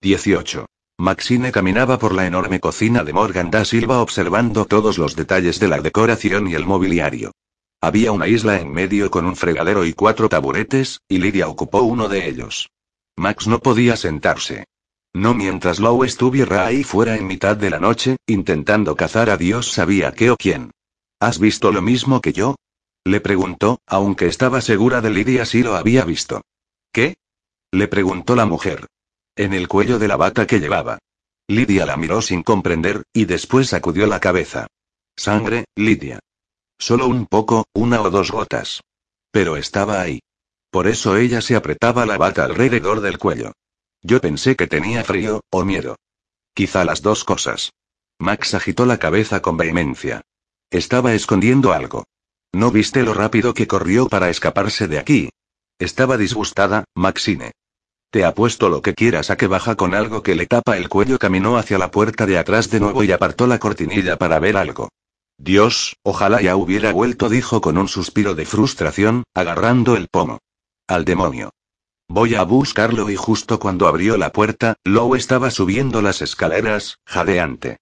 18. Maxine caminaba por la enorme cocina de Morgan da Silva observando todos los detalles de la decoración y el mobiliario. Había una isla en medio con un fregadero y cuatro taburetes, y Lydia ocupó uno de ellos. Max no podía sentarse. No mientras Lou estuviera ahí fuera en mitad de la noche, intentando cazar a Dios sabía qué o quién. ¿Has visto lo mismo que yo? Le preguntó, aunque estaba segura de Lydia si lo había visto. ¿Qué? Le preguntó la mujer. En el cuello de la bata que llevaba. Lidia la miró sin comprender, y después sacudió la cabeza. Sangre, Lidia. Solo un poco, una o dos gotas. Pero estaba ahí. Por eso ella se apretaba la bata alrededor del cuello. Yo pensé que tenía frío, o miedo. Quizá las dos cosas. Max agitó la cabeza con vehemencia. Estaba escondiendo algo. ¿No viste lo rápido que corrió para escaparse de aquí? Estaba disgustada, Maxine. Te apuesto lo que quieras a que baja con algo que le tapa el cuello. Caminó hacia la puerta de atrás de nuevo y apartó la cortinilla para ver algo. Dios, ojalá ya hubiera vuelto, dijo con un suspiro de frustración, agarrando el pomo. Al demonio. Voy a buscarlo y justo cuando abrió la puerta, Lou estaba subiendo las escaleras, jadeante.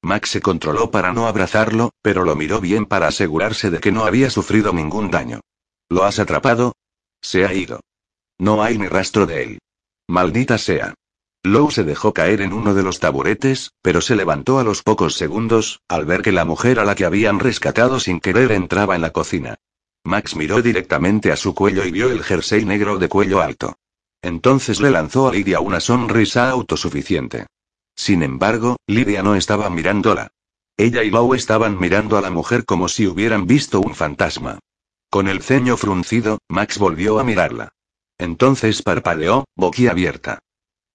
Max se controló para no abrazarlo, pero lo miró bien para asegurarse de que no había sufrido ningún daño. ¿Lo has atrapado? Se ha ido. No hay ni rastro de él. Maldita sea. Lou se dejó caer en uno de los taburetes, pero se levantó a los pocos segundos, al ver que la mujer a la que habían rescatado sin querer entraba en la cocina. Max miró directamente a su cuello y vio el jersey negro de cuello alto. Entonces le lanzó a Lidia una sonrisa autosuficiente. Sin embargo, Lidia no estaba mirándola. Ella y Lou estaban mirando a la mujer como si hubieran visto un fantasma. Con el ceño fruncido, Max volvió a mirarla. Entonces parpadeó, boquiabierta.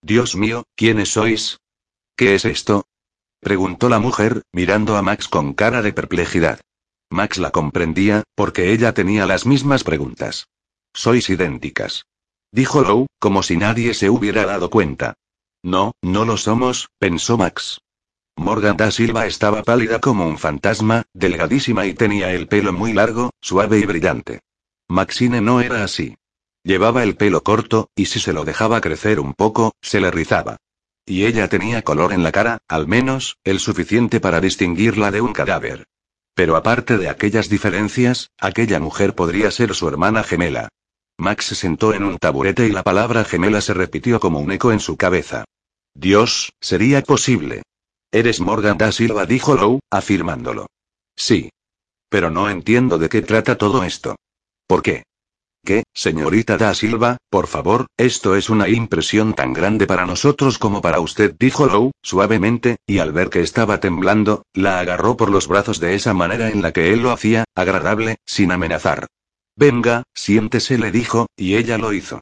Dios mío, ¿quiénes sois? ¿Qué es esto? preguntó la mujer, mirando a Max con cara de perplejidad. Max la comprendía, porque ella tenía las mismas preguntas. Sois idénticas. Dijo Lou, como si nadie se hubiera dado cuenta. No, no lo somos, pensó Max. Morgan da Silva estaba pálida como un fantasma, delgadísima y tenía el pelo muy largo, suave y brillante. Maxine no era así. Llevaba el pelo corto, y si se lo dejaba crecer un poco, se le rizaba. Y ella tenía color en la cara, al menos, el suficiente para distinguirla de un cadáver. Pero aparte de aquellas diferencias, aquella mujer podría ser su hermana gemela. Max se sentó en un taburete y la palabra gemela se repitió como un eco en su cabeza. Dios, sería posible. Eres Morgan da Silva, dijo Lou, afirmándolo. Sí. Pero no entiendo de qué trata todo esto. ¿Por qué? ¿Qué, señorita da Silva, por favor, esto es una impresión tan grande para nosotros como para usted, dijo Lou, suavemente, y al ver que estaba temblando, la agarró por los brazos de esa manera en la que él lo hacía, agradable, sin amenazar. Venga, siéntese, le dijo, y ella lo hizo.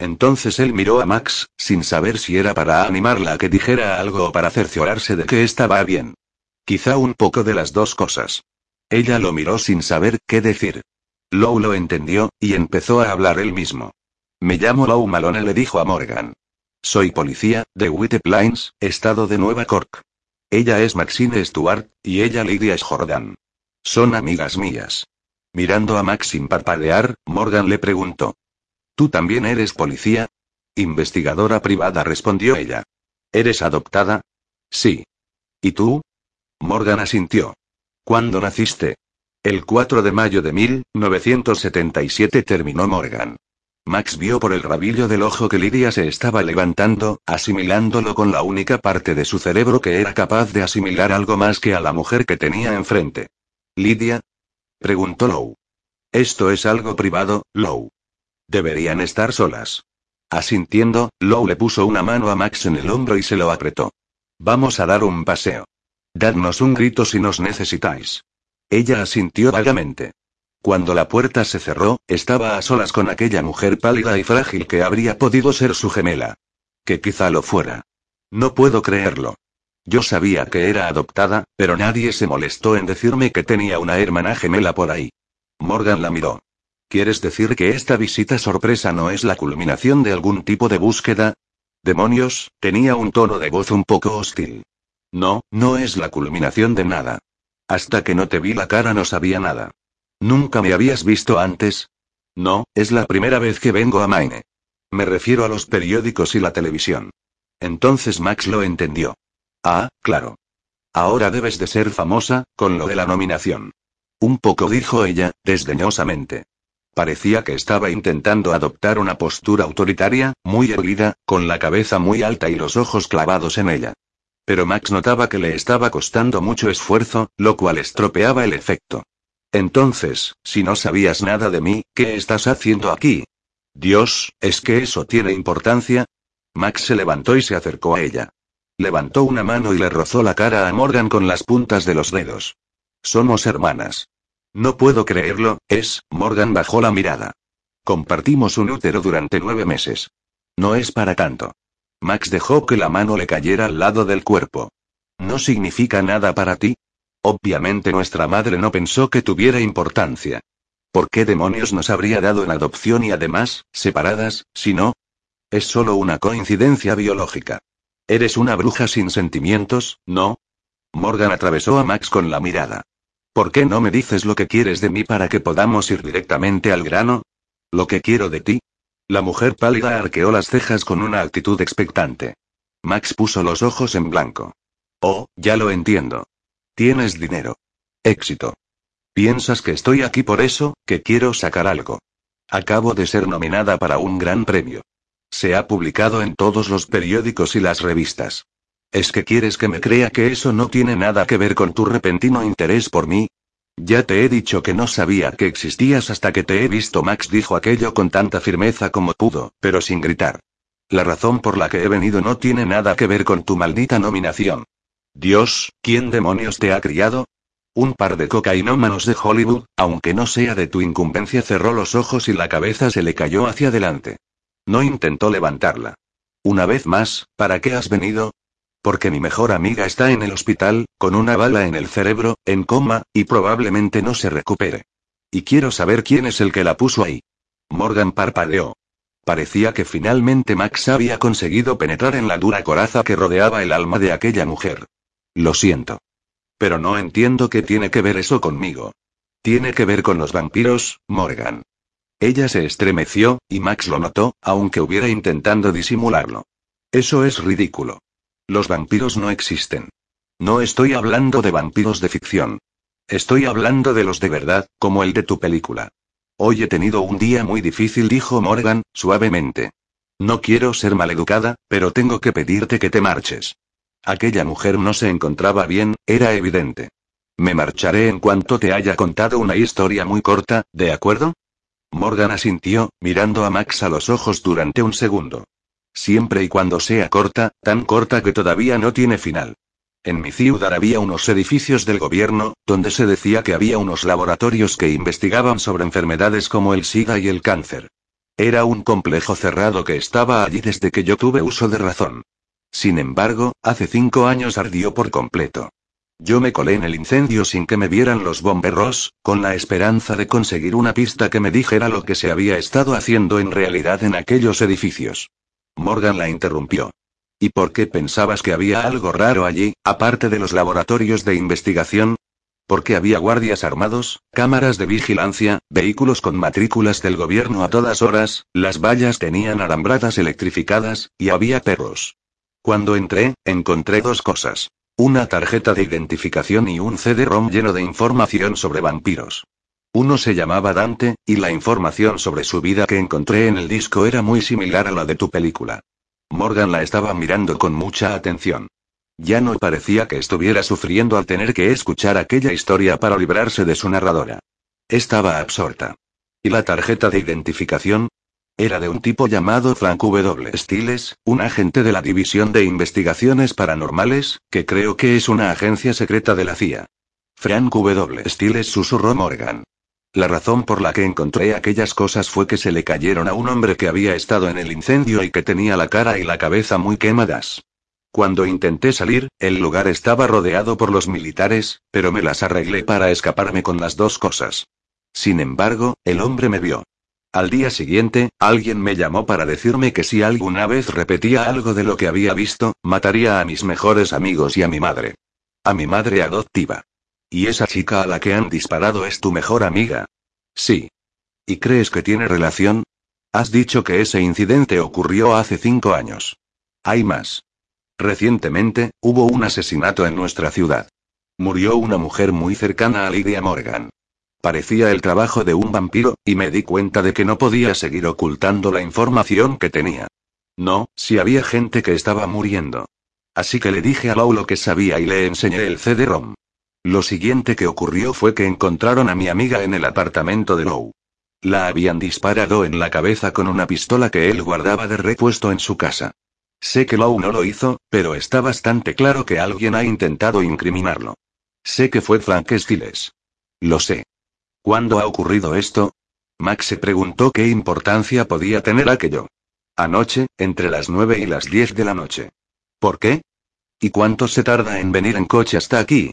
Entonces él miró a Max, sin saber si era para animarla a que dijera algo o para cerciorarse de que estaba bien. Quizá un poco de las dos cosas. Ella lo miró sin saber qué decir. Lou lo entendió, y empezó a hablar él mismo. Me llamo Lou Malone, le dijo a Morgan. Soy policía, de White Plains, estado de Nueva Cork. Ella es Maxine Stuart, y ella Lydia es Jordan. Son amigas mías. Mirando a Max sin parpadear, Morgan le preguntó. ¿Tú también eres policía? Investigadora privada, respondió ella. ¿Eres adoptada? Sí. ¿Y tú? Morgan asintió. ¿Cuándo naciste? El 4 de mayo de 1977 terminó Morgan. Max vio por el rabillo del ojo que Lidia se estaba levantando, asimilándolo con la única parte de su cerebro que era capaz de asimilar algo más que a la mujer que tenía enfrente. ¿Lidia? preguntó Lou. Esto es algo privado, Lou. Deberían estar solas. Asintiendo, Lou le puso una mano a Max en el hombro y se lo apretó. Vamos a dar un paseo. Dadnos un grito si nos necesitáis. Ella asintió vagamente. Cuando la puerta se cerró, estaba a solas con aquella mujer pálida y frágil que habría podido ser su gemela. Que quizá lo fuera. No puedo creerlo. Yo sabía que era adoptada, pero nadie se molestó en decirme que tenía una hermana gemela por ahí. Morgan la miró. ¿Quieres decir que esta visita sorpresa no es la culminación de algún tipo de búsqueda? Demonios, tenía un tono de voz un poco hostil. No, no es la culminación de nada. Hasta que no te vi la cara no sabía nada. ¿Nunca me habías visto antes? No, es la primera vez que vengo a Maine. Me refiero a los periódicos y la televisión. Entonces Max lo entendió. Ah, claro. Ahora debes de ser famosa, con lo de la nominación. Un poco dijo ella, desdeñosamente. Parecía que estaba intentando adoptar una postura autoritaria, muy erguida, con la cabeza muy alta y los ojos clavados en ella. Pero Max notaba que le estaba costando mucho esfuerzo, lo cual estropeaba el efecto. Entonces, si no sabías nada de mí, ¿qué estás haciendo aquí? Dios, ¿es que eso tiene importancia? Max se levantó y se acercó a ella. Levantó una mano y le rozó la cara a Morgan con las puntas de los dedos. Somos hermanas. No puedo creerlo, es, Morgan bajó la mirada. Compartimos un útero durante nueve meses. No es para tanto. Max dejó que la mano le cayera al lado del cuerpo. ¿No significa nada para ti? Obviamente nuestra madre no pensó que tuviera importancia. ¿Por qué demonios nos habría dado en adopción y además, separadas, si no? Es solo una coincidencia biológica. Eres una bruja sin sentimientos, ¿no? Morgan atravesó a Max con la mirada. ¿Por qué no me dices lo que quieres de mí para que podamos ir directamente al grano? ¿Lo que quiero de ti? La mujer pálida arqueó las cejas con una actitud expectante. Max puso los ojos en blanco. Oh, ya lo entiendo. Tienes dinero. Éxito. Piensas que estoy aquí por eso, que quiero sacar algo. Acabo de ser nominada para un gran premio. Se ha publicado en todos los periódicos y las revistas. ¿Es que quieres que me crea que eso no tiene nada que ver con tu repentino interés por mí? Ya te he dicho que no sabía que existías hasta que te he visto. Max dijo aquello con tanta firmeza como pudo, pero sin gritar. La razón por la que he venido no tiene nada que ver con tu maldita nominación. Dios, ¿quién demonios te ha criado? Un par de cocainómanos de Hollywood, aunque no sea de tu incumbencia, cerró los ojos y la cabeza se le cayó hacia adelante. No intentó levantarla. Una vez más, ¿para qué has venido? Porque mi mejor amiga está en el hospital, con una bala en el cerebro, en coma, y probablemente no se recupere. Y quiero saber quién es el que la puso ahí. Morgan parpadeó. Parecía que finalmente Max había conseguido penetrar en la dura coraza que rodeaba el alma de aquella mujer. Lo siento. Pero no entiendo qué tiene que ver eso conmigo. Tiene que ver con los vampiros, Morgan. Ella se estremeció, y Max lo notó, aunque hubiera intentando disimularlo. Eso es ridículo. Los vampiros no existen. No estoy hablando de vampiros de ficción. Estoy hablando de los de verdad, como el de tu película. Hoy he tenido un día muy difícil, dijo Morgan, suavemente. No quiero ser maleducada, pero tengo que pedirte que te marches. Aquella mujer no se encontraba bien, era evidente. Me marcharé en cuanto te haya contado una historia muy corta, ¿de acuerdo? Morgan asintió, mirando a Max a los ojos durante un segundo. Siempre y cuando sea corta, tan corta que todavía no tiene final. En mi ciudad había unos edificios del gobierno, donde se decía que había unos laboratorios que investigaban sobre enfermedades como el SIDA y el cáncer. Era un complejo cerrado que estaba allí desde que yo tuve uso de razón. Sin embargo, hace cinco años ardió por completo. Yo me colé en el incendio sin que me vieran los bomberos, con la esperanza de conseguir una pista que me dijera lo que se había estado haciendo en realidad en aquellos edificios. Morgan la interrumpió. ¿Y por qué pensabas que había algo raro allí, aparte de los laboratorios de investigación? Porque había guardias armados, cámaras de vigilancia, vehículos con matrículas del gobierno a todas horas, las vallas tenían alambradas electrificadas, y había perros. Cuando entré, encontré dos cosas. Una tarjeta de identificación y un CD-ROM lleno de información sobre vampiros. Uno se llamaba Dante, y la información sobre su vida que encontré en el disco era muy similar a la de tu película. Morgan la estaba mirando con mucha atención. Ya no parecía que estuviera sufriendo al tener que escuchar aquella historia para librarse de su narradora. Estaba absorta. ¿Y la tarjeta de identificación? Era de un tipo llamado Frank W. Stiles, un agente de la División de Investigaciones Paranormales, que creo que es una agencia secreta de la CIA. Frank W. Stiles susurró Morgan. La razón por la que encontré aquellas cosas fue que se le cayeron a un hombre que había estado en el incendio y que tenía la cara y la cabeza muy quemadas. Cuando intenté salir, el lugar estaba rodeado por los militares, pero me las arreglé para escaparme con las dos cosas. Sin embargo, el hombre me vio. Al día siguiente, alguien me llamó para decirme que si alguna vez repetía algo de lo que había visto, mataría a mis mejores amigos y a mi madre. A mi madre adoptiva. ¿Y esa chica a la que han disparado es tu mejor amiga? Sí. ¿Y crees que tiene relación? Has dicho que ese incidente ocurrió hace cinco años. Hay más. Recientemente, hubo un asesinato en nuestra ciudad. Murió una mujer muy cercana a Lydia Morgan. Parecía el trabajo de un vampiro, y me di cuenta de que no podía seguir ocultando la información que tenía. No, si había gente que estaba muriendo. Así que le dije a Lau lo que sabía y le enseñé el CD-ROM. Lo siguiente que ocurrió fue que encontraron a mi amiga en el apartamento de Lou. La habían disparado en la cabeza con una pistola que él guardaba de repuesto en su casa. Sé que Lou no lo hizo, pero está bastante claro que alguien ha intentado incriminarlo. Sé que fue Frank Stiles. Lo sé. ¿Cuándo ha ocurrido esto? Max se preguntó qué importancia podía tener aquello. Anoche, entre las nueve y las diez de la noche. ¿Por qué? ¿Y cuánto se tarda en venir en coche hasta aquí?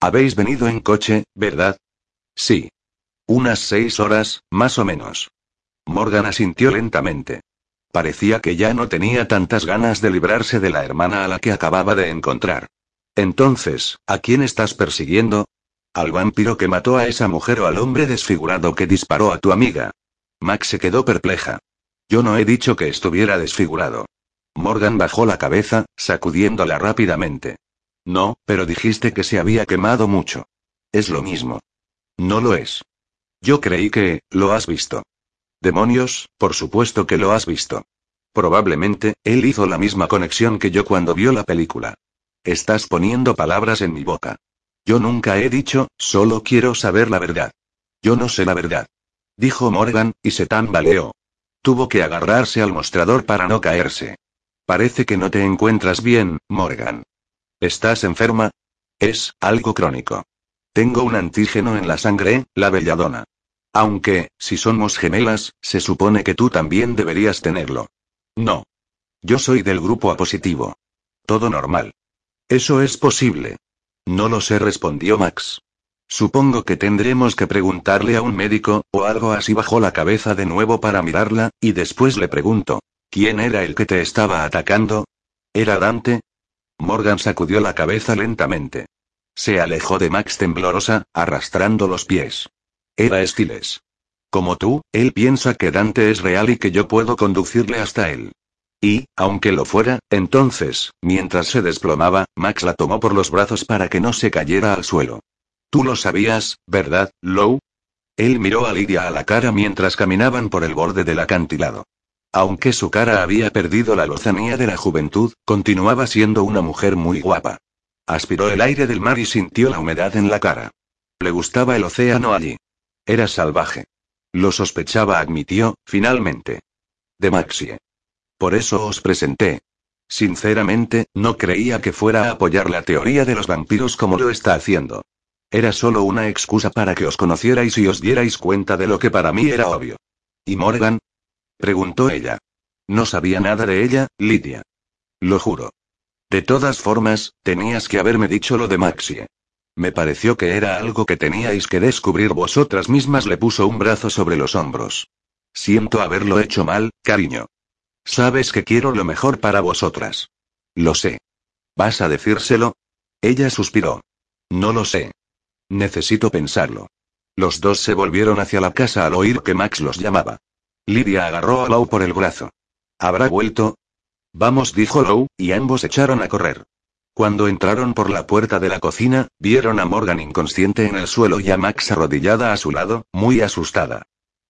Habéis venido en coche, ¿verdad? Sí. Unas seis horas, más o menos. Morgan asintió lentamente. Parecía que ya no tenía tantas ganas de librarse de la hermana a la que acababa de encontrar. Entonces, ¿a quién estás persiguiendo? ¿Al vampiro que mató a esa mujer o al hombre desfigurado que disparó a tu amiga? Max se quedó perpleja. Yo no he dicho que estuviera desfigurado. Morgan bajó la cabeza, sacudiéndola rápidamente. No, pero dijiste que se había quemado mucho. Es lo mismo. No lo es. Yo creí que, lo has visto. Demonios, por supuesto que lo has visto. Probablemente, él hizo la misma conexión que yo cuando vio la película. Estás poniendo palabras en mi boca. Yo nunca he dicho, solo quiero saber la verdad. Yo no sé la verdad. Dijo Morgan, y se tambaleó. Tuvo que agarrarse al mostrador para no caerse. Parece que no te encuentras bien, Morgan. ¿Estás enferma? Es algo crónico. Tengo un antígeno en la sangre, la belladona. Aunque, si somos gemelas, se supone que tú también deberías tenerlo. No. Yo soy del grupo A positivo. Todo normal. Eso es posible. No lo sé, respondió Max. Supongo que tendremos que preguntarle a un médico, o algo así bajó la cabeza de nuevo para mirarla, y después le pregunto, ¿quién era el que te estaba atacando? ¿Era Dante? Morgan sacudió la cabeza lentamente. Se alejó de Max temblorosa, arrastrando los pies. Era Estiles. Como tú, él piensa que Dante es real y que yo puedo conducirle hasta él. Y, aunque lo fuera, entonces, mientras se desplomaba, Max la tomó por los brazos para que no se cayera al suelo. Tú lo sabías, ¿verdad, Lou? Él miró a Lidia a la cara mientras caminaban por el borde del acantilado. Aunque su cara había perdido la lozanía de la juventud, continuaba siendo una mujer muy guapa. Aspiró el aire del mar y sintió la humedad en la cara. Le gustaba el océano allí. Era salvaje. Lo sospechaba, admitió, finalmente. De Maxie. Por eso os presenté. Sinceramente, no creía que fuera a apoyar la teoría de los vampiros como lo está haciendo. Era solo una excusa para que os conocierais y os dierais cuenta de lo que para mí era obvio. ¿Y Morgan? Preguntó ella. No sabía nada de ella, Lidia. Lo juro. De todas formas, tenías que haberme dicho lo de Maxie. Me pareció que era algo que teníais que descubrir vosotras mismas. Le puso un brazo sobre los hombros. Siento haberlo hecho mal, cariño. Sabes que quiero lo mejor para vosotras. Lo sé. ¿Vas a decírselo? Ella suspiró. No lo sé. Necesito pensarlo. Los dos se volvieron hacia la casa al oír que Max los llamaba. Lidia agarró a Lou por el brazo. ¿Habrá vuelto? Vamos, dijo Lou, y ambos echaron a correr. Cuando entraron por la puerta de la cocina, vieron a Morgan inconsciente en el suelo y a Max arrodillada a su lado, muy asustada.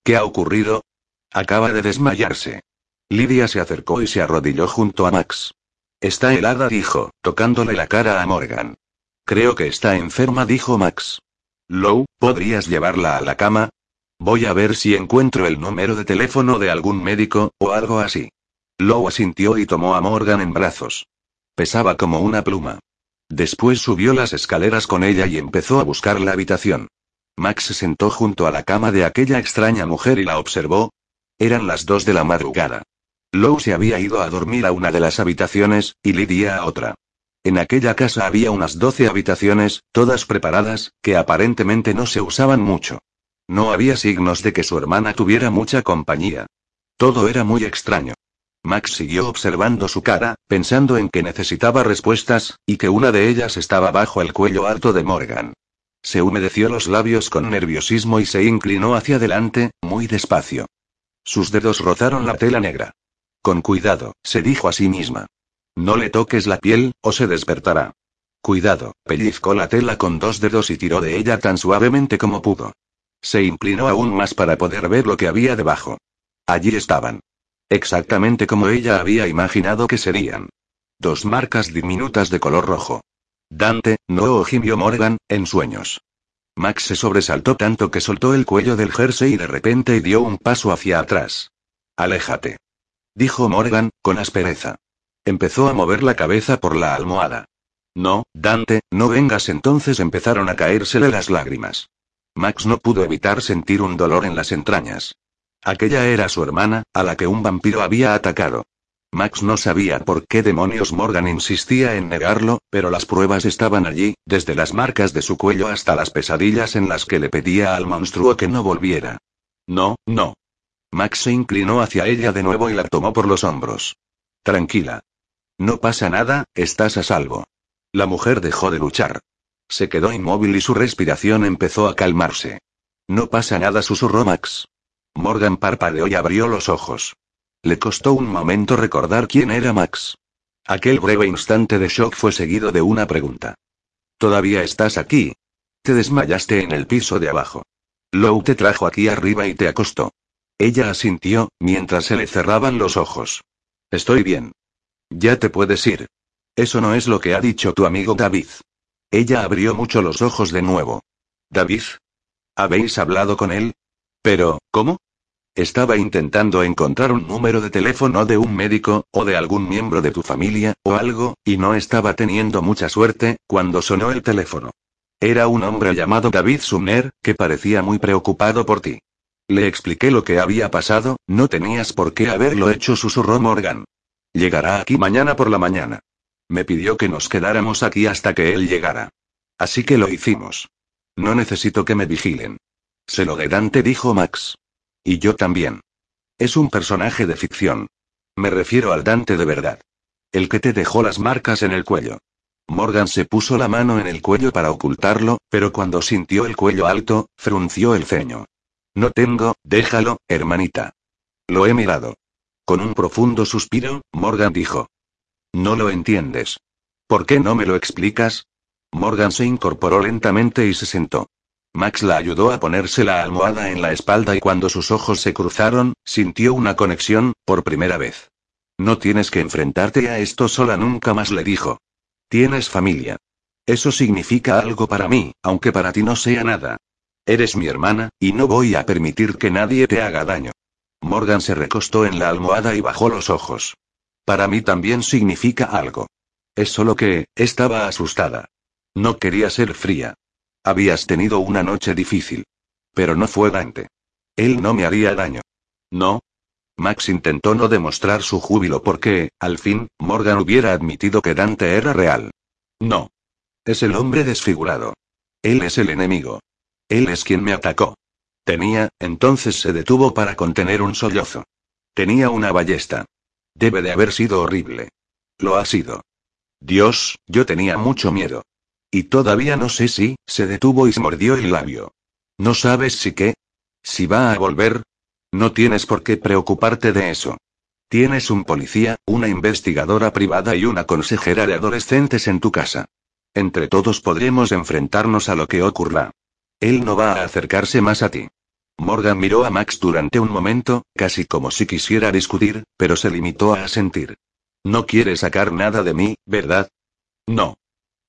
¿Qué ha ocurrido? Acaba de desmayarse. Lidia se acercó y se arrodilló junto a Max. Está helada, dijo, tocándole la cara a Morgan. Creo que está enferma, dijo Max. Lou, ¿podrías llevarla a la cama? Voy a ver si encuentro el número de teléfono de algún médico, o algo así. Lou asintió y tomó a Morgan en brazos. Pesaba como una pluma. Después subió las escaleras con ella y empezó a buscar la habitación. Max se sentó junto a la cama de aquella extraña mujer y la observó. Eran las dos de la madrugada. Lou se había ido a dormir a una de las habitaciones, y Lidia a otra. En aquella casa había unas doce habitaciones, todas preparadas, que aparentemente no se usaban mucho. No había signos de que su hermana tuviera mucha compañía. Todo era muy extraño. Max siguió observando su cara, pensando en que necesitaba respuestas, y que una de ellas estaba bajo el cuello alto de Morgan. Se humedeció los labios con nerviosismo y se inclinó hacia adelante, muy despacio. Sus dedos rozaron la tela negra. Con cuidado, se dijo a sí misma. No le toques la piel, o se despertará. Cuidado, pellizcó la tela con dos dedos y tiró de ella tan suavemente como pudo. Se inclinó aún más para poder ver lo que había debajo. Allí estaban. Exactamente como ella había imaginado que serían. Dos marcas diminutas de color rojo. Dante, no gimió Morgan, en sueños. Max se sobresaltó tanto que soltó el cuello del jersey y de repente dio un paso hacia atrás. Aléjate. Dijo Morgan, con aspereza. Empezó a mover la cabeza por la almohada. No, Dante, no vengas. Entonces empezaron a caérsele las lágrimas. Max no pudo evitar sentir un dolor en las entrañas. Aquella era su hermana, a la que un vampiro había atacado. Max no sabía por qué demonios Morgan insistía en negarlo, pero las pruebas estaban allí, desde las marcas de su cuello hasta las pesadillas en las que le pedía al monstruo que no volviera. No, no. Max se inclinó hacia ella de nuevo y la tomó por los hombros. Tranquila. No pasa nada, estás a salvo. La mujer dejó de luchar. Se quedó inmóvil y su respiración empezó a calmarse. No pasa nada, susurró Max. Morgan parpadeó y abrió los ojos. Le costó un momento recordar quién era Max. Aquel breve instante de shock fue seguido de una pregunta. ¿Todavía estás aquí? Te desmayaste en el piso de abajo. Lou te trajo aquí arriba y te acostó. Ella asintió, mientras se le cerraban los ojos. Estoy bien. Ya te puedes ir. Eso no es lo que ha dicho tu amigo David. Ella abrió mucho los ojos de nuevo. ¿David? ¿Habéis hablado con él? Pero, ¿cómo? Estaba intentando encontrar un número de teléfono de un médico, o de algún miembro de tu familia, o algo, y no estaba teniendo mucha suerte, cuando sonó el teléfono. Era un hombre llamado David Sumner, que parecía muy preocupado por ti. Le expliqué lo que había pasado, no tenías por qué haberlo hecho, susurró Morgan. Llegará aquí mañana por la mañana. Me pidió que nos quedáramos aquí hasta que él llegara. Así que lo hicimos. No necesito que me vigilen. Se lo de Dante, dijo Max. Y yo también. Es un personaje de ficción. Me refiero al Dante de verdad. El que te dejó las marcas en el cuello. Morgan se puso la mano en el cuello para ocultarlo, pero cuando sintió el cuello alto, frunció el ceño. No tengo, déjalo, hermanita. Lo he mirado. Con un profundo suspiro, Morgan dijo. No lo entiendes. ¿Por qué no me lo explicas? Morgan se incorporó lentamente y se sentó. Max la ayudó a ponerse la almohada en la espalda y cuando sus ojos se cruzaron, sintió una conexión, por primera vez. No tienes que enfrentarte a esto sola nunca más le dijo. Tienes familia. Eso significa algo para mí, aunque para ti no sea nada. Eres mi hermana, y no voy a permitir que nadie te haga daño. Morgan se recostó en la almohada y bajó los ojos. Para mí también significa algo. Es solo que, estaba asustada. No quería ser fría. Habías tenido una noche difícil. Pero no fue Dante. Él no me haría daño. ¿No? Max intentó no demostrar su júbilo porque, al fin, Morgan hubiera admitido que Dante era real. No. Es el hombre desfigurado. Él es el enemigo. Él es quien me atacó. Tenía, entonces se detuvo para contener un sollozo. Tenía una ballesta. Debe de haber sido horrible. Lo ha sido. Dios, yo tenía mucho miedo. Y todavía no sé si, se detuvo y se mordió el labio. ¿No sabes si qué? ¿Si va a volver? No tienes por qué preocuparte de eso. Tienes un policía, una investigadora privada y una consejera de adolescentes en tu casa. Entre todos podremos enfrentarnos a lo que ocurra. Él no va a acercarse más a ti. Morgan miró a Max durante un momento, casi como si quisiera discutir, pero se limitó a asentir. No quiere sacar nada de mí, ¿verdad? No.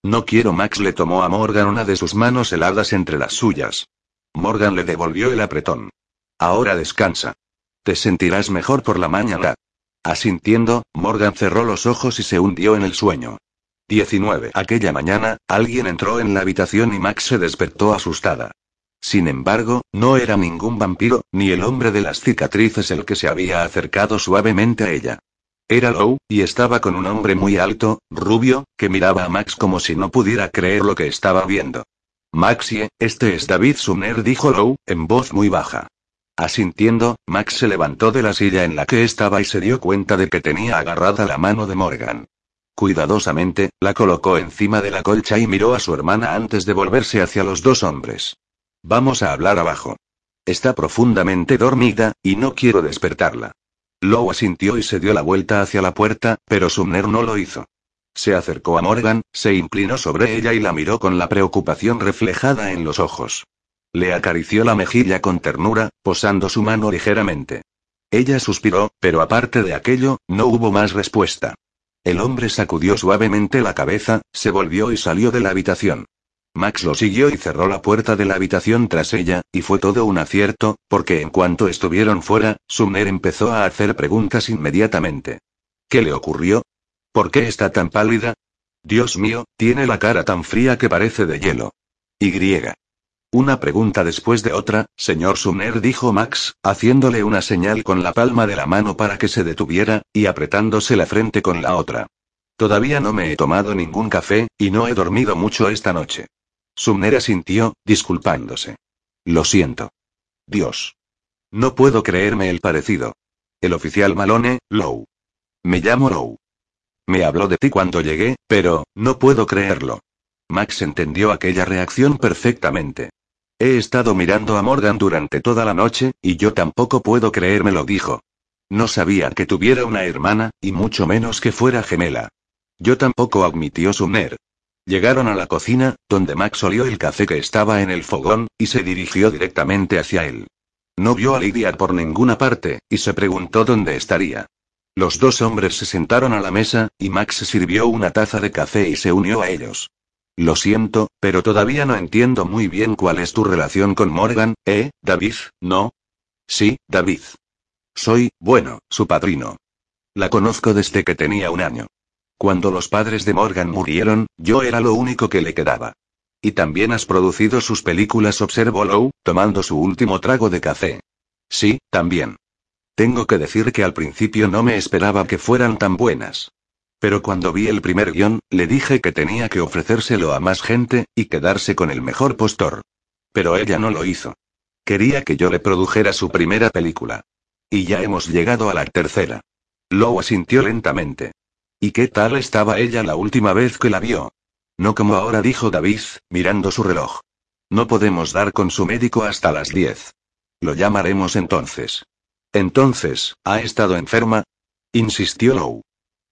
No quiero. Max le tomó a Morgan una de sus manos heladas entre las suyas. Morgan le devolvió el apretón. Ahora descansa. Te sentirás mejor por la mañana. Asintiendo, Morgan cerró los ojos y se hundió en el sueño. 19. Aquella mañana, alguien entró en la habitación y Max se despertó asustada. Sin embargo, no era ningún vampiro, ni el hombre de las cicatrices el que se había acercado suavemente a ella. Era Lou, y estaba con un hombre muy alto, rubio, que miraba a Max como si no pudiera creer lo que estaba viendo. Maxie, este es David Sumner, dijo Lou, en voz muy baja. Asintiendo, Max se levantó de la silla en la que estaba y se dio cuenta de que tenía agarrada la mano de Morgan. Cuidadosamente, la colocó encima de la colcha y miró a su hermana antes de volverse hacia los dos hombres. Vamos a hablar abajo. Está profundamente dormida, y no quiero despertarla. Low asintió y se dio la vuelta hacia la puerta, pero Sumner no lo hizo. Se acercó a Morgan, se inclinó sobre ella y la miró con la preocupación reflejada en los ojos. Le acarició la mejilla con ternura, posando su mano ligeramente. Ella suspiró, pero aparte de aquello, no hubo más respuesta. El hombre sacudió suavemente la cabeza, se volvió y salió de la habitación. Max lo siguió y cerró la puerta de la habitación tras ella, y fue todo un acierto, porque en cuanto estuvieron fuera, Sumner empezó a hacer preguntas inmediatamente. ¿Qué le ocurrió? ¿Por qué está tan pálida? Dios mío, tiene la cara tan fría que parece de hielo. Y. Una pregunta después de otra, señor Sumner dijo Max, haciéndole una señal con la palma de la mano para que se detuviera, y apretándose la frente con la otra. Todavía no me he tomado ningún café, y no he dormido mucho esta noche. Sumner asintió, disculpándose. Lo siento. Dios. No puedo creerme el parecido. El oficial Malone, Low. Me llamo Low. Me habló de ti cuando llegué, pero, no puedo creerlo. Max entendió aquella reacción perfectamente. He estado mirando a Morgan durante toda la noche, y yo tampoco puedo creérmelo, dijo. No sabía que tuviera una hermana, y mucho menos que fuera gemela. Yo tampoco, admitió Sumner. Llegaron a la cocina, donde Max olió el café que estaba en el fogón, y se dirigió directamente hacia él. No vio a Lydia por ninguna parte, y se preguntó dónde estaría. Los dos hombres se sentaron a la mesa, y Max sirvió una taza de café y se unió a ellos. Lo siento, pero todavía no entiendo muy bien cuál es tu relación con Morgan, ¿eh, David? ¿No? Sí, David. Soy, bueno, su padrino. La conozco desde que tenía un año. Cuando los padres de Morgan murieron, yo era lo único que le quedaba. Y también has producido sus películas, observó Lowe, tomando su último trago de café. Sí, también. Tengo que decir que al principio no me esperaba que fueran tan buenas. Pero cuando vi el primer guion, le dije que tenía que ofrecérselo a más gente, y quedarse con el mejor postor. Pero ella no lo hizo. Quería que yo le produjera su primera película. Y ya hemos llegado a la tercera. Lowe asintió lentamente. ¿Y qué tal estaba ella la última vez que la vio? No como ahora, dijo David, mirando su reloj. No podemos dar con su médico hasta las diez. Lo llamaremos entonces. Entonces, ¿ha estado enferma? insistió Lowe.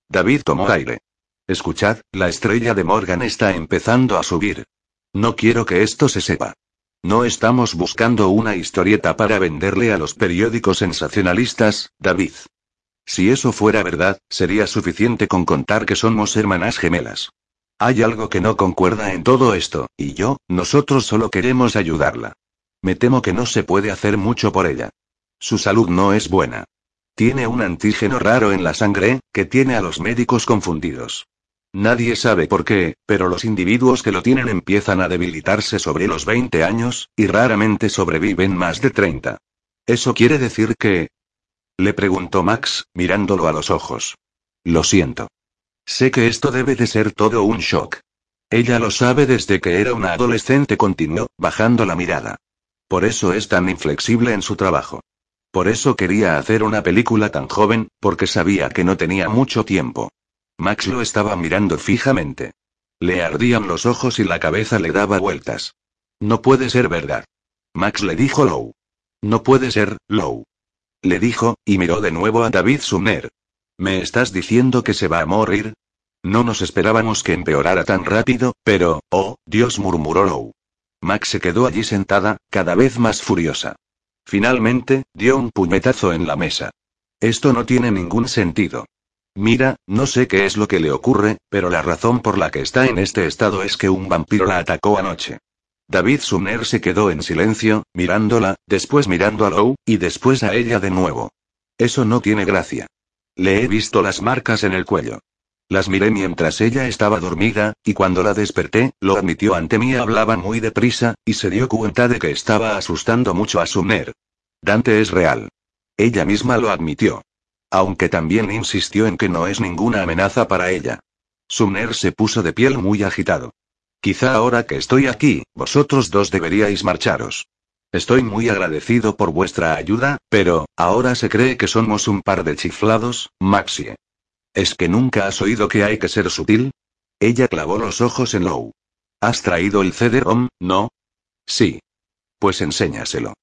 David tomó aire. Escuchad, la estrella de Morgan está empezando a subir. No quiero que esto se sepa. No estamos buscando una historieta para venderle a los periódicos sensacionalistas, David. Si eso fuera verdad, sería suficiente con contar que somos hermanas gemelas. Hay algo que no concuerda en todo esto, y yo, nosotros solo queremos ayudarla. Me temo que no se puede hacer mucho por ella. Su salud no es buena. Tiene un antígeno raro en la sangre, que tiene a los médicos confundidos. Nadie sabe por qué, pero los individuos que lo tienen empiezan a debilitarse sobre los 20 años, y raramente sobreviven más de 30. ¿Eso quiere decir que... Le preguntó Max, mirándolo a los ojos. Lo siento. Sé que esto debe de ser todo un shock. Ella lo sabe desde que era una adolescente, continuó, bajando la mirada. Por eso es tan inflexible en su trabajo. Por eso quería hacer una película tan joven, porque sabía que no tenía mucho tiempo. Max lo estaba mirando fijamente. Le ardían los ojos y la cabeza le daba vueltas. No puede ser verdad. Max le dijo Low. No puede ser, Low. Le dijo, y miró de nuevo a David Sumner. ¿Me estás diciendo que se va a morir? No nos esperábamos que empeorara tan rápido, pero, oh, Dios murmuró Low. Max se quedó allí sentada, cada vez más furiosa. Finalmente, dio un puñetazo en la mesa. Esto no tiene ningún sentido. Mira, no sé qué es lo que le ocurre, pero la razón por la que está en este estado es que un vampiro la atacó anoche. David Sumner se quedó en silencio, mirándola, después mirando a Lou, y después a ella de nuevo. Eso no tiene gracia. Le he visto las marcas en el cuello. Las miré mientras ella estaba dormida, y cuando la desperté, lo admitió ante mí, hablaba muy deprisa, y se dio cuenta de que estaba asustando mucho a Sumner. Dante es real. Ella misma lo admitió. Aunque también insistió en que no es ninguna amenaza para ella. Sumner se puso de piel muy agitado. Quizá ahora que estoy aquí, vosotros dos deberíais marcharos. Estoy muy agradecido por vuestra ayuda, pero, ahora se cree que somos un par de chiflados, Maxie. ¿Es que nunca has oído que hay que ser sutil? Ella clavó los ojos en Lou. ¿Has traído el CD-ROM, no? Sí. Pues enséñaselo.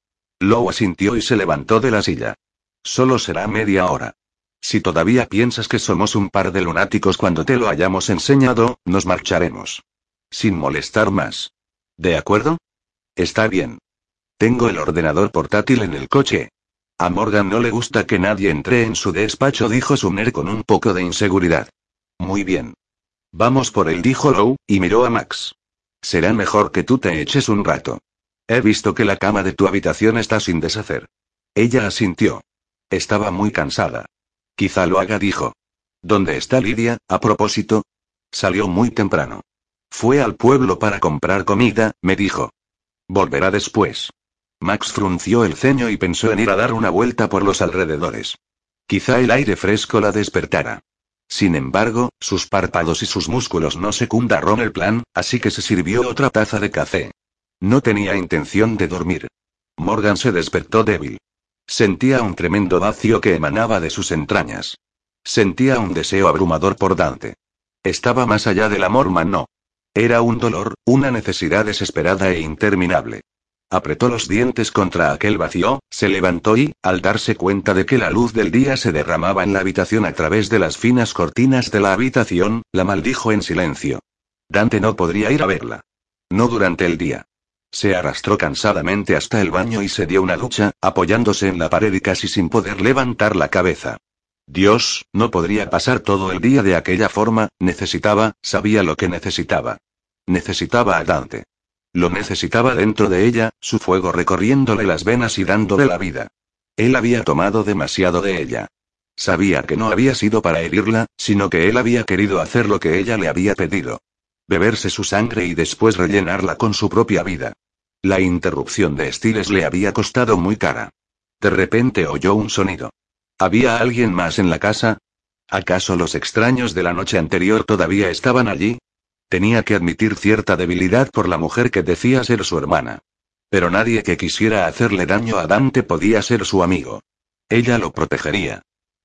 Lou asintió y se levantó de la silla. Solo será media hora. Si todavía piensas que somos un par de lunáticos cuando te lo hayamos enseñado, nos marcharemos. Sin molestar más. ¿De acuerdo? Está bien. Tengo el ordenador portátil en el coche. A Morgan no le gusta que nadie entre en su despacho, dijo Sumner con un poco de inseguridad. Muy bien. Vamos por él, dijo Lowe, y miró a Max. Será mejor que tú te eches un rato. He visto que la cama de tu habitación está sin deshacer. Ella asintió. Estaba muy cansada. Quizá lo haga, dijo. ¿Dónde está Lidia, a propósito? Salió muy temprano. Fue al pueblo para comprar comida, me dijo. Volverá después. Max frunció el ceño y pensó en ir a dar una vuelta por los alrededores. Quizá el aire fresco la despertara. Sin embargo, sus párpados y sus músculos no secundaron el plan, así que se sirvió otra taza de café. No tenía intención de dormir. Morgan se despertó débil. Sentía un tremendo vacío que emanaba de sus entrañas. Sentía un deseo abrumador por Dante. Estaba más allá del amor no. Era un dolor, una necesidad desesperada e interminable. Apretó los dientes contra aquel vacío, se levantó y, al darse cuenta de que la luz del día se derramaba en la habitación a través de las finas cortinas de la habitación, la maldijo en silencio. Dante no podría ir a verla. No durante el día. Se arrastró cansadamente hasta el baño y se dio una ducha, apoyándose en la pared y casi sin poder levantar la cabeza. Dios, no podría pasar todo el día de aquella forma, necesitaba, sabía lo que necesitaba. Necesitaba a Dante. Lo necesitaba dentro de ella, su fuego recorriéndole las venas y dándole la vida. Él había tomado demasiado de ella. Sabía que no había sido para herirla, sino que él había querido hacer lo que ella le había pedido. Beberse su sangre y después rellenarla con su propia vida. La interrupción de Stiles le había costado muy cara. De repente oyó un sonido. ¿Había alguien más en la casa? ¿Acaso los extraños de la noche anterior todavía estaban allí? Tenía que admitir cierta debilidad por la mujer que decía ser su hermana. Pero nadie que quisiera hacerle daño a Dante podía ser su amigo. Ella lo protegería.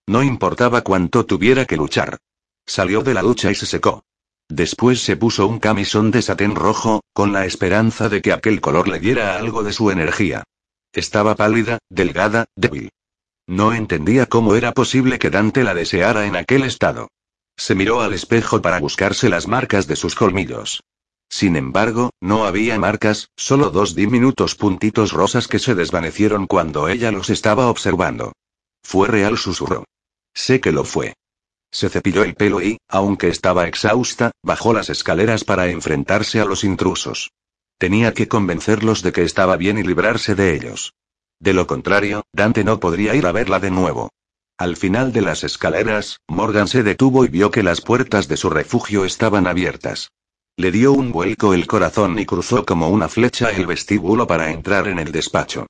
No importaba cuánto tuviera que luchar. Salió de la ducha y se secó. Después se puso un camisón de satén rojo, con la esperanza de que aquel color le diera algo de su energía. Estaba pálida, delgada, débil. No entendía cómo era posible que Dante la deseara en aquel estado. Se miró al espejo para buscarse las marcas de sus colmillos. Sin embargo, no había marcas, solo dos diminutos puntitos rosas que se desvanecieron cuando ella los estaba observando. Fue real, susurró. Sé que lo fue. Se cepilló el pelo y, aunque estaba exhausta, bajó las escaleras para enfrentarse a los intrusos. Tenía que convencerlos de que estaba bien y librarse de ellos. De lo contrario, Dante no podría ir a verla de nuevo. Al final de las escaleras, Morgan se detuvo y vio que las puertas de su refugio estaban abiertas. Le dio un vuelco el corazón y cruzó como una flecha el vestíbulo para entrar en el despacho.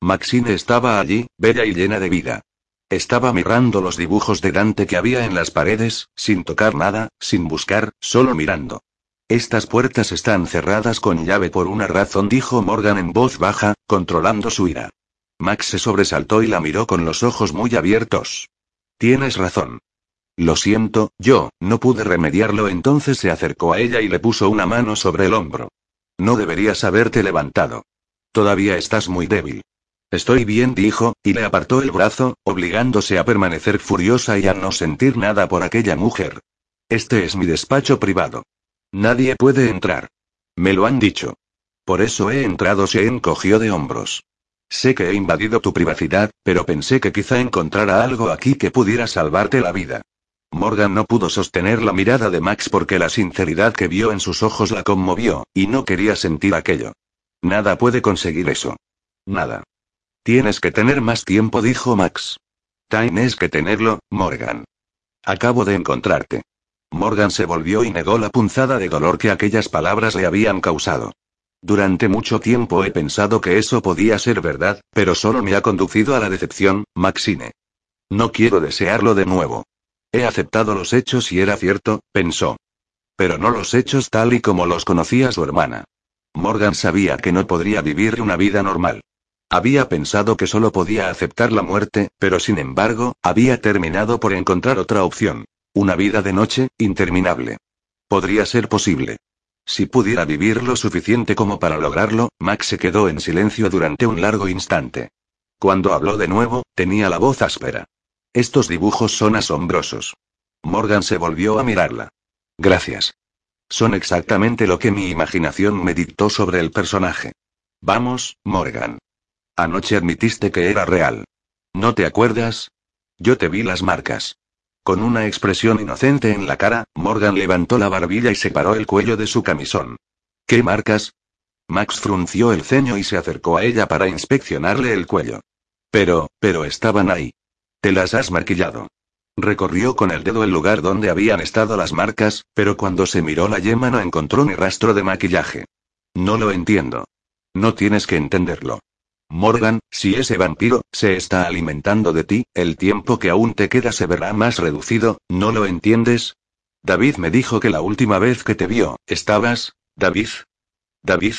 Maxine estaba allí, bella y llena de vida. Estaba mirando los dibujos de Dante que había en las paredes, sin tocar nada, sin buscar, solo mirando. Estas puertas están cerradas con llave por una razón, dijo Morgan en voz baja, controlando su ira. Max se sobresaltó y la miró con los ojos muy abiertos. Tienes razón. Lo siento, yo, no pude remediarlo. Entonces se acercó a ella y le puso una mano sobre el hombro. No deberías haberte levantado. Todavía estás muy débil. Estoy bien, dijo, y le apartó el brazo, obligándose a permanecer furiosa y a no sentir nada por aquella mujer. Este es mi despacho privado. Nadie puede entrar. Me lo han dicho. Por eso he entrado, se encogió de hombros. Sé que he invadido tu privacidad, pero pensé que quizá encontrara algo aquí que pudiera salvarte la vida. Morgan no pudo sostener la mirada de Max porque la sinceridad que vio en sus ojos la conmovió, y no quería sentir aquello. Nada puede conseguir eso. Nada. Tienes que tener más tiempo, dijo Max. Tienes que tenerlo, Morgan. Acabo de encontrarte. Morgan se volvió y negó la punzada de dolor que aquellas palabras le habían causado. Durante mucho tiempo he pensado que eso podía ser verdad, pero solo me ha conducido a la decepción, Maxine. No quiero desearlo de nuevo. He aceptado los hechos y era cierto, pensó. Pero no los hechos tal y como los conocía su hermana. Morgan sabía que no podría vivir una vida normal. Había pensado que solo podía aceptar la muerte, pero sin embargo, había terminado por encontrar otra opción. Una vida de noche, interminable. Podría ser posible. Si pudiera vivir lo suficiente como para lograrlo, Max se quedó en silencio durante un largo instante. Cuando habló de nuevo, tenía la voz áspera. Estos dibujos son asombrosos. Morgan se volvió a mirarla. Gracias. Son exactamente lo que mi imaginación me dictó sobre el personaje. Vamos, Morgan. Anoche admitiste que era real. ¿No te acuerdas? Yo te vi las marcas. Con una expresión inocente en la cara, Morgan levantó la barbilla y separó el cuello de su camisón. ¿Qué marcas? Max frunció el ceño y se acercó a ella para inspeccionarle el cuello. Pero, pero estaban ahí. Te las has maquillado. Recorrió con el dedo el lugar donde habían estado las marcas, pero cuando se miró la yema no encontró ni rastro de maquillaje. No lo entiendo. No tienes que entenderlo. Morgan, si ese vampiro se está alimentando de ti, el tiempo que aún te queda se verá más reducido, ¿no lo entiendes? David me dijo que la última vez que te vio, estabas... David. David.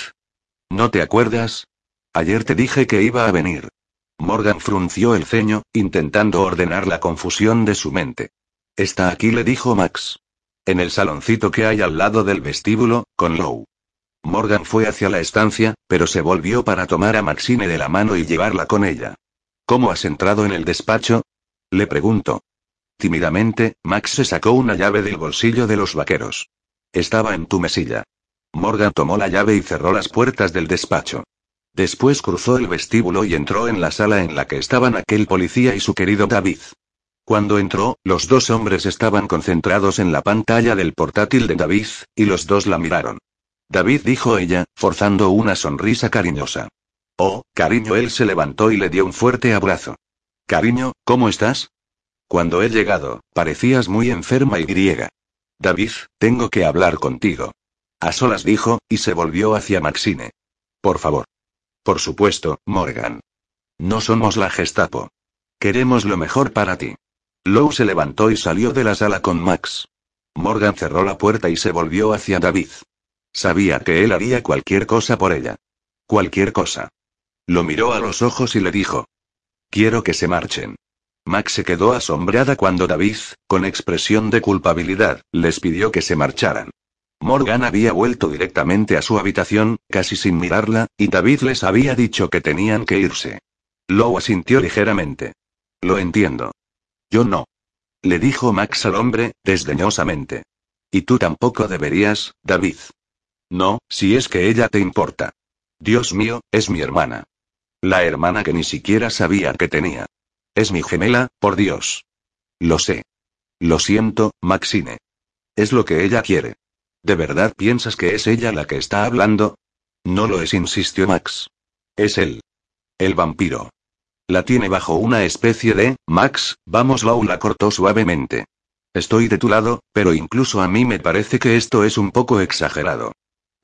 ¿No te acuerdas? Ayer te dije que iba a venir. Morgan frunció el ceño, intentando ordenar la confusión de su mente. Está aquí, le dijo Max. En el saloncito que hay al lado del vestíbulo, con Lou. Morgan fue hacia la estancia, pero se volvió para tomar a Maxine de la mano y llevarla con ella. ¿Cómo has entrado en el despacho? Le preguntó. Tímidamente, Max se sacó una llave del bolsillo de los vaqueros. Estaba en tu mesilla. Morgan tomó la llave y cerró las puertas del despacho. Después cruzó el vestíbulo y entró en la sala en la que estaban aquel policía y su querido David. Cuando entró, los dos hombres estaban concentrados en la pantalla del portátil de David, y los dos la miraron. David dijo ella, forzando una sonrisa cariñosa. Oh, cariño, él se levantó y le dio un fuerte abrazo. Cariño, ¿cómo estás? Cuando he llegado, parecías muy enferma y griega. David, tengo que hablar contigo. A solas dijo, y se volvió hacia Maxine. Por favor. Por supuesto, Morgan. No somos la Gestapo. Queremos lo mejor para ti. Lou se levantó y salió de la sala con Max. Morgan cerró la puerta y se volvió hacia David. Sabía que él haría cualquier cosa por ella. Cualquier cosa. Lo miró a los ojos y le dijo. Quiero que se marchen. Max se quedó asombrada cuando David, con expresión de culpabilidad, les pidió que se marcharan. Morgan había vuelto directamente a su habitación, casi sin mirarla, y David les había dicho que tenían que irse. Lowe asintió ligeramente. Lo entiendo. Yo no. Le dijo Max al hombre, desdeñosamente. Y tú tampoco deberías, David. No, si es que ella te importa. Dios mío, es mi hermana. La hermana que ni siquiera sabía que tenía. Es mi gemela, por Dios. Lo sé. Lo siento, Maxine. Es lo que ella quiere. ¿De verdad piensas que es ella la que está hablando? No lo es, insistió Max. Es él. El vampiro. La tiene bajo una especie de... Max, vamos, Lau la cortó suavemente. Estoy de tu lado, pero incluso a mí me parece que esto es un poco exagerado.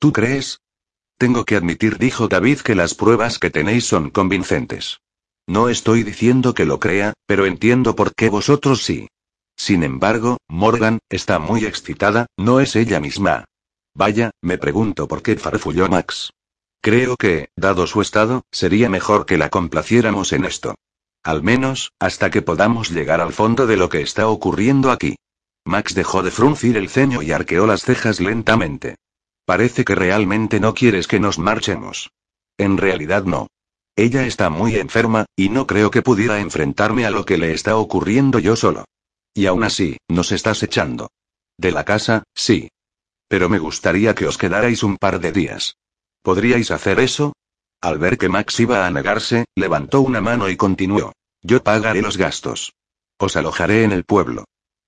¿Tú crees? Tengo que admitir, dijo David, que las pruebas que tenéis son convincentes. No estoy diciendo que lo crea, pero entiendo por qué vosotros sí. Sin embargo, Morgan, está muy excitada, no es ella misma. Vaya, me pregunto por qué farfulló Max. Creo que, dado su estado, sería mejor que la complaciéramos en esto. Al menos, hasta que podamos llegar al fondo de lo que está ocurriendo aquí. Max dejó de fruncir el ceño y arqueó las cejas lentamente. Parece que realmente no quieres que nos marchemos. En realidad no. Ella está muy enferma, y no creo que pudiera enfrentarme a lo que le está ocurriendo yo solo. Y aún así, nos estás echando. De la casa, sí. Pero me gustaría que os quedarais un par de días. ¿Podríais hacer eso? Al ver que Max iba a negarse, levantó una mano y continuó. Yo pagaré los gastos. Os alojaré en el pueblo.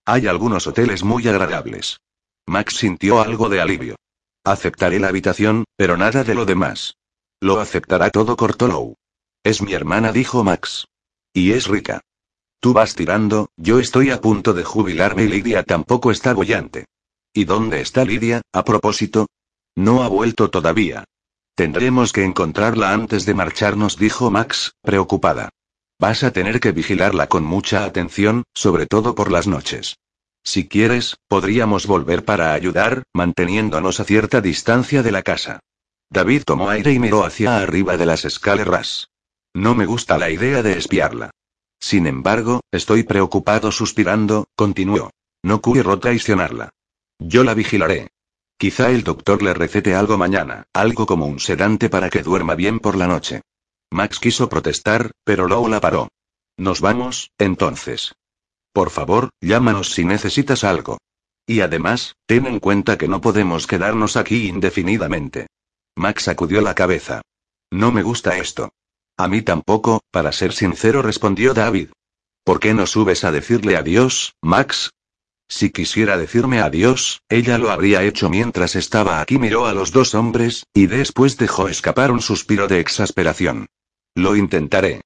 Hay algunos hoteles muy agradables. Max sintió algo de alivio. Aceptaré la habitación, pero nada de lo demás. Lo aceptará todo, cortó Es mi hermana, dijo Max. Y es rica. Tú vas tirando, yo estoy a punto de jubilarme y Lidia tampoco está bollante. ¿Y dónde está Lidia, a propósito? No ha vuelto todavía. Tendremos que encontrarla antes de marcharnos, dijo Max, preocupada. Vas a tener que vigilarla con mucha atención, sobre todo por las noches. Si quieres, podríamos volver para ayudar, manteniéndonos a cierta distancia de la casa. David tomó aire y miró hacia arriba de las escaleras. No me gusta la idea de espiarla. Sin embargo, estoy preocupado suspirando, continuó. No quiero traicionarla. Yo la vigilaré. Quizá el doctor le recete algo mañana, algo como un sedante para que duerma bien por la noche. Max quiso protestar, pero Lou la paró. Nos vamos, entonces. Por favor, llámanos si necesitas algo. Y además, ten en cuenta que no podemos quedarnos aquí indefinidamente. Max sacudió la cabeza. No me gusta esto. A mí tampoco, para ser sincero, respondió David. ¿Por qué no subes a decirle adiós, Max? Si quisiera decirme adiós, ella lo habría hecho mientras estaba aquí. Miró a los dos hombres, y después dejó escapar un suspiro de exasperación. Lo intentaré.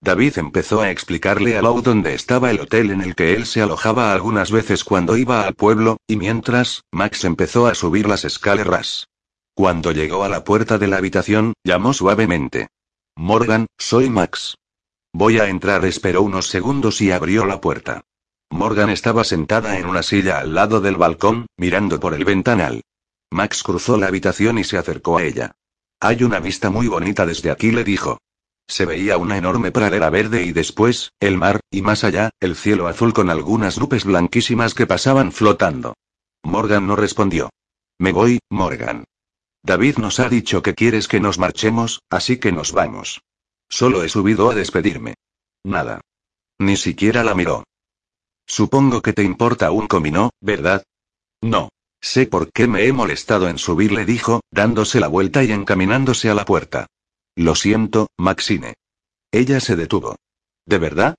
David empezó a explicarle a Lou dónde estaba el hotel en el que él se alojaba algunas veces cuando iba al pueblo, y mientras, Max empezó a subir las escaleras. Cuando llegó a la puerta de la habitación, llamó suavemente. Morgan, soy Max. Voy a entrar. Esperó unos segundos y abrió la puerta. Morgan estaba sentada en una silla al lado del balcón, mirando por el ventanal. Max cruzó la habitación y se acercó a ella. Hay una vista muy bonita desde aquí, le dijo. Se veía una enorme pradera verde y después, el mar, y más allá, el cielo azul con algunas nubes blanquísimas que pasaban flotando. Morgan no respondió. Me voy, Morgan. David nos ha dicho que quieres que nos marchemos, así que nos vamos. Solo he subido a despedirme. Nada. Ni siquiera la miró. Supongo que te importa un comino, ¿verdad? No. Sé por qué me he molestado en subir, le dijo, dándose la vuelta y encaminándose a la puerta. Lo siento, Maxine. Ella se detuvo. ¿De verdad?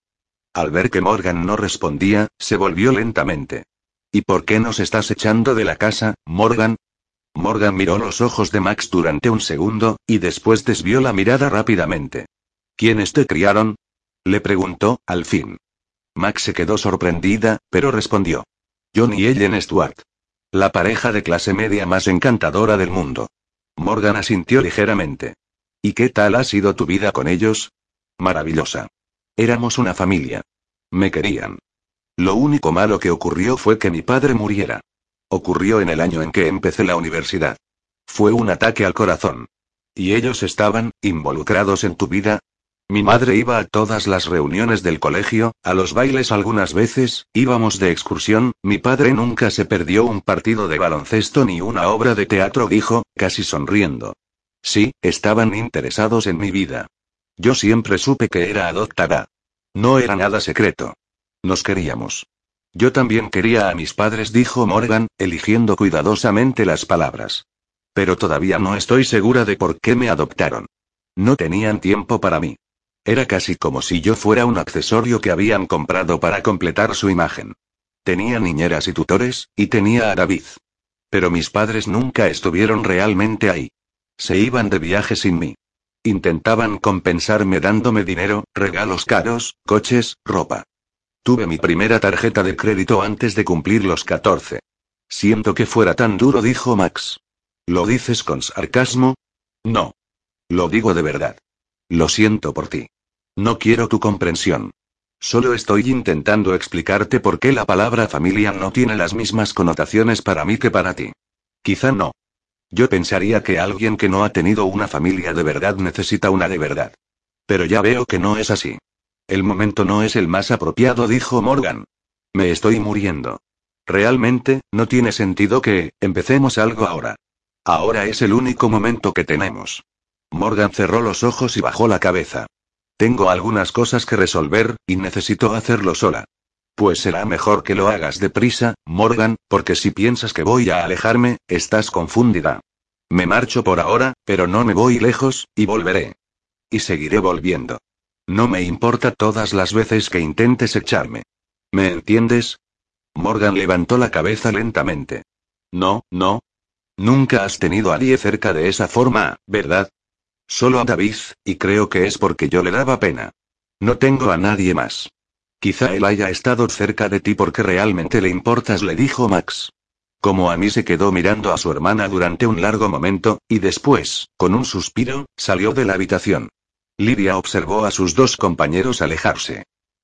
Al ver que Morgan no respondía, se volvió lentamente. ¿Y por qué nos estás echando de la casa, Morgan? Morgan miró los ojos de Max durante un segundo, y después desvió la mirada rápidamente. ¿Quiénes te criaron? Le preguntó, al fin. Max se quedó sorprendida, pero respondió. John y Ellen Stuart. La pareja de clase media más encantadora del mundo. Morgan asintió ligeramente. ¿Y qué tal ha sido tu vida con ellos? Maravillosa. Éramos una familia. Me querían. Lo único malo que ocurrió fue que mi padre muriera. Ocurrió en el año en que empecé la universidad. Fue un ataque al corazón. ¿Y ellos estaban involucrados en tu vida? Mi madre iba a todas las reuniones del colegio, a los bailes algunas veces, íbamos de excursión, mi padre nunca se perdió un partido de baloncesto ni una obra de teatro, dijo, casi sonriendo. Sí, estaban interesados en mi vida. Yo siempre supe que era adoptada. No era nada secreto. Nos queríamos. Yo también quería a mis padres, dijo Morgan, eligiendo cuidadosamente las palabras. Pero todavía no estoy segura de por qué me adoptaron. No tenían tiempo para mí. Era casi como si yo fuera un accesorio que habían comprado para completar su imagen. Tenía niñeras y tutores, y tenía a David. Pero mis padres nunca estuvieron realmente ahí. Se iban de viaje sin mí. Intentaban compensarme dándome dinero, regalos caros, coches, ropa. Tuve mi primera tarjeta de crédito antes de cumplir los 14. Siento que fuera tan duro, dijo Max. ¿Lo dices con sarcasmo? No. Lo digo de verdad. Lo siento por ti. No quiero tu comprensión. Solo estoy intentando explicarte por qué la palabra familia no tiene las mismas connotaciones para mí que para ti. Quizá no. Yo pensaría que alguien que no ha tenido una familia de verdad necesita una de verdad. Pero ya veo que no es así. El momento no es el más apropiado, dijo Morgan. Me estoy muriendo. Realmente, no tiene sentido que, empecemos algo ahora. Ahora es el único momento que tenemos. Morgan cerró los ojos y bajó la cabeza. Tengo algunas cosas que resolver, y necesito hacerlo sola. Pues será mejor que lo hagas deprisa, Morgan, porque si piensas que voy a alejarme, estás confundida. Me marcho por ahora, pero no me voy lejos, y volveré. Y seguiré volviendo. No me importa todas las veces que intentes echarme. ¿Me entiendes? Morgan levantó la cabeza lentamente. No, no. Nunca has tenido a nadie cerca de esa forma, ¿verdad? Solo a David, y creo que es porque yo le daba pena. No tengo a nadie más. Quizá él haya estado cerca de ti porque realmente le importas, le dijo Max. Como a mí se quedó mirando a su hermana durante un largo momento, y después, con un suspiro, salió de la habitación. Lidia observó a sus dos compañeros alejarse.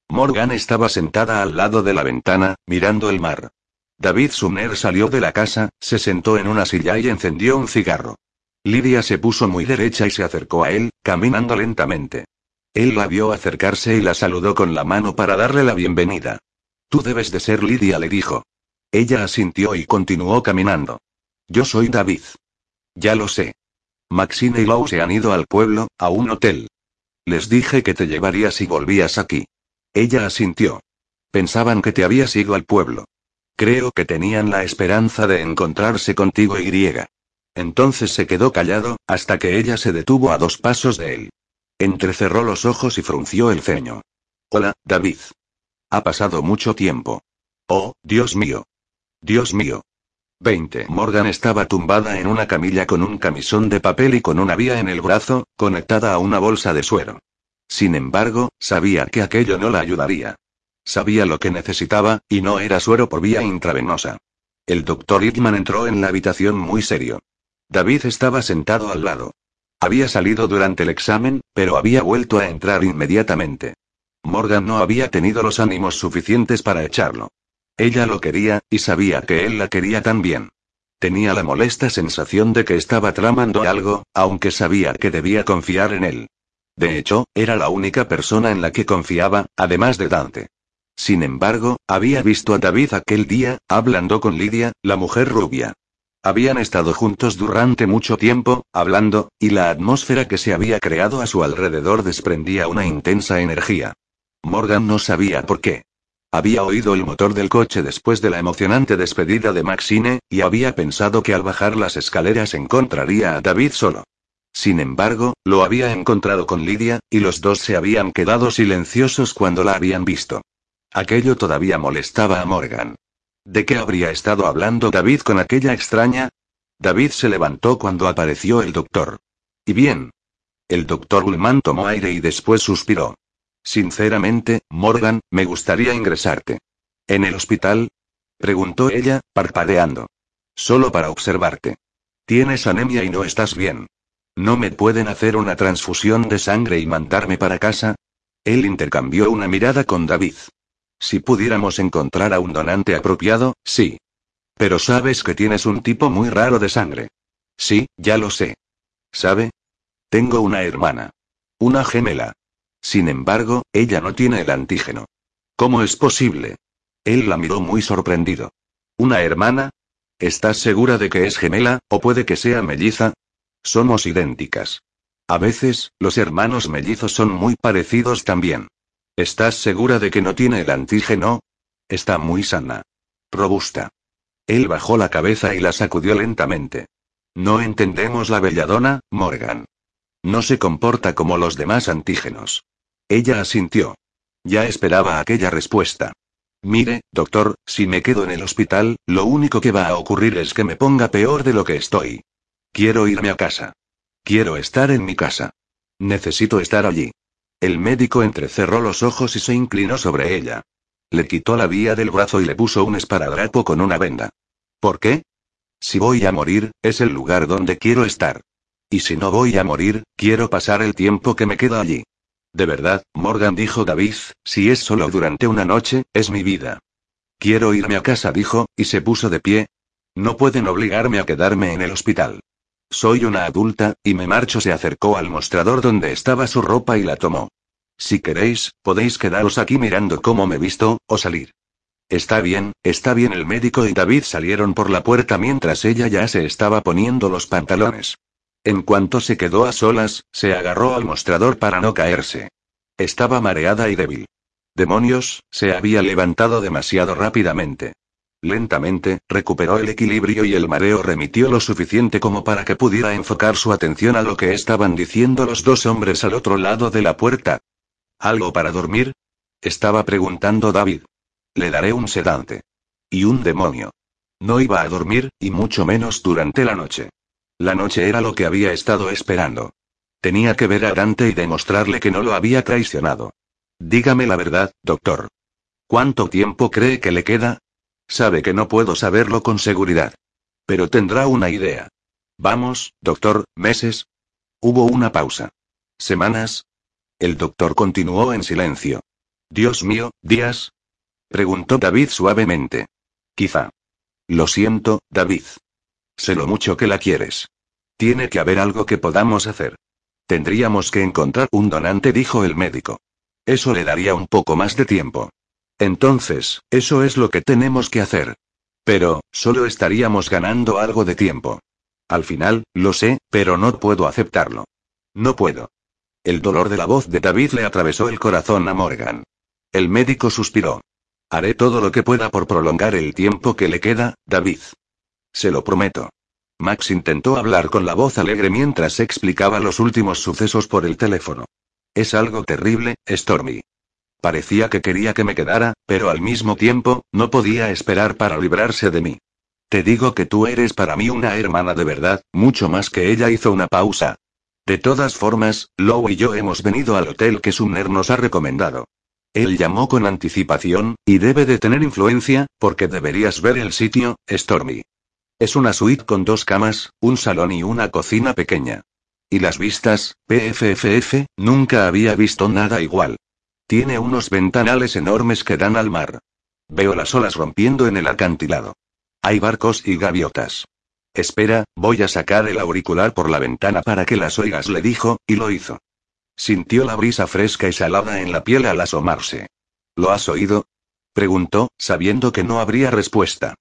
Morgan estaba sentada al lado de la ventana, mirando el mar. David Sumner salió de la casa, se sentó en una silla y encendió un cigarro. Lidia se puso muy derecha y se acercó a él, caminando lentamente. Él la vio acercarse y la saludó con la mano para darle la bienvenida. Tú debes de ser Lidia, le dijo. Ella asintió y continuó caminando. Yo soy David. Ya lo sé. Maxine y Lou se han ido al pueblo, a un hotel. Les dije que te llevaría si volvías aquí. Ella asintió. Pensaban que te habías ido al pueblo. Creo que tenían la esperanza de encontrarse contigo y griega. Entonces se quedó callado, hasta que ella se detuvo a dos pasos de él. Entrecerró los ojos y frunció el ceño. Hola, David. Ha pasado mucho tiempo. Oh, Dios mío. Dios mío. 20. Morgan estaba tumbada en una camilla con un camisón de papel y con una vía en el brazo, conectada a una bolsa de suero. Sin embargo, sabía que aquello no la ayudaría. Sabía lo que necesitaba, y no era suero por vía intravenosa. El doctor Hickman entró en la habitación muy serio. David estaba sentado al lado. Había salido durante el examen, pero había vuelto a entrar inmediatamente. Morgan no había tenido los ánimos suficientes para echarlo. Ella lo quería, y sabía que él la quería también. Tenía la molesta sensación de que estaba tramando algo, aunque sabía que debía confiar en él. De hecho, era la única persona en la que confiaba, además de Dante. Sin embargo, había visto a David aquel día, hablando con Lidia, la mujer rubia. Habían estado juntos durante mucho tiempo, hablando, y la atmósfera que se había creado a su alrededor desprendía una intensa energía. Morgan no sabía por qué. Había oído el motor del coche después de la emocionante despedida de Maxine, y había pensado que al bajar las escaleras encontraría a David solo. Sin embargo, lo había encontrado con Lidia, y los dos se habían quedado silenciosos cuando la habían visto. Aquello todavía molestaba a Morgan. ¿De qué habría estado hablando David con aquella extraña? David se levantó cuando apareció el doctor. ¿Y bien? El doctor Ullman tomó aire y después suspiró. Sinceramente, Morgan, me gustaría ingresarte. ¿En el hospital? preguntó ella, parpadeando. Solo para observarte. Tienes anemia y no estás bien. ¿No me pueden hacer una transfusión de sangre y mandarme para casa? Él intercambió una mirada con David. Si pudiéramos encontrar a un donante apropiado, sí. Pero sabes que tienes un tipo muy raro de sangre. Sí, ya lo sé. ¿Sabe? Tengo una hermana. Una gemela. Sin embargo, ella no tiene el antígeno. ¿Cómo es posible? Él la miró muy sorprendido. ¿Una hermana? ¿Estás segura de que es gemela, o puede que sea melliza? Somos idénticas. A veces, los hermanos mellizos son muy parecidos también. ¿Estás segura de que no tiene el antígeno? Está muy sana. Robusta. Él bajó la cabeza y la sacudió lentamente. No entendemos la belladona, Morgan. No se comporta como los demás antígenos. Ella asintió. Ya esperaba aquella respuesta. Mire, doctor, si me quedo en el hospital, lo único que va a ocurrir es que me ponga peor de lo que estoy. Quiero irme a casa. Quiero estar en mi casa. Necesito estar allí. El médico entrecerró los ojos y se inclinó sobre ella. Le quitó la vía del brazo y le puso un esparadrapo con una venda. ¿Por qué? Si voy a morir, es el lugar donde quiero estar. Y si no voy a morir, quiero pasar el tiempo que me queda allí. De verdad, Morgan dijo David, si es solo durante una noche, es mi vida. Quiero irme a casa, dijo, y se puso de pie. No pueden obligarme a quedarme en el hospital. Soy una adulta, y me marcho. Se acercó al mostrador donde estaba su ropa y la tomó. Si queréis, podéis quedaros aquí mirando cómo me visto, o salir. Está bien, está bien. El médico y David salieron por la puerta mientras ella ya se estaba poniendo los pantalones. En cuanto se quedó a solas, se agarró al mostrador para no caerse. Estaba mareada y débil. Demonios, se había levantado demasiado rápidamente. Lentamente, recuperó el equilibrio y el mareo remitió lo suficiente como para que pudiera enfocar su atención a lo que estaban diciendo los dos hombres al otro lado de la puerta. ¿Algo para dormir? Estaba preguntando David. Le daré un sedante. Y un demonio. No iba a dormir, y mucho menos durante la noche. La noche era lo que había estado esperando. Tenía que ver a Dante y demostrarle que no lo había traicionado. Dígame la verdad, doctor. ¿Cuánto tiempo cree que le queda? Sabe que no puedo saberlo con seguridad. Pero tendrá una idea. Vamos, doctor, meses. Hubo una pausa. ¿Semanas? El doctor continuó en silencio. Dios mío, días. Preguntó David suavemente. Quizá. Lo siento, David. Sé lo mucho que la quieres. Tiene que haber algo que podamos hacer. Tendríamos que encontrar un donante, dijo el médico. Eso le daría un poco más de tiempo. Entonces, eso es lo que tenemos que hacer. Pero, solo estaríamos ganando algo de tiempo. Al final, lo sé, pero no puedo aceptarlo. No puedo. El dolor de la voz de David le atravesó el corazón a Morgan. El médico suspiró. Haré todo lo que pueda por prolongar el tiempo que le queda, David. Se lo prometo. Max intentó hablar con la voz alegre mientras explicaba los últimos sucesos por el teléfono. Es algo terrible, Stormy. Parecía que quería que me quedara, pero al mismo tiempo, no podía esperar para librarse de mí. Te digo que tú eres para mí una hermana de verdad, mucho más que ella hizo una pausa. De todas formas, Lou y yo hemos venido al hotel que Sumner nos ha recomendado. Él llamó con anticipación, y debe de tener influencia, porque deberías ver el sitio, Stormy. Es una suite con dos camas, un salón y una cocina pequeña. Y las vistas, PFFF, nunca había visto nada igual. Tiene unos ventanales enormes que dan al mar. Veo las olas rompiendo en el acantilado. Hay barcos y gaviotas. Espera, voy a sacar el auricular por la ventana para que las oigas, le dijo, y lo hizo. Sintió la brisa fresca y salada en la piel al asomarse. ¿Lo has oído? preguntó, sabiendo que no habría respuesta.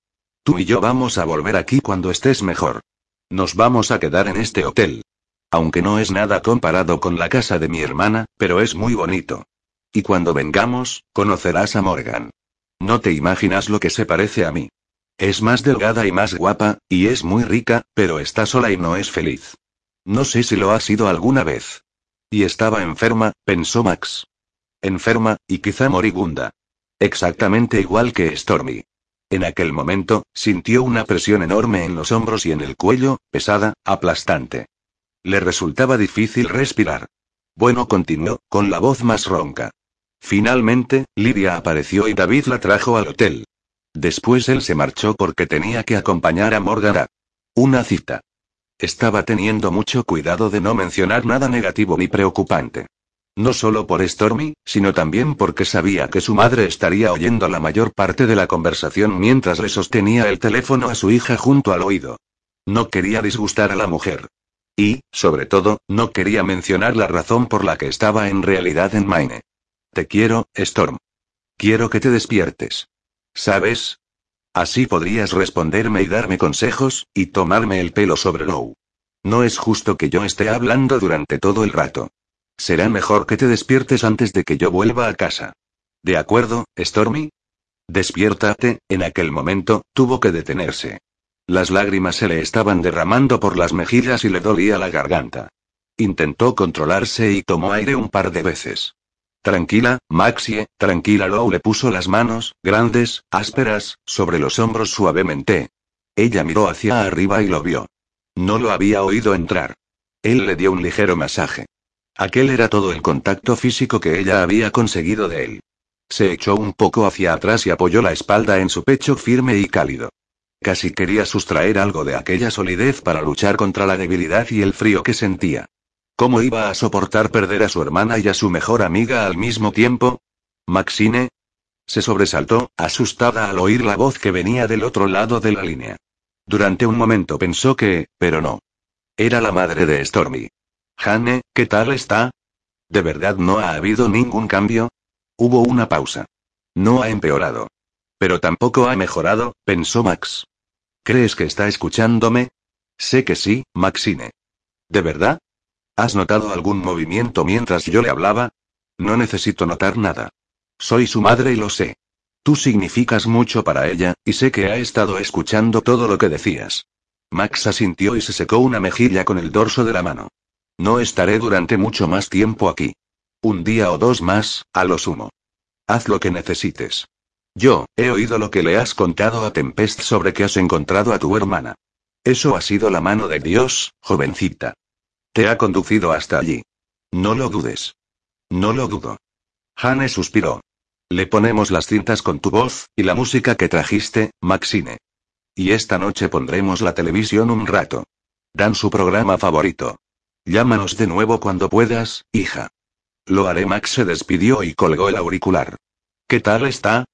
Tú y yo vamos a volver aquí cuando estés mejor. Nos vamos a quedar en este hotel. Aunque no es nada comparado con la casa de mi hermana, pero es muy bonito. Y cuando vengamos, conocerás a Morgan. No te imaginas lo que se parece a mí. Es más delgada y más guapa, y es muy rica, pero está sola y no es feliz. No sé si lo ha sido alguna vez. Y estaba enferma, pensó Max. Enferma, y quizá moribunda. Exactamente igual que Stormy. En aquel momento, sintió una presión enorme en los hombros y en el cuello, pesada, aplastante. Le resultaba difícil respirar. Bueno, continuó, con la voz más ronca. Finalmente, Lidia apareció y David la trajo al hotel. Después él se marchó porque tenía que acompañar a Morgan a una cita. Estaba teniendo mucho cuidado de no mencionar nada negativo ni preocupante. No solo por Stormy, sino también porque sabía que su madre estaría oyendo la mayor parte de la conversación mientras le sostenía el teléfono a su hija junto al oído. No quería disgustar a la mujer. Y, sobre todo, no quería mencionar la razón por la que estaba en realidad en Maine. Te quiero, Storm. Quiero que te despiertes. ¿Sabes? Así podrías responderme y darme consejos, y tomarme el pelo sobre Low. No es justo que yo esté hablando durante todo el rato. Será mejor que te despiertes antes de que yo vuelva a casa. ¿De acuerdo, Stormy? Despiértate, en aquel momento, tuvo que detenerse. Las lágrimas se le estaban derramando por las mejillas y le dolía la garganta. Intentó controlarse y tomó aire un par de veces. Tranquila, Maxie, tranquila. Lou le puso las manos, grandes, ásperas, sobre los hombros suavemente. Ella miró hacia arriba y lo vio. No lo había oído entrar. Él le dio un ligero masaje. Aquel era todo el contacto físico que ella había conseguido de él. Se echó un poco hacia atrás y apoyó la espalda en su pecho firme y cálido. Casi quería sustraer algo de aquella solidez para luchar contra la debilidad y el frío que sentía. ¿Cómo iba a soportar perder a su hermana y a su mejor amiga al mismo tiempo? ¿Maxine? Se sobresaltó, asustada al oír la voz que venía del otro lado de la línea. Durante un momento pensó que, pero no. Era la madre de Stormy. Jane, ¿qué tal está? ¿De verdad no ha habido ningún cambio? Hubo una pausa. No ha empeorado. Pero tampoco ha mejorado, pensó Max. ¿Crees que está escuchándome? Sé que sí, Maxine. ¿De verdad? ¿Has notado algún movimiento mientras yo le hablaba? No necesito notar nada. Soy su madre y lo sé. Tú significas mucho para ella, y sé que ha estado escuchando todo lo que decías. Max asintió y se secó una mejilla con el dorso de la mano. No estaré durante mucho más tiempo aquí. Un día o dos más, a lo sumo. Haz lo que necesites. Yo, he oído lo que le has contado a Tempest sobre que has encontrado a tu hermana. Eso ha sido la mano de Dios, jovencita. Te ha conducido hasta allí. No lo dudes. No lo dudo. Hane suspiró. Le ponemos las cintas con tu voz, y la música que trajiste, Maxine. Y esta noche pondremos la televisión un rato. Dan su programa favorito. Llámanos de nuevo cuando puedas, hija. Lo haré. Max se despidió y colgó el auricular. ¿Qué tal está?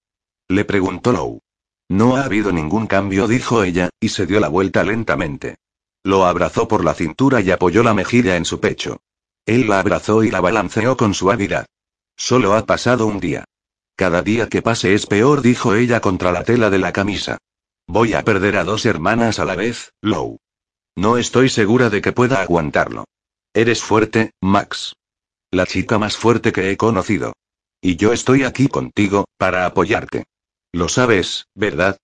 Le preguntó Lou. No ha habido ningún cambio, dijo ella, y se dio la vuelta lentamente. Lo abrazó por la cintura y apoyó la mejilla en su pecho. Él la abrazó y la balanceó con suavidad. Solo ha pasado un día. Cada día que pase es peor, dijo ella contra la tela de la camisa. Voy a perder a dos hermanas a la vez, Lou. No estoy segura de que pueda aguantarlo. Eres fuerte, Max. La chica más fuerte que he conocido. Y yo estoy aquí contigo, para apoyarte. Lo sabes, ¿verdad?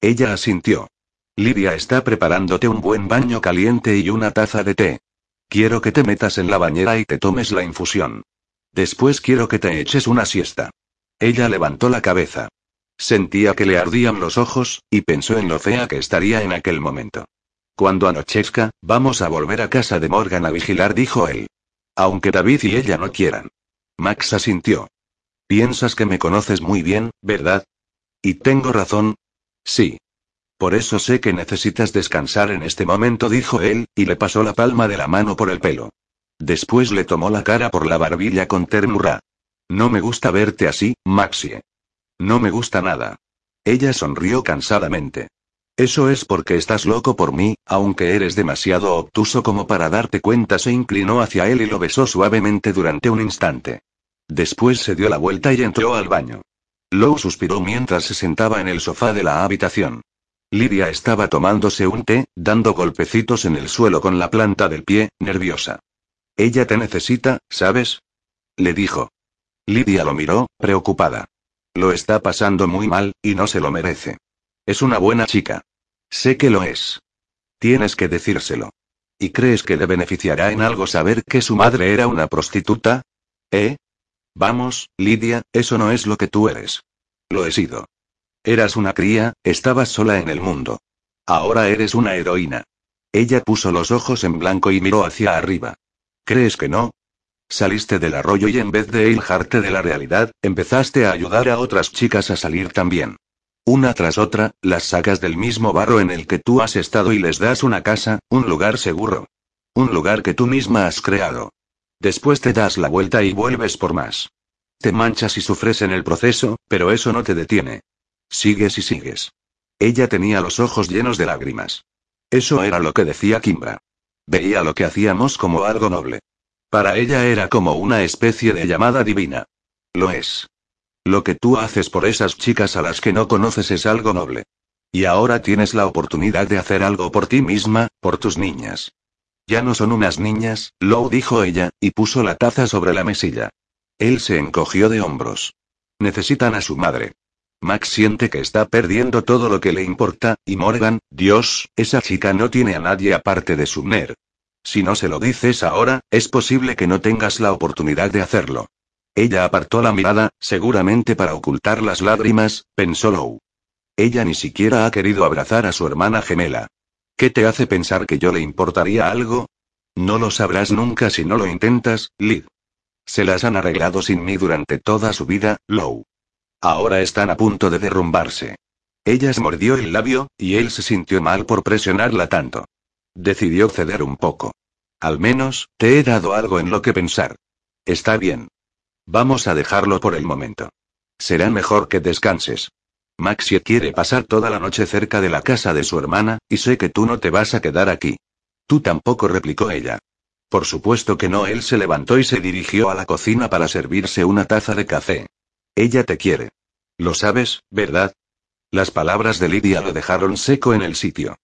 Ella asintió. Lidia está preparándote un buen baño caliente y una taza de té. Quiero que te metas en la bañera y te tomes la infusión. Después quiero que te eches una siesta. Ella levantó la cabeza. Sentía que le ardían los ojos, y pensó en lo fea que estaría en aquel momento. Cuando anochezca, vamos a volver a casa de Morgan a vigilar, dijo él. Aunque David y ella no quieran. Max asintió. Piensas que me conoces muy bien, ¿verdad? ¿Y tengo razón? Sí. Por eso sé que necesitas descansar en este momento, dijo él, y le pasó la palma de la mano por el pelo. Después le tomó la cara por la barbilla con ternura. No me gusta verte así, Maxie. No me gusta nada. Ella sonrió cansadamente. Eso es porque estás loco por mí, aunque eres demasiado obtuso como para darte cuenta. Se inclinó hacia él y lo besó suavemente durante un instante. Después se dio la vuelta y entró al baño. Lou suspiró mientras se sentaba en el sofá de la habitación. Lidia estaba tomándose un té, dando golpecitos en el suelo con la planta del pie, nerviosa. Ella te necesita, ¿sabes? Le dijo. Lidia lo miró, preocupada. Lo está pasando muy mal, y no se lo merece. Es una buena chica. Sé que lo es. Tienes que decírselo. ¿Y crees que le beneficiará en algo saber que su madre era una prostituta? ¿Eh? Vamos, Lidia, eso no es lo que tú eres. Lo he sido. Eras una cría, estabas sola en el mundo. Ahora eres una heroína. Ella puso los ojos en blanco y miró hacia arriba. ¿Crees que no? Saliste del arroyo y en vez de hiljarte de la realidad, empezaste a ayudar a otras chicas a salir también. Una tras otra, las sacas del mismo barro en el que tú has estado y les das una casa, un lugar seguro. Un lugar que tú misma has creado. Después te das la vuelta y vuelves por más. Te manchas y sufres en el proceso, pero eso no te detiene. Sigues y sigues. Ella tenía los ojos llenos de lágrimas. Eso era lo que decía Kimbra. Veía lo que hacíamos como algo noble. Para ella era como una especie de llamada divina. Lo es. Lo que tú haces por esas chicas a las que no conoces es algo noble. Y ahora tienes la oportunidad de hacer algo por ti misma, por tus niñas. Ya no son unas niñas, Lou dijo ella, y puso la taza sobre la mesilla. Él se encogió de hombros. Necesitan a su madre. Max siente que está perdiendo todo lo que le importa, y Morgan, Dios, esa chica no tiene a nadie aparte de Sumner. Si no se lo dices ahora, es posible que no tengas la oportunidad de hacerlo. Ella apartó la mirada, seguramente para ocultar las lágrimas, pensó Lou. Ella ni siquiera ha querido abrazar a su hermana gemela. ¿Qué te hace pensar que yo le importaría algo? No lo sabrás nunca si no lo intentas, Liv. Se las han arreglado sin mí durante toda su vida, Lou. Ahora están a punto de derrumbarse. Ella se mordió el labio, y él se sintió mal por presionarla tanto. Decidió ceder un poco. Al menos, te he dado algo en lo que pensar. Está bien. Vamos a dejarlo por el momento. Será mejor que descanses. Maxie quiere pasar toda la noche cerca de la casa de su hermana, y sé que tú no te vas a quedar aquí. Tú tampoco, replicó ella. Por supuesto que no, él se levantó y se dirigió a la cocina para servirse una taza de café. Ella te quiere. Lo sabes, ¿verdad? Las palabras de Lidia lo dejaron seco en el sitio.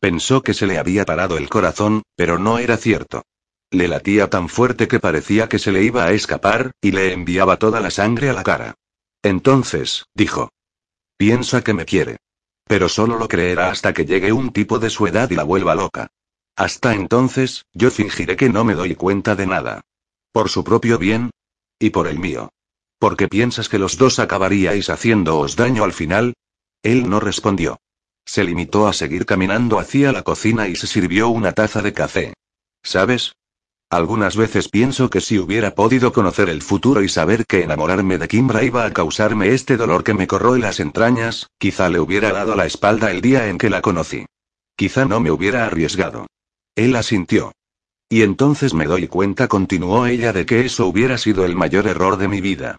Pensó que se le había parado el corazón, pero no era cierto. Le latía tan fuerte que parecía que se le iba a escapar, y le enviaba toda la sangre a la cara. Entonces, dijo. Piensa que me quiere. Pero solo lo creerá hasta que llegue un tipo de su edad y la vuelva loca. Hasta entonces, yo fingiré que no me doy cuenta de nada. Por su propio bien. Y por el mío. ¿Por qué piensas que los dos acabaríais haciéndoos daño al final? Él no respondió. Se limitó a seguir caminando hacia la cocina y se sirvió una taza de café. ¿Sabes? Algunas veces pienso que si hubiera podido conocer el futuro y saber que enamorarme de Kimbra iba a causarme este dolor que me corroe las entrañas, quizá le hubiera dado la espalda el día en que la conocí. Quizá no me hubiera arriesgado. Él asintió. Y entonces me doy cuenta, continuó ella, de que eso hubiera sido el mayor error de mi vida.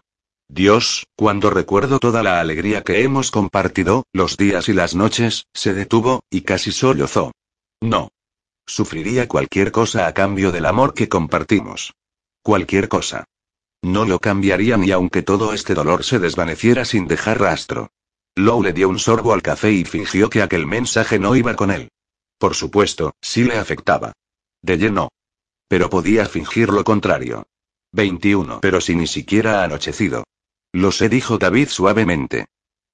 Dios, cuando recuerdo toda la alegría que hemos compartido, los días y las noches, se detuvo, y casi sollozó. No. Sufriría cualquier cosa a cambio del amor que compartimos. Cualquier cosa. No lo cambiaría ni aunque todo este dolor se desvaneciera sin dejar rastro. Lou le dio un sorbo al café y fingió que aquel mensaje no iba con él. Por supuesto, sí le afectaba. De lleno. Pero podía fingir lo contrario. 21. Pero si ni siquiera anochecido. Lo sé, dijo David suavemente.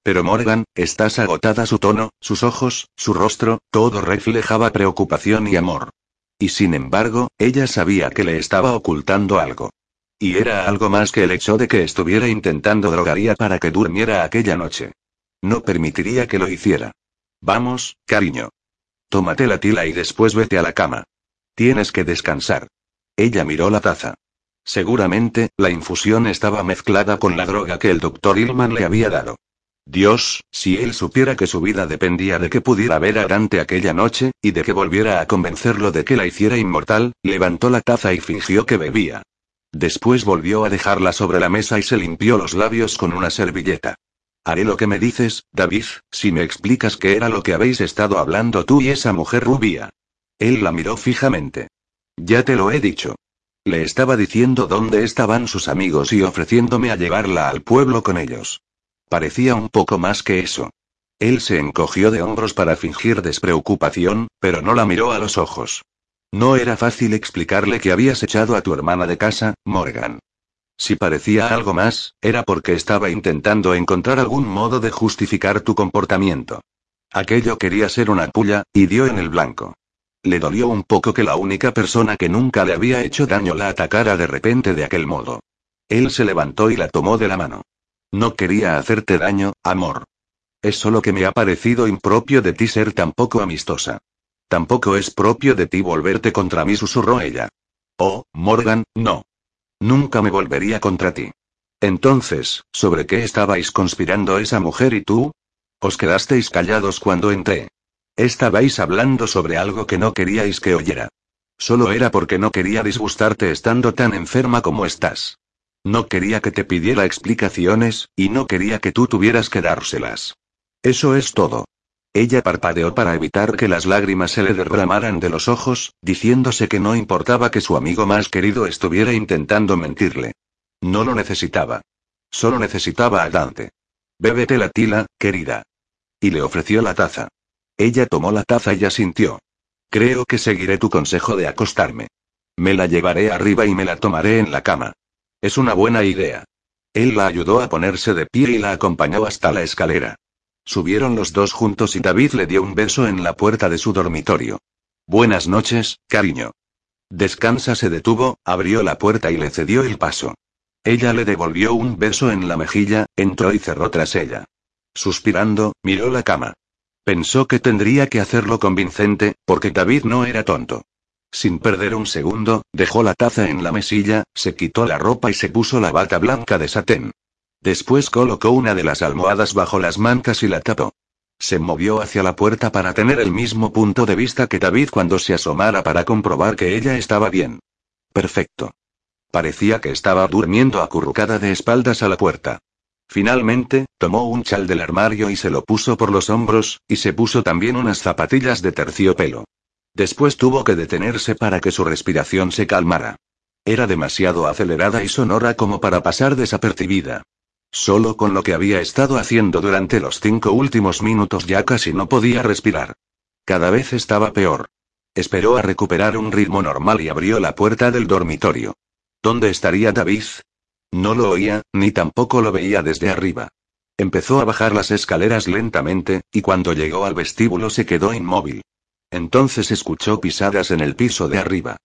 Pero Morgan, estás agotada su tono, sus ojos, su rostro, todo reflejaba preocupación y amor. Y sin embargo, ella sabía que le estaba ocultando algo. Y era algo más que el hecho de que estuviera intentando drogaría para que durmiera aquella noche. No permitiría que lo hiciera. Vamos, cariño. Tómate la tila y después vete a la cama. Tienes que descansar. Ella miró la taza. Seguramente, la infusión estaba mezclada con la droga que el doctor Hillman le había dado. Dios, si él supiera que su vida dependía de que pudiera ver a Dante aquella noche, y de que volviera a convencerlo de que la hiciera inmortal, levantó la taza y fingió que bebía. Después volvió a dejarla sobre la mesa y se limpió los labios con una servilleta. Haré lo que me dices, David, si me explicas qué era lo que habéis estado hablando tú y esa mujer rubia. Él la miró fijamente. Ya te lo he dicho. Le estaba diciendo dónde estaban sus amigos y ofreciéndome a llevarla al pueblo con ellos. Parecía un poco más que eso. Él se encogió de hombros para fingir despreocupación, pero no la miró a los ojos. No era fácil explicarle que habías echado a tu hermana de casa, Morgan. Si parecía algo más, era porque estaba intentando encontrar algún modo de justificar tu comportamiento. Aquello quería ser una puya, y dio en el blanco. Le dolió un poco que la única persona que nunca le había hecho daño la atacara de repente de aquel modo. Él se levantó y la tomó de la mano. No quería hacerte daño, amor. Es solo que me ha parecido impropio de ti ser tan poco amistosa. Tampoco es propio de ti volverte contra mí, susurró ella. Oh, Morgan, no. Nunca me volvería contra ti. Entonces, ¿sobre qué estabais conspirando esa mujer y tú? Os quedasteis callados cuando entré. Estabais hablando sobre algo que no queríais que oyera. Solo era porque no quería disgustarte estando tan enferma como estás. No quería que te pidiera explicaciones, y no quería que tú tuvieras que dárselas. Eso es todo. Ella parpadeó para evitar que las lágrimas se le derramaran de los ojos, diciéndose que no importaba que su amigo más querido estuviera intentando mentirle. No lo necesitaba. Solo necesitaba a Dante. Bébete la tila, querida. Y le ofreció la taza. Ella tomó la taza y asintió. Creo que seguiré tu consejo de acostarme. Me la llevaré arriba y me la tomaré en la cama. Es una buena idea. Él la ayudó a ponerse de pie y la acompañó hasta la escalera. Subieron los dos juntos y David le dio un beso en la puerta de su dormitorio. Buenas noches, cariño. Descansa se detuvo, abrió la puerta y le cedió el paso. Ella le devolvió un beso en la mejilla, entró y cerró tras ella. Suspirando, miró la cama. Pensó que tendría que hacerlo convincente, porque David no era tonto. Sin perder un segundo, dejó la taza en la mesilla, se quitó la ropa y se puso la bata blanca de satén. Después colocó una de las almohadas bajo las mancas y la tapó. Se movió hacia la puerta para tener el mismo punto de vista que David cuando se asomara para comprobar que ella estaba bien. Perfecto. Parecía que estaba durmiendo acurrucada de espaldas a la puerta. Finalmente, tomó un chal del armario y se lo puso por los hombros, y se puso también unas zapatillas de terciopelo. Después tuvo que detenerse para que su respiración se calmara. Era demasiado acelerada y sonora como para pasar desapercibida. Solo con lo que había estado haciendo durante los cinco últimos minutos ya casi no podía respirar. Cada vez estaba peor. Esperó a recuperar un ritmo normal y abrió la puerta del dormitorio. ¿Dónde estaría David? No lo oía, ni tampoco lo veía desde arriba. Empezó a bajar las escaleras lentamente, y cuando llegó al vestíbulo se quedó inmóvil. Entonces escuchó pisadas en el piso de arriba.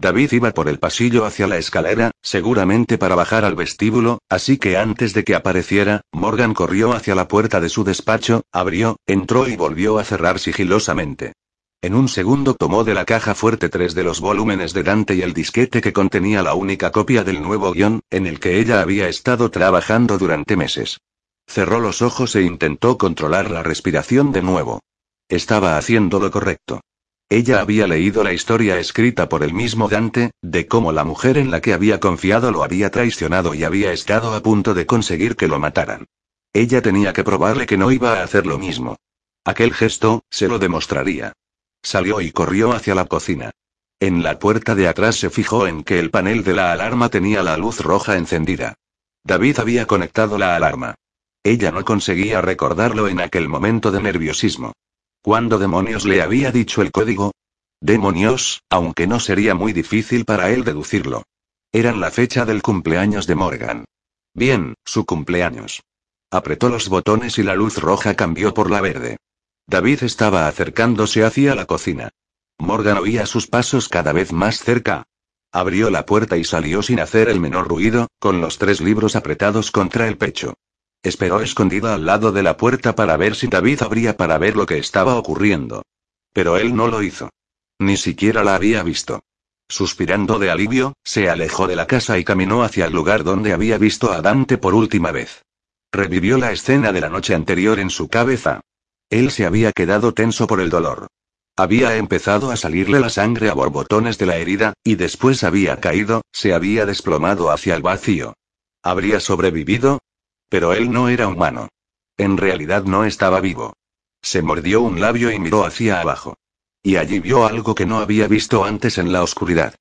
David iba por el pasillo hacia la escalera, seguramente para bajar al vestíbulo, así que antes de que apareciera, Morgan corrió hacia la puerta de su despacho, abrió, entró y volvió a cerrar sigilosamente. En un segundo tomó de la caja fuerte tres de los volúmenes de Dante y el disquete que contenía la única copia del nuevo guion, en el que ella había estado trabajando durante meses. Cerró los ojos e intentó controlar la respiración de nuevo. Estaba haciendo lo correcto. Ella había leído la historia escrita por el mismo Dante, de cómo la mujer en la que había confiado lo había traicionado y había estado a punto de conseguir que lo mataran. Ella tenía que probarle que no iba a hacer lo mismo. Aquel gesto, se lo demostraría. Salió y corrió hacia la cocina. En la puerta de atrás se fijó en que el panel de la alarma tenía la luz roja encendida. David había conectado la alarma. Ella no conseguía recordarlo en aquel momento de nerviosismo. ¿Cuándo demonios le había dicho el código? Demonios, aunque no sería muy difícil para él deducirlo. Eran la fecha del cumpleaños de Morgan. Bien, su cumpleaños. Apretó los botones y la luz roja cambió por la verde. David estaba acercándose hacia la cocina. Morgan oía sus pasos cada vez más cerca. Abrió la puerta y salió sin hacer el menor ruido, con los tres libros apretados contra el pecho. Esperó escondida al lado de la puerta para ver si David abría para ver lo que estaba ocurriendo. Pero él no lo hizo. Ni siquiera la había visto. Suspirando de alivio, se alejó de la casa y caminó hacia el lugar donde había visto a Dante por última vez. Revivió la escena de la noche anterior en su cabeza. Él se había quedado tenso por el dolor. Había empezado a salirle la sangre a borbotones de la herida, y después había caído, se había desplomado hacia el vacío. ¿Habría sobrevivido? Pero él no era humano. En realidad no estaba vivo. Se mordió un labio y miró hacia abajo. Y allí vio algo que no había visto antes en la oscuridad.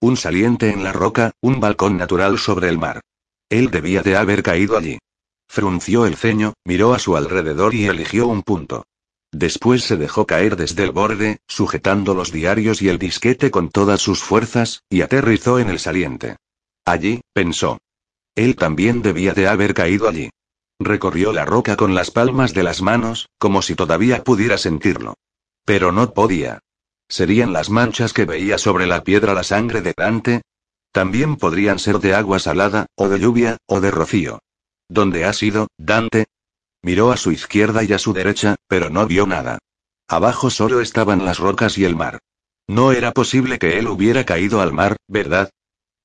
Un saliente en la roca, un balcón natural sobre el mar. Él debía de haber caído allí. Frunció el ceño, miró a su alrededor y eligió un punto. Después se dejó caer desde el borde, sujetando los diarios y el disquete con todas sus fuerzas, y aterrizó en el saliente. Allí, pensó. Él también debía de haber caído allí. Recorrió la roca con las palmas de las manos, como si todavía pudiera sentirlo. Pero no podía. ¿Serían las manchas que veía sobre la piedra la sangre de Dante? También podrían ser de agua salada, o de lluvia, o de rocío. ¿Dónde ha sido, Dante? Miró a su izquierda y a su derecha, pero no vio nada. Abajo solo estaban las rocas y el mar. No era posible que él hubiera caído al mar, ¿verdad?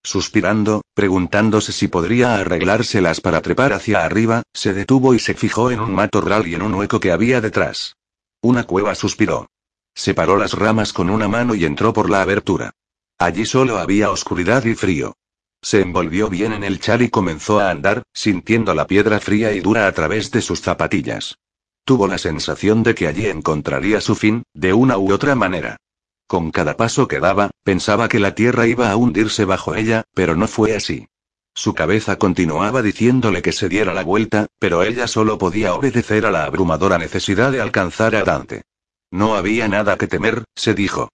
Suspirando, preguntándose si podría arreglárselas para trepar hacia arriba, se detuvo y se fijó en un matorral y en un hueco que había detrás. Una cueva suspiró. Separó las ramas con una mano y entró por la abertura. Allí solo había oscuridad y frío. Se envolvió bien en el chal y comenzó a andar, sintiendo la piedra fría y dura a través de sus zapatillas. Tuvo la sensación de que allí encontraría su fin, de una u otra manera. Con cada paso que daba, pensaba que la tierra iba a hundirse bajo ella, pero no fue así. Su cabeza continuaba diciéndole que se diera la vuelta, pero ella solo podía obedecer a la abrumadora necesidad de alcanzar a Dante. No había nada que temer, se dijo.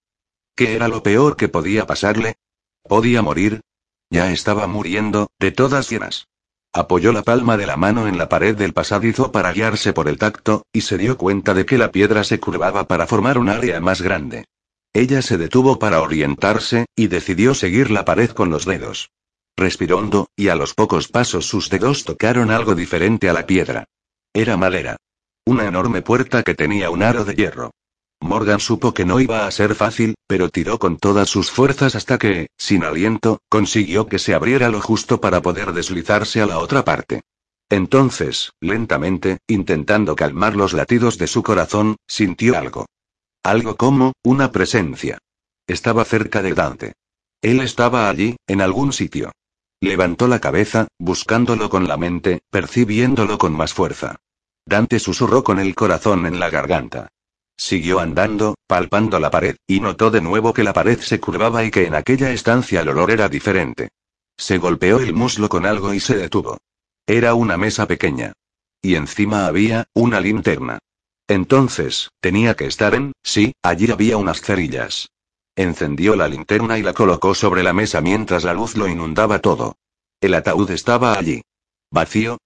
¿Qué era lo peor que podía pasarle? ¿Podía morir? Ya estaba muriendo, de todas llenas. Apoyó la palma de la mano en la pared del pasadizo para guiarse por el tacto, y se dio cuenta de que la piedra se curvaba para formar un área más grande. Ella se detuvo para orientarse, y decidió seguir la pared con los dedos. Respiró hondo, y a los pocos pasos sus dedos tocaron algo diferente a la piedra. Era madera. Una enorme puerta que tenía un aro de hierro. Morgan supo que no iba a ser fácil, pero tiró con todas sus fuerzas hasta que, sin aliento, consiguió que se abriera lo justo para poder deslizarse a la otra parte. Entonces, lentamente, intentando calmar los latidos de su corazón, sintió algo. Algo como, una presencia. Estaba cerca de Dante. Él estaba allí, en algún sitio. Levantó la cabeza, buscándolo con la mente, percibiéndolo con más fuerza. Dante susurró con el corazón en la garganta. Siguió andando, palpando la pared, y notó de nuevo que la pared se curvaba y que en aquella estancia el olor era diferente. Se golpeó el muslo con algo y se detuvo. Era una mesa pequeña. Y encima había, una linterna. Entonces, tenía que estar en, sí, allí había unas cerillas. Encendió la linterna y la colocó sobre la mesa mientras la luz lo inundaba todo. El ataúd estaba allí. ¿Vacío?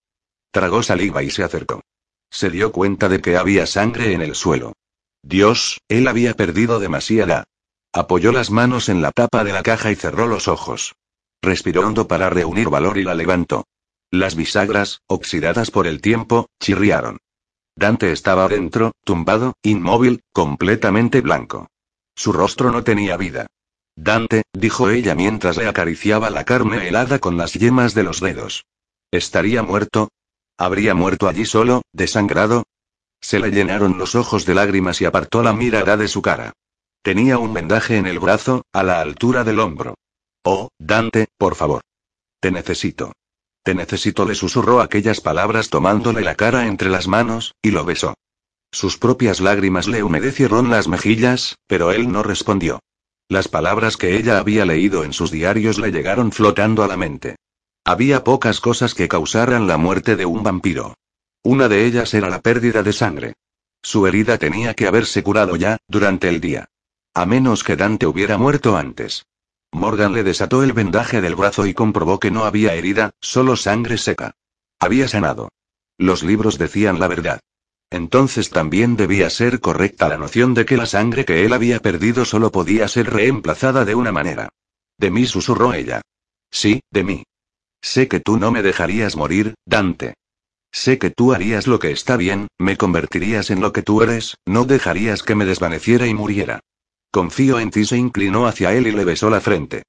Tragó saliva y se acercó. Se dio cuenta de que había sangre en el suelo. Dios, él había perdido demasiada. Apoyó las manos en la tapa de la caja y cerró los ojos. Respiró hondo para reunir valor y la levantó. Las bisagras, oxidadas por el tiempo, chirriaron. Dante estaba dentro, tumbado, inmóvil, completamente blanco. Su rostro no tenía vida. Dante, dijo ella mientras le acariciaba la carne helada con las yemas de los dedos. ¿Estaría muerto? ¿Habría muerto allí solo, desangrado? Se le llenaron los ojos de lágrimas y apartó la mirada de su cara. Tenía un vendaje en el brazo, a la altura del hombro. Oh, Dante, por favor. Te necesito. Te necesito, le susurró aquellas palabras tomándole la cara entre las manos, y lo besó. Sus propias lágrimas le humedecieron las mejillas, pero él no respondió. Las palabras que ella había leído en sus diarios le llegaron flotando a la mente. Había pocas cosas que causaran la muerte de un vampiro. Una de ellas era la pérdida de sangre. Su herida tenía que haberse curado ya, durante el día. A menos que Dante hubiera muerto antes. Morgan le desató el vendaje del brazo y comprobó que no había herida, solo sangre seca. Había sanado. Los libros decían la verdad. Entonces también debía ser correcta la noción de que la sangre que él había perdido solo podía ser reemplazada de una manera. De mí susurró ella. Sí, de mí. Sé que tú no me dejarías morir, Dante. Sé que tú harías lo que está bien, me convertirías en lo que tú eres, no dejarías que me desvaneciera y muriera. Confío en ti, se inclinó hacia él y le besó la frente.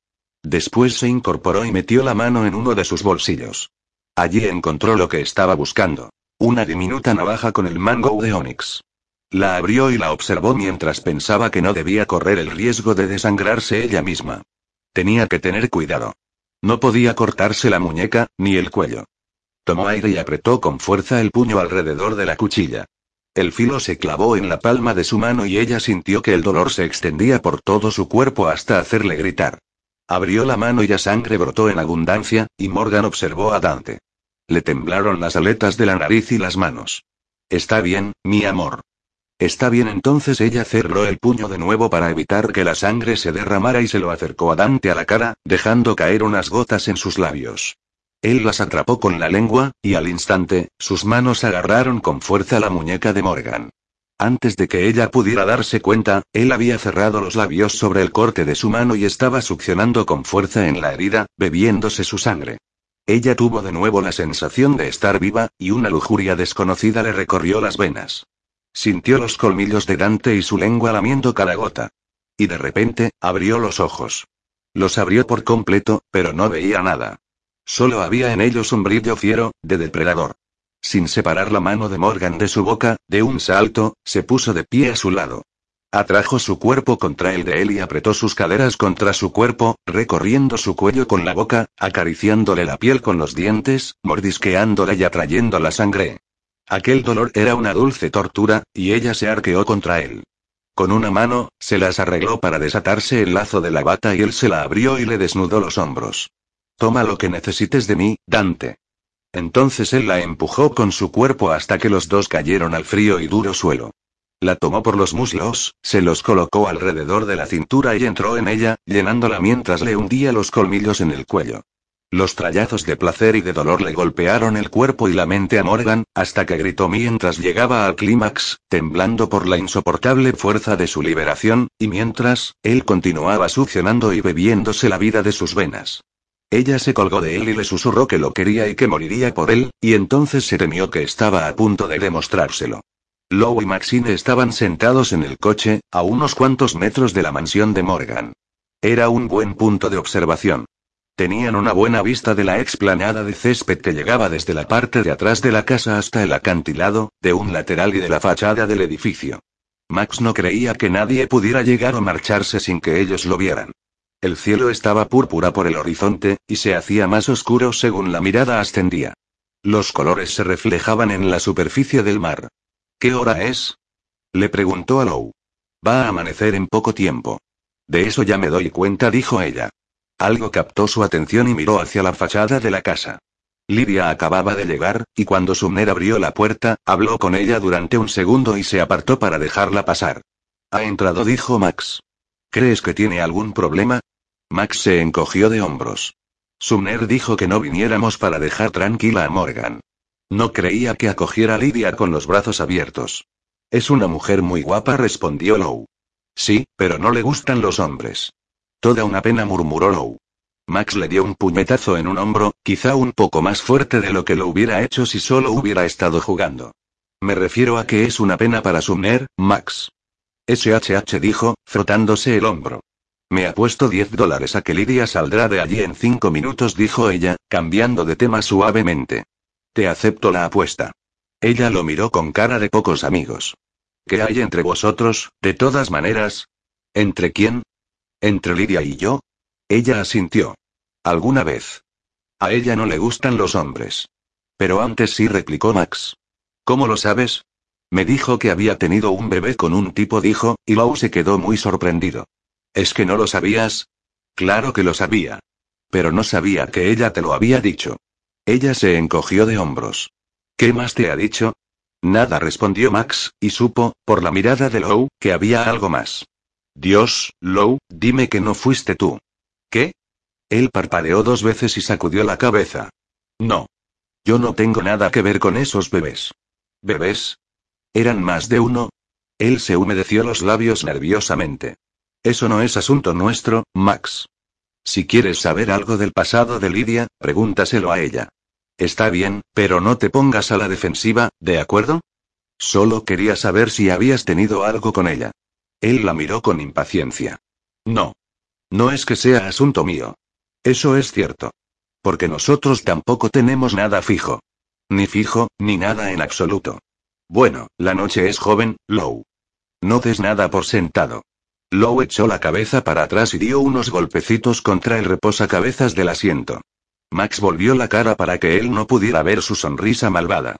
Después se incorporó y metió la mano en uno de sus bolsillos. Allí encontró lo que estaba buscando. Una diminuta navaja con el mango de Onyx. La abrió y la observó mientras pensaba que no debía correr el riesgo de desangrarse ella misma. Tenía que tener cuidado. No podía cortarse la muñeca, ni el cuello. Tomó aire y apretó con fuerza el puño alrededor de la cuchilla. El filo se clavó en la palma de su mano y ella sintió que el dolor se extendía por todo su cuerpo hasta hacerle gritar. Abrió la mano y la sangre brotó en abundancia, y Morgan observó a Dante. Le temblaron las aletas de la nariz y las manos. Está bien, mi amor. Está bien, entonces ella cerró el puño de nuevo para evitar que la sangre se derramara y se lo acercó a Dante a la cara, dejando caer unas gotas en sus labios. Él las atrapó con la lengua, y al instante, sus manos agarraron con fuerza la muñeca de Morgan. Antes de que ella pudiera darse cuenta, él había cerrado los labios sobre el corte de su mano y estaba succionando con fuerza en la herida, bebiéndose su sangre. Ella tuvo de nuevo la sensación de estar viva, y una lujuria desconocida le recorrió las venas. Sintió los colmillos de Dante y su lengua lamiendo cada gota. Y de repente, abrió los ojos. Los abrió por completo, pero no veía nada. Solo había en ellos un brillo fiero, de depredador. Sin separar la mano de Morgan de su boca, de un salto, se puso de pie a su lado. Atrajo su cuerpo contra el de él y apretó sus caderas contra su cuerpo, recorriendo su cuello con la boca, acariciándole la piel con los dientes, mordisqueándola y atrayendo la sangre. Aquel dolor era una dulce tortura, y ella se arqueó contra él. Con una mano, se las arregló para desatarse el lazo de la bata y él se la abrió y le desnudó los hombros. Toma lo que necesites de mí, Dante. Entonces él la empujó con su cuerpo hasta que los dos cayeron al frío y duro suelo. La tomó por los muslos, se los colocó alrededor de la cintura y entró en ella, llenándola mientras le hundía los colmillos en el cuello. Los trallazos de placer y de dolor le golpearon el cuerpo y la mente a Morgan, hasta que gritó mientras llegaba al clímax, temblando por la insoportable fuerza de su liberación, y mientras, él continuaba succionando y bebiéndose la vida de sus venas. Ella se colgó de él y le susurró que lo quería y que moriría por él, y entonces se temió que estaba a punto de demostrárselo. Lowe y Maxine estaban sentados en el coche, a unos cuantos metros de la mansión de Morgan. Era un buen punto de observación. Tenían una buena vista de la explanada de césped que llegaba desde la parte de atrás de la casa hasta el acantilado, de un lateral y de la fachada del edificio. Max no creía que nadie pudiera llegar o marcharse sin que ellos lo vieran. El cielo estaba púrpura por el horizonte, y se hacía más oscuro según la mirada ascendía. Los colores se reflejaban en la superficie del mar. ¿Qué hora es? Le preguntó a Lou. Va a amanecer en poco tiempo. De eso ya me doy cuenta, dijo ella. Algo captó su atención y miró hacia la fachada de la casa. Lidia acababa de llegar, y cuando Sumner abrió la puerta, habló con ella durante un segundo y se apartó para dejarla pasar. Ha entrado, dijo Max. ¿Crees que tiene algún problema? Max se encogió de hombros. Sumner dijo que no viniéramos para dejar tranquila a Morgan. No creía que acogiera a Lidia con los brazos abiertos. Es una mujer muy guapa, respondió Lou. Sí, pero no le gustan los hombres. Toda una pena, murmuró Lou. Max le dio un puñetazo en un hombro, quizá un poco más fuerte de lo que lo hubiera hecho si solo hubiera estado jugando. Me refiero a que es una pena para Sumner, Max. SHH dijo, frotándose el hombro. Me apuesto 10 dólares a que Lidia saldrá de allí en cinco minutos, dijo ella, cambiando de tema suavemente. Te acepto la apuesta. Ella lo miró con cara de pocos amigos. ¿Qué hay entre vosotros, de todas maneras? ¿Entre quién? ¿Entre Lidia y yo? Ella asintió. ¿Alguna vez? A ella no le gustan los hombres. Pero antes sí replicó Max. ¿Cómo lo sabes? Me dijo que había tenido un bebé con un tipo, dijo, y Lou se quedó muy sorprendido. ¿Es que no lo sabías? Claro que lo sabía. Pero no sabía que ella te lo había dicho. Ella se encogió de hombros. ¿Qué más te ha dicho? Nada respondió Max, y supo, por la mirada de Lou, que había algo más. Dios, Lou, dime que no fuiste tú. ¿Qué? Él parpadeó dos veces y sacudió la cabeza. No. Yo no tengo nada que ver con esos bebés. ¿Bebés? ¿Eran más de uno? Él se humedeció los labios nerviosamente. Eso no es asunto nuestro, Max. Si quieres saber algo del pasado de Lidia, pregúntaselo a ella. Está bien, pero no te pongas a la defensiva, ¿de acuerdo? Solo quería saber si habías tenido algo con ella. Él la miró con impaciencia. No. No es que sea asunto mío. Eso es cierto. Porque nosotros tampoco tenemos nada fijo. Ni fijo, ni nada en absoluto. Bueno, la noche es joven, Low. No des nada por sentado. Low echó la cabeza para atrás y dio unos golpecitos contra el reposacabezas del asiento. Max volvió la cara para que él no pudiera ver su sonrisa malvada.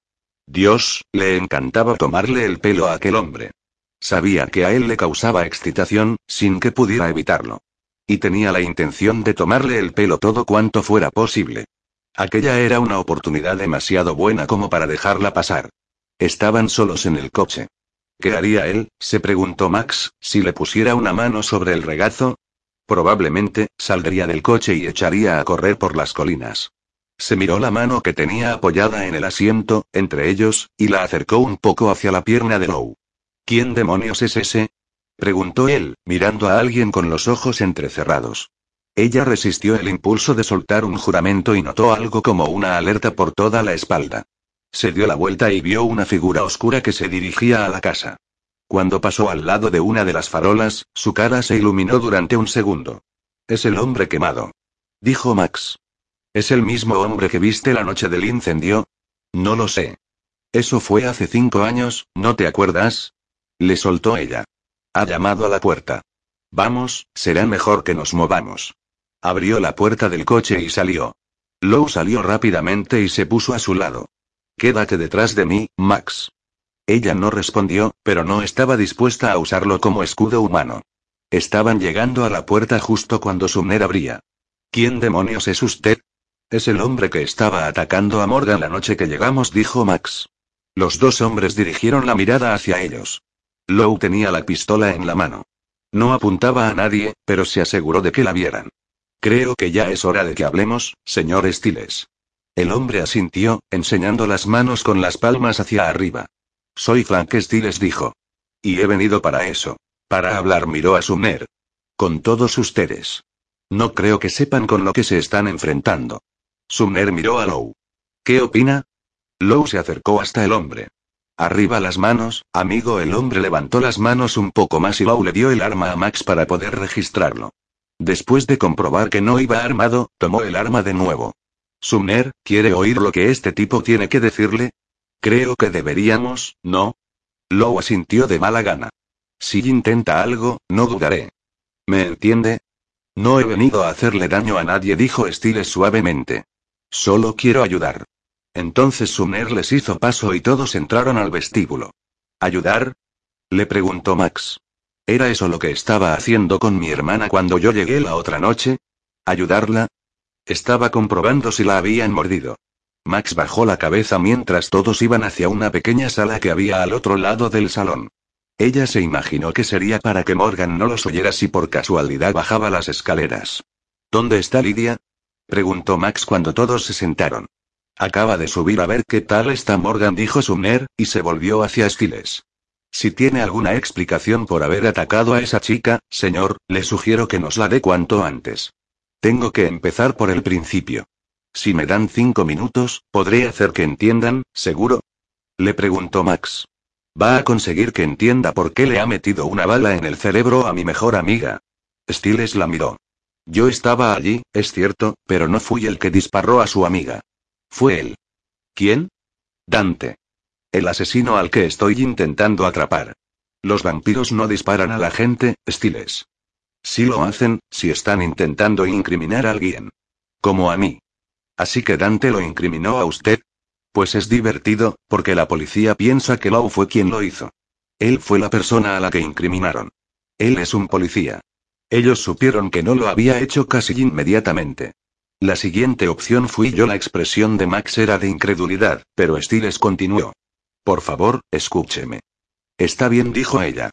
Dios, le encantaba tomarle el pelo a aquel hombre. Sabía que a él le causaba excitación, sin que pudiera evitarlo. Y tenía la intención de tomarle el pelo todo cuanto fuera posible. Aquella era una oportunidad demasiado buena como para dejarla pasar. Estaban solos en el coche. ¿Qué haría él? se preguntó Max, si le pusiera una mano sobre el regazo. Probablemente, saldría del coche y echaría a correr por las colinas. Se miró la mano que tenía apoyada en el asiento, entre ellos, y la acercó un poco hacia la pierna de Lowe. ¿Quién demonios es ese? preguntó él, mirando a alguien con los ojos entrecerrados. Ella resistió el impulso de soltar un juramento y notó algo como una alerta por toda la espalda. Se dio la vuelta y vio una figura oscura que se dirigía a la casa. Cuando pasó al lado de una de las farolas, su cara se iluminó durante un segundo. Es el hombre quemado. Dijo Max. ¿Es el mismo hombre que viste la noche del incendio? No lo sé. Eso fue hace cinco años, ¿no te acuerdas? Le soltó ella. Ha llamado a la puerta. Vamos, será mejor que nos movamos. Abrió la puerta del coche y salió. Lou salió rápidamente y se puso a su lado. Quédate detrás de mí, Max. Ella no respondió, pero no estaba dispuesta a usarlo como escudo humano. Estaban llegando a la puerta justo cuando Sumner abría. ¿Quién demonios es usted? Es el hombre que estaba atacando a Morgan la noche que llegamos, dijo Max. Los dos hombres dirigieron la mirada hacia ellos. Lowe tenía la pistola en la mano. No apuntaba a nadie, pero se aseguró de que la vieran. Creo que ya es hora de que hablemos, señor Stiles. El hombre asintió, enseñando las manos con las palmas hacia arriba. Soy Frank Stiles dijo. Y he venido para eso. Para hablar miró a Sumner. Con todos ustedes. No creo que sepan con lo que se están enfrentando. Sumner miró a Lowe. ¿Qué opina? Lowe se acercó hasta el hombre. Arriba las manos, amigo. El hombre levantó las manos un poco más y Lowe le dio el arma a Max para poder registrarlo. Después de comprobar que no iba armado, tomó el arma de nuevo. Sumner, ¿quiere oír lo que este tipo tiene que decirle? Creo que deberíamos, ¿no? Lowe asintió de mala gana. Si intenta algo, no dudaré. ¿Me entiende? No he venido a hacerle daño a nadie, dijo Stiles suavemente. Solo quiero ayudar. Entonces Sumner les hizo paso y todos entraron al vestíbulo. ¿Ayudar? Le preguntó Max. ¿Era eso lo que estaba haciendo con mi hermana cuando yo llegué la otra noche? ¿Ayudarla? Estaba comprobando si la habían mordido. Max bajó la cabeza mientras todos iban hacia una pequeña sala que había al otro lado del salón. Ella se imaginó que sería para que Morgan no los oyera si por casualidad bajaba las escaleras. ¿Dónde está Lidia? preguntó Max cuando todos se sentaron. Acaba de subir a ver qué tal está Morgan, dijo Sumner, y se volvió hacia Stiles. Si tiene alguna explicación por haber atacado a esa chica, señor, le sugiero que nos la dé cuanto antes. Tengo que empezar por el principio. Si me dan cinco minutos, ¿podré hacer que entiendan, seguro? Le preguntó Max. ¿Va a conseguir que entienda por qué le ha metido una bala en el cerebro a mi mejor amiga? Stiles la miró. Yo estaba allí, es cierto, pero no fui el que disparó a su amiga. Fue él. ¿Quién? Dante. El asesino al que estoy intentando atrapar. Los vampiros no disparan a la gente, Stiles. Si lo hacen, si están intentando incriminar a alguien. Como a mí. Así que Dante lo incriminó a usted. Pues es divertido, porque la policía piensa que Lau fue quien lo hizo. Él fue la persona a la que incriminaron. Él es un policía. Ellos supieron que no lo había hecho casi inmediatamente. La siguiente opción fui yo. La expresión de Max era de incredulidad, pero Stiles continuó. Por favor, escúcheme. Está bien, dijo ella.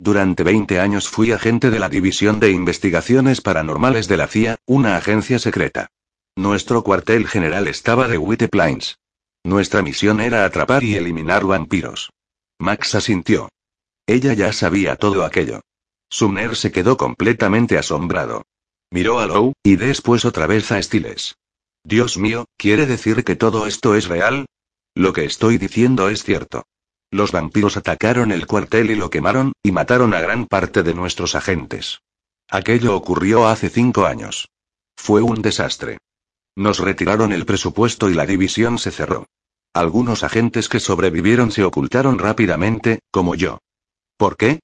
Durante 20 años fui agente de la División de Investigaciones Paranormales de la CIA, una agencia secreta. Nuestro cuartel general estaba de White Plains. Nuestra misión era atrapar y eliminar vampiros. Max asintió. Ella ya sabía todo aquello. Sumner se quedó completamente asombrado. Miró a Lou, y después otra vez a Stiles. Dios mío, ¿quiere decir que todo esto es real? Lo que estoy diciendo es cierto. Los vampiros atacaron el cuartel y lo quemaron, y mataron a gran parte de nuestros agentes. Aquello ocurrió hace cinco años. Fue un desastre. Nos retiraron el presupuesto y la división se cerró. Algunos agentes que sobrevivieron se ocultaron rápidamente, como yo. ¿Por qué?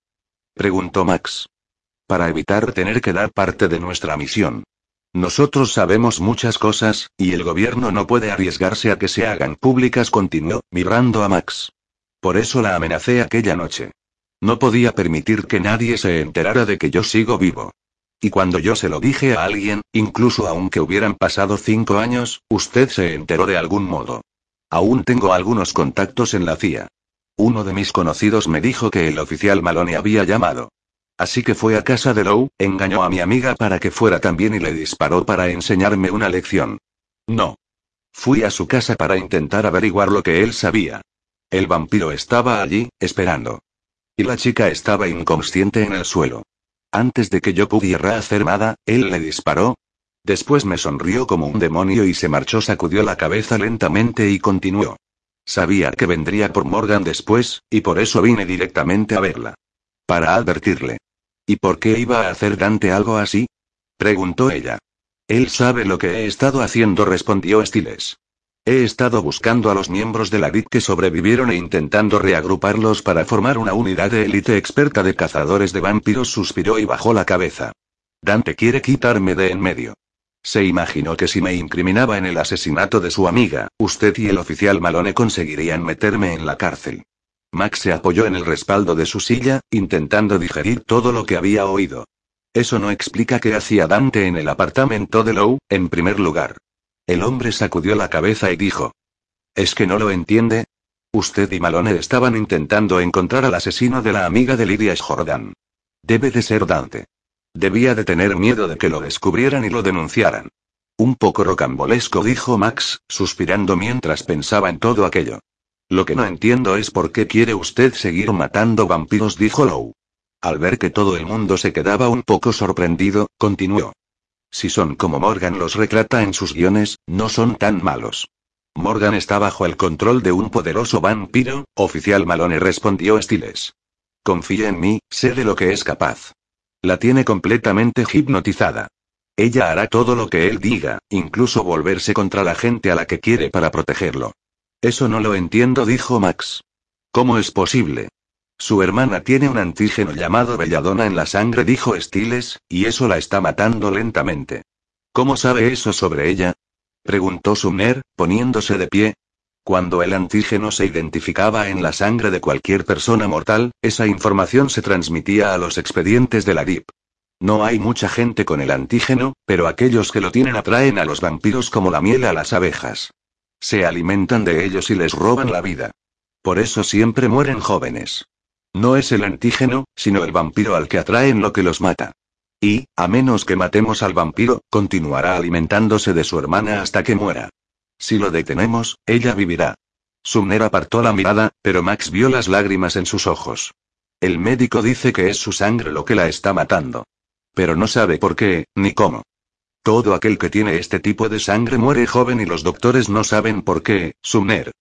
preguntó Max. Para evitar tener que dar parte de nuestra misión. Nosotros sabemos muchas cosas, y el gobierno no puede arriesgarse a que se hagan públicas, continuó, mirando a Max. Por eso la amenacé aquella noche. No podía permitir que nadie se enterara de que yo sigo vivo. Y cuando yo se lo dije a alguien, incluso aunque hubieran pasado cinco años, usted se enteró de algún modo. Aún tengo algunos contactos en la CIA. Uno de mis conocidos me dijo que el oficial Malone había llamado. Así que fue a casa de Lowe, engañó a mi amiga para que fuera también y le disparó para enseñarme una lección. No. Fui a su casa para intentar averiguar lo que él sabía. El vampiro estaba allí, esperando. Y la chica estaba inconsciente en el suelo. Antes de que yo pudiera hacer nada, él le disparó. Después me sonrió como un demonio y se marchó, sacudió la cabeza lentamente y continuó. Sabía que vendría por Morgan después, y por eso vine directamente a verla. Para advertirle. ¿Y por qué iba a hacer Dante algo así? preguntó ella. Él sabe lo que he estado haciendo, respondió Stiles. He estado buscando a los miembros de la DIT que sobrevivieron e intentando reagruparlos para formar una unidad de élite experta de cazadores de vampiros, suspiró y bajó la cabeza. Dante quiere quitarme de en medio. Se imaginó que si me incriminaba en el asesinato de su amiga, usted y el oficial Malone conseguirían meterme en la cárcel. Max se apoyó en el respaldo de su silla, intentando digerir todo lo que había oído. Eso no explica qué hacía Dante en el apartamento de Lowe, en primer lugar. El hombre sacudió la cabeza y dijo. ¿Es que no lo entiende? Usted y Malone estaban intentando encontrar al asesino de la amiga de Lydia Jordan. Debe de ser Dante. Debía de tener miedo de que lo descubrieran y lo denunciaran. Un poco rocambolesco, dijo Max, suspirando mientras pensaba en todo aquello. Lo que no entiendo es por qué quiere usted seguir matando vampiros, dijo Lowe. Al ver que todo el mundo se quedaba un poco sorprendido, continuó. Si son como Morgan los retrata en sus guiones, no son tan malos. Morgan está bajo el control de un poderoso vampiro, oficial Malone respondió Stiles. Confía en mí, sé de lo que es capaz. La tiene completamente hipnotizada. Ella hará todo lo que él diga, incluso volverse contra la gente a la que quiere para protegerlo. Eso no lo entiendo, dijo Max. ¿Cómo es posible? Su hermana tiene un antígeno llamado belladona en la sangre, dijo Stiles, y eso la está matando lentamente. ¿Cómo sabe eso sobre ella? preguntó Sumner, poniéndose de pie. Cuando el antígeno se identificaba en la sangre de cualquier persona mortal, esa información se transmitía a los expedientes de la DIP. No hay mucha gente con el antígeno, pero aquellos que lo tienen atraen a los vampiros como la miel a las abejas. Se alimentan de ellos y les roban la vida. Por eso siempre mueren jóvenes. No es el antígeno, sino el vampiro al que atraen lo que los mata. Y, a menos que matemos al vampiro, continuará alimentándose de su hermana hasta que muera. Si lo detenemos, ella vivirá. Sumner apartó la mirada, pero Max vio las lágrimas en sus ojos. El médico dice que es su sangre lo que la está matando. Pero no sabe por qué, ni cómo. Todo aquel que tiene este tipo de sangre muere joven y los doctores no saben por qué, Sumner.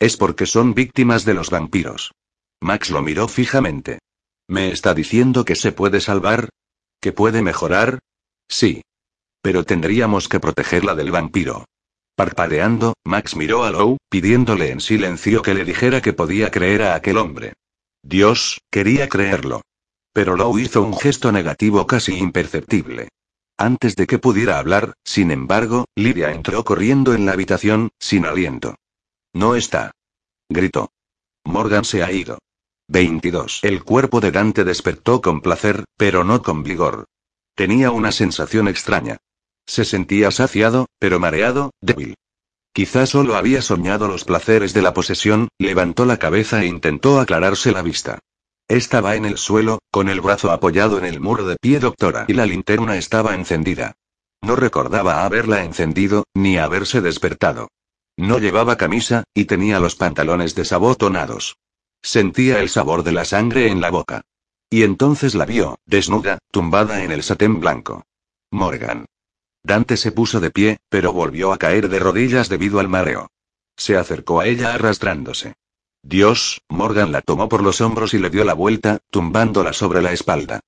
Es porque son víctimas de los vampiros. Max lo miró fijamente. ¿Me está diciendo que se puede salvar? ¿Que puede mejorar? Sí. Pero tendríamos que protegerla del vampiro. Parpadeando, Max miró a Lou, pidiéndole en silencio que le dijera que podía creer a aquel hombre. Dios, quería creerlo. Pero Lou hizo un gesto negativo casi imperceptible. Antes de que pudiera hablar, sin embargo, Lidia entró corriendo en la habitación, sin aliento. No está. Gritó. Morgan se ha ido. 22. El cuerpo de Dante despertó con placer, pero no con vigor. Tenía una sensación extraña. Se sentía saciado, pero mareado, débil. Quizá solo había soñado los placeres de la posesión, levantó la cabeza e intentó aclararse la vista. Estaba en el suelo, con el brazo apoyado en el muro de pie doctora y la linterna estaba encendida. No recordaba haberla encendido, ni haberse despertado. No llevaba camisa, y tenía los pantalones desabotonados. Sentía el sabor de la sangre en la boca. Y entonces la vio, desnuda, tumbada en el satén blanco. Morgan. Dante se puso de pie, pero volvió a caer de rodillas debido al mareo. Se acercó a ella arrastrándose. Dios, Morgan la tomó por los hombros y le dio la vuelta, tumbándola sobre la espalda.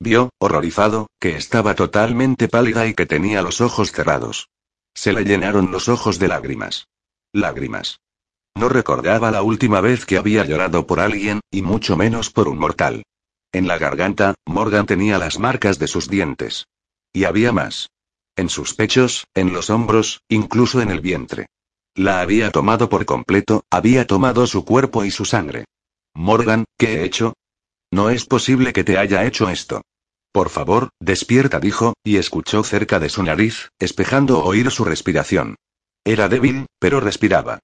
Vio, horrorizado, que estaba totalmente pálida y que tenía los ojos cerrados. Se le llenaron los ojos de lágrimas. Lágrimas. No recordaba la última vez que había llorado por alguien, y mucho menos por un mortal. En la garganta, Morgan tenía las marcas de sus dientes. Y había más. En sus pechos, en los hombros, incluso en el vientre. La había tomado por completo, había tomado su cuerpo y su sangre. Morgan, ¿qué he hecho? No es posible que te haya hecho esto. Por favor, despierta, dijo, y escuchó cerca de su nariz, espejando oír su respiración. Era débil, pero respiraba.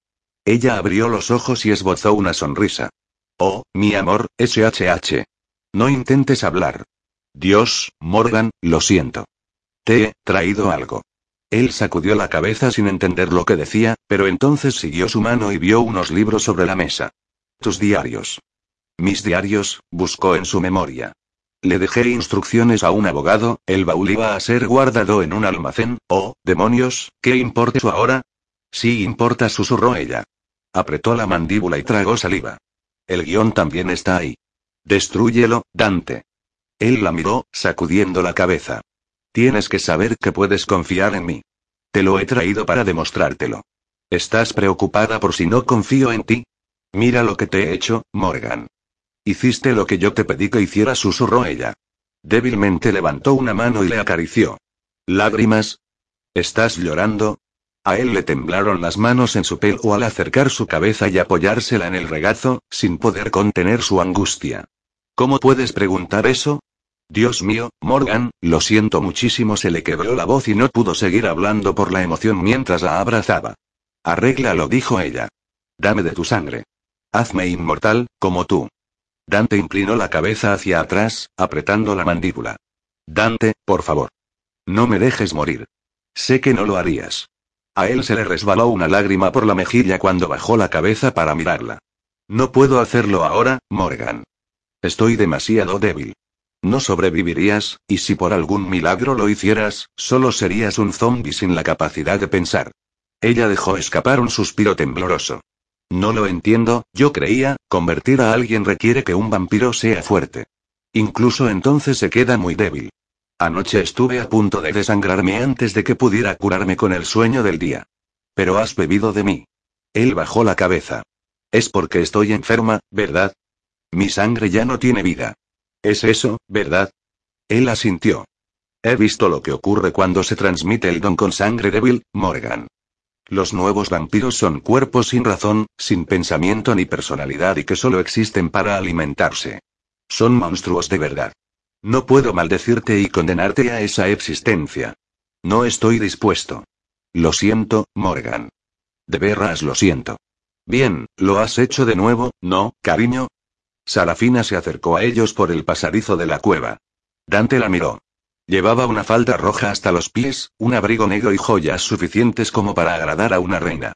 Ella abrió los ojos y esbozó una sonrisa. Oh, mi amor, SHH. No intentes hablar. Dios, Morgan, lo siento. Te he traído algo. Él sacudió la cabeza sin entender lo que decía, pero entonces siguió su mano y vio unos libros sobre la mesa. Tus diarios. Mis diarios, buscó en su memoria. Le dejé instrucciones a un abogado, el baúl iba a ser guardado en un almacén, oh, demonios, ¿qué importa eso ahora? Sí importa, susurró ella. Apretó la mandíbula y tragó saliva. El guion también está ahí. Destrúyelo, Dante. Él la miró, sacudiendo la cabeza. Tienes que saber que puedes confiar en mí. Te lo he traído para demostrártelo. ¿Estás preocupada por si no confío en ti? Mira lo que te he hecho, Morgan. Hiciste lo que yo te pedí que hiciera, susurró ella. Débilmente levantó una mano y le acarició. ¿Lágrimas? ¿Estás llorando? A él le temblaron las manos en su pelo al acercar su cabeza y apoyársela en el regazo, sin poder contener su angustia. ¿Cómo puedes preguntar eso? Dios mío, Morgan, lo siento muchísimo, se le quebró la voz y no pudo seguir hablando por la emoción mientras la abrazaba. Arréglalo, dijo ella. Dame de tu sangre. Hazme inmortal, como tú. Dante inclinó la cabeza hacia atrás, apretando la mandíbula. Dante, por favor. No me dejes morir. Sé que no lo harías. A él se le resbaló una lágrima por la mejilla cuando bajó la cabeza para mirarla. No puedo hacerlo ahora, Morgan. Estoy demasiado débil. No sobrevivirías, y si por algún milagro lo hicieras, solo serías un zombi sin la capacidad de pensar. Ella dejó escapar un suspiro tembloroso. No lo entiendo, yo creía, convertir a alguien requiere que un vampiro sea fuerte. Incluso entonces se queda muy débil. Anoche estuve a punto de desangrarme antes de que pudiera curarme con el sueño del día. Pero has bebido de mí. Él bajó la cabeza. Es porque estoy enferma, ¿verdad? Mi sangre ya no tiene vida. Es eso, ¿verdad? Él asintió. He visto lo que ocurre cuando se transmite el don con sangre débil, Morgan. Los nuevos vampiros son cuerpos sin razón, sin pensamiento ni personalidad y que solo existen para alimentarse. Son monstruos de verdad. No puedo maldecirte y condenarte a esa existencia. No estoy dispuesto. Lo siento, Morgan. De veras lo siento. Bien, lo has hecho de nuevo, ¿no, cariño? Sarafina se acercó a ellos por el pasadizo de la cueva. Dante la miró. Llevaba una falda roja hasta los pies, un abrigo negro y joyas suficientes como para agradar a una reina.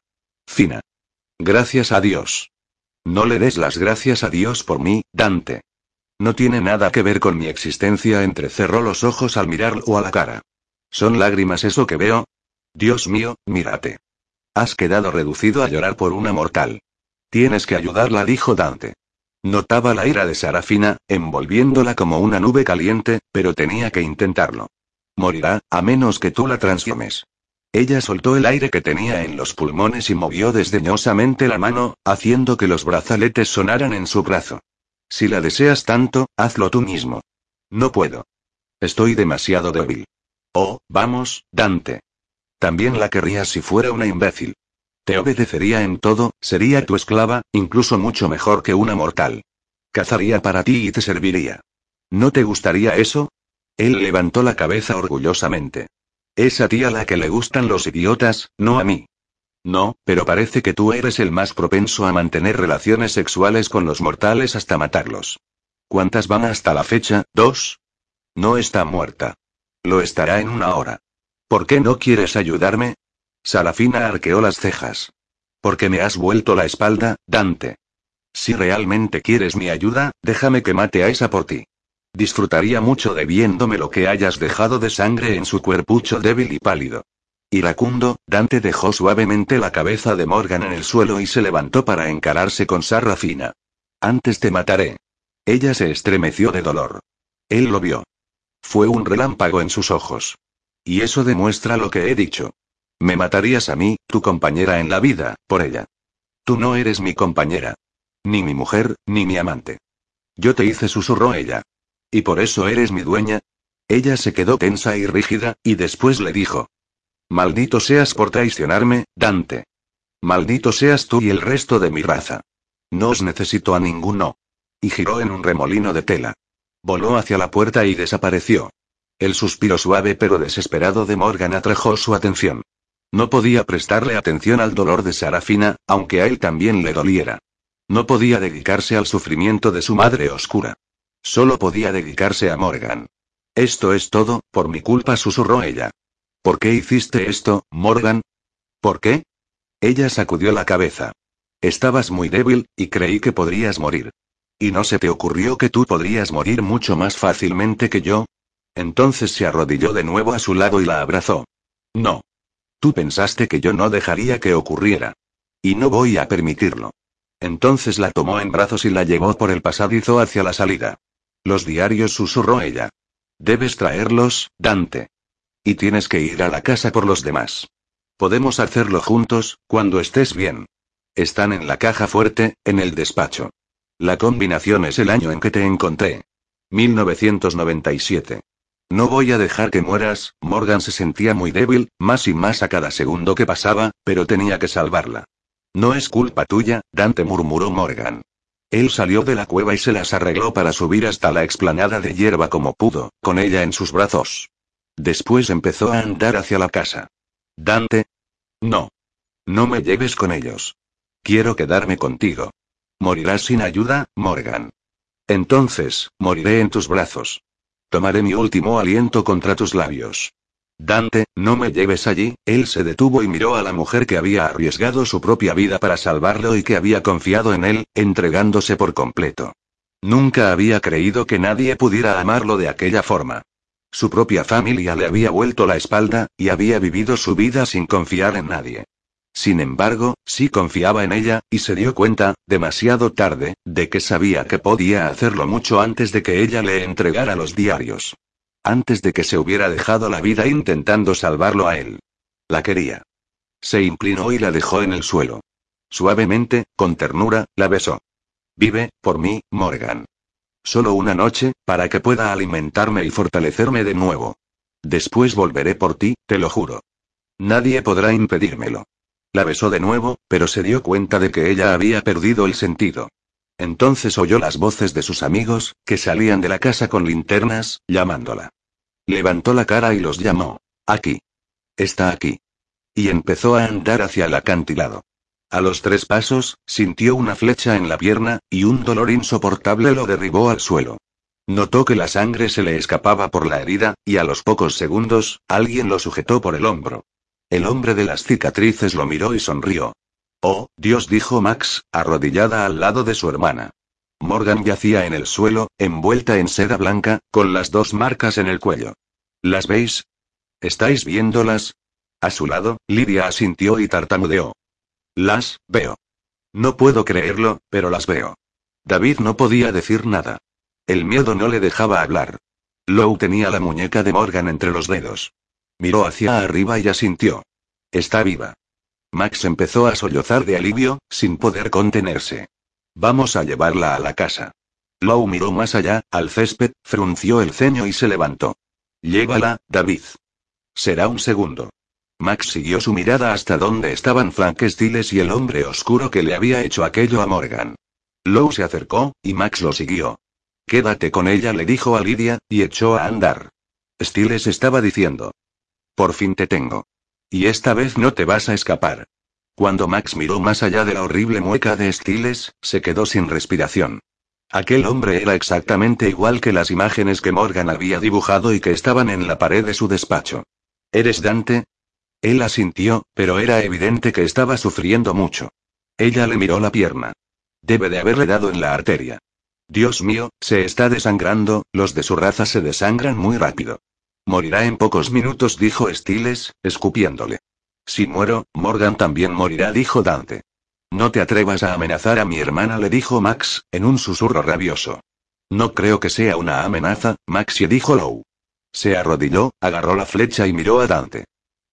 Fina. Gracias a Dios. No le des las gracias a Dios por mí, Dante. No tiene nada que ver con mi existencia, entrecerró los ojos al mirarlo a la cara. ¿Son lágrimas eso que veo? Dios mío, mírate. Has quedado reducido a llorar por una mortal. Tienes que ayudarla, dijo Dante. Notaba la ira de Sarafina, envolviéndola como una nube caliente, pero tenía que intentarlo. Morirá, a menos que tú la transformes. Ella soltó el aire que tenía en los pulmones y movió desdeñosamente la mano, haciendo que los brazaletes sonaran en su brazo. Si la deseas tanto, hazlo tú mismo. No puedo. Estoy demasiado débil. Oh, vamos, Dante. También la querrías si fuera una imbécil. Te obedecería en todo, sería tu esclava, incluso mucho mejor que una mortal. Cazaría para ti y te serviría. ¿No te gustaría eso? Él levantó la cabeza orgullosamente. Es a ti a la que le gustan los idiotas, no a mí. No, pero parece que tú eres el más propenso a mantener relaciones sexuales con los mortales hasta matarlos. ¿Cuántas van hasta la fecha? ¿Dos? No está muerta. Lo estará en una hora. ¿Por qué no quieres ayudarme? Sarafina arqueó las cejas. Porque me has vuelto la espalda, Dante. Si realmente quieres mi ayuda, déjame que mate a esa por ti. Disfrutaría mucho de viéndome lo que hayas dejado de sangre en su cuerpucho débil y pálido. Iracundo, Dante dejó suavemente la cabeza de Morgan en el suelo y se levantó para encararse con Sarrafina. Antes te mataré. Ella se estremeció de dolor. Él lo vio. Fue un relámpago en sus ojos. Y eso demuestra lo que he dicho. Me matarías a mí, tu compañera en la vida, por ella. Tú no eres mi compañera. Ni mi mujer, ni mi amante. Yo te hice, susurró ella. ¿Y por eso eres mi dueña? Ella se quedó tensa y rígida, y después le dijo. Maldito seas por traicionarme, Dante. Maldito seas tú y el resto de mi raza. No os necesito a ninguno. Y giró en un remolino de tela. Voló hacia la puerta y desapareció. El suspiro suave pero desesperado de Morgan atrajo su atención. No podía prestarle atención al dolor de Sarafina, aunque a él también le doliera. No podía dedicarse al sufrimiento de su madre oscura. Solo podía dedicarse a Morgan. Esto es todo, por mi culpa susurró ella. ¿Por qué hiciste esto, Morgan? ¿Por qué? Ella sacudió la cabeza. Estabas muy débil, y creí que podrías morir. ¿Y no se te ocurrió que tú podrías morir mucho más fácilmente que yo? Entonces se arrodilló de nuevo a su lado y la abrazó. No. Tú pensaste que yo no dejaría que ocurriera. Y no voy a permitirlo. Entonces la tomó en brazos y la llevó por el pasadizo hacia la salida. Los diarios susurró ella. Debes traerlos, Dante. Y tienes que ir a la casa por los demás. Podemos hacerlo juntos, cuando estés bien. Están en la caja fuerte, en el despacho. La combinación es el año en que te encontré. 1997. No voy a dejar que mueras, Morgan se sentía muy débil, más y más a cada segundo que pasaba, pero tenía que salvarla. No es culpa tuya, Dante murmuró Morgan. Él salió de la cueva y se las arregló para subir hasta la explanada de hierba como pudo, con ella en sus brazos. Después empezó a andar hacia la casa. Dante. No. No me lleves con ellos. Quiero quedarme contigo. Morirás sin ayuda, Morgan. Entonces, moriré en tus brazos. Tomaré mi último aliento contra tus labios. Dante, no me lleves allí. Él se detuvo y miró a la mujer que había arriesgado su propia vida para salvarlo y que había confiado en él, entregándose por completo. Nunca había creído que nadie pudiera amarlo de aquella forma. Su propia familia le había vuelto la espalda, y había vivido su vida sin confiar en nadie. Sin embargo, sí confiaba en ella, y se dio cuenta, demasiado tarde, de que sabía que podía hacerlo mucho antes de que ella le entregara los diarios. Antes de que se hubiera dejado la vida intentando salvarlo a él. La quería. Se inclinó y la dejó en el suelo. Suavemente, con ternura, la besó. Vive, por mí, Morgan. Solo una noche, para que pueda alimentarme y fortalecerme de nuevo. Después volveré por ti, te lo juro. Nadie podrá impedírmelo. La besó de nuevo, pero se dio cuenta de que ella había perdido el sentido. Entonces oyó las voces de sus amigos, que salían de la casa con linternas, llamándola. Levantó la cara y los llamó. Aquí. Está aquí. Y empezó a andar hacia el acantilado. A los tres pasos, sintió una flecha en la pierna, y un dolor insoportable lo derribó al suelo. Notó que la sangre se le escapaba por la herida, y a los pocos segundos, alguien lo sujetó por el hombro. El hombre de las cicatrices lo miró y sonrió. Oh, Dios dijo Max, arrodillada al lado de su hermana. Morgan yacía en el suelo, envuelta en seda blanca, con las dos marcas en el cuello. ¿Las veis? ¿Estáis viéndolas? A su lado, Lidia asintió y tartamudeó. Las veo. No puedo creerlo, pero las veo. David no podía decir nada. El miedo no le dejaba hablar. Lou tenía la muñeca de Morgan entre los dedos. Miró hacia arriba y asintió. Está viva. Max empezó a sollozar de alivio, sin poder contenerse. Vamos a llevarla a la casa. Lou miró más allá, al césped, frunció el ceño y se levantó. Llévala, David. Será un segundo. Max siguió su mirada hasta donde estaban Frank Stiles y el hombre oscuro que le había hecho aquello a Morgan. Lou se acercó, y Max lo siguió. Quédate con ella, le dijo a Lidia, y echó a andar. Stiles estaba diciendo. Por fin te tengo. Y esta vez no te vas a escapar. Cuando Max miró más allá de la horrible mueca de Stiles, se quedó sin respiración. Aquel hombre era exactamente igual que las imágenes que Morgan había dibujado y que estaban en la pared de su despacho. ¿Eres Dante? Él asintió, pero era evidente que estaba sufriendo mucho. Ella le miró la pierna. Debe de haberle dado en la arteria. Dios mío, se está desangrando, los de su raza se desangran muy rápido. Morirá en pocos minutos, dijo Stiles, escupiéndole. Si muero, Morgan también morirá, dijo Dante. No te atrevas a amenazar a mi hermana, le dijo Max, en un susurro rabioso. No creo que sea una amenaza, Maxie dijo Low. Se arrodilló, agarró la flecha y miró a Dante.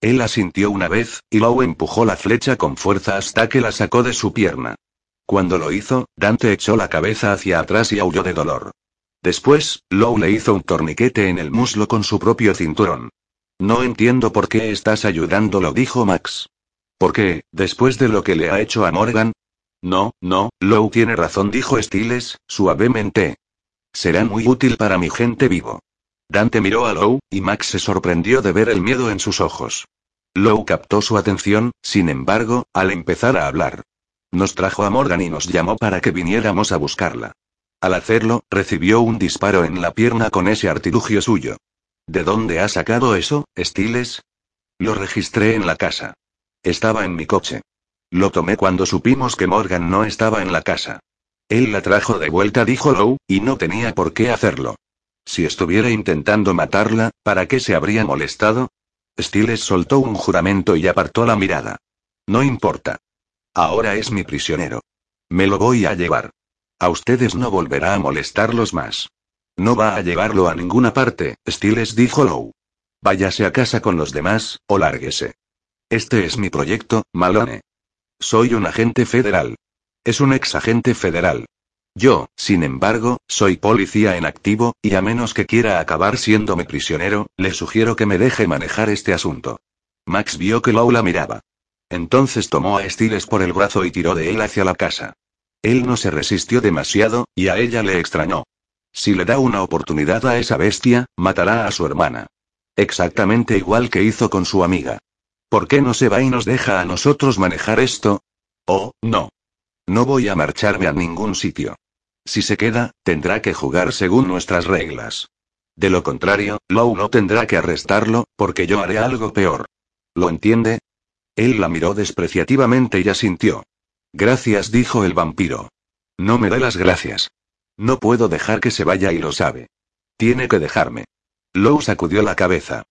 Él asintió una vez, y Low empujó la flecha con fuerza hasta que la sacó de su pierna. Cuando lo hizo, Dante echó la cabeza hacia atrás y aulló de dolor. Después, Low le hizo un torniquete en el muslo con su propio cinturón. No entiendo por qué estás ayudándolo, dijo Max. ¿Por qué, después de lo que le ha hecho a Morgan? No, no, Low tiene razón, dijo Stiles, suavemente. Será muy útil para mi gente vivo. Dante miró a Low, y Max se sorprendió de ver el miedo en sus ojos. Low captó su atención, sin embargo, al empezar a hablar. Nos trajo a Morgan y nos llamó para que viniéramos a buscarla. Al hacerlo, recibió un disparo en la pierna con ese artilugio suyo. ¿De dónde ha sacado eso, Stiles? Lo registré en la casa. Estaba en mi coche. Lo tomé cuando supimos que Morgan no estaba en la casa. Él la trajo de vuelta, dijo Lowe, y no tenía por qué hacerlo. Si estuviera intentando matarla, ¿para qué se habría molestado? Stiles soltó un juramento y apartó la mirada. No importa. Ahora es mi prisionero. Me lo voy a llevar. A ustedes no volverá a molestarlos más. No va a llevarlo a ninguna parte, Stiles dijo Low. Váyase a casa con los demás, o lárguese. Este es mi proyecto, Malone. Soy un agente federal. Es un ex agente federal. Yo, sin embargo, soy policía en activo, y a menos que quiera acabar siendo mi prisionero, le sugiero que me deje manejar este asunto. Max vio que Low la miraba. Entonces tomó a Stiles por el brazo y tiró de él hacia la casa. Él no se resistió demasiado, y a ella le extrañó. Si le da una oportunidad a esa bestia, matará a su hermana. Exactamente igual que hizo con su amiga. ¿Por qué no se va y nos deja a nosotros manejar esto? Oh, no. No voy a marcharme a ningún sitio. Si se queda, tendrá que jugar según nuestras reglas. De lo contrario, Lou no tendrá que arrestarlo, porque yo haré algo peor. ¿Lo entiende? Él la miró despreciativamente y asintió. Gracias, dijo el vampiro. No me dé las gracias. No puedo dejar que se vaya y lo sabe. Tiene que dejarme. Lou sacudió la cabeza.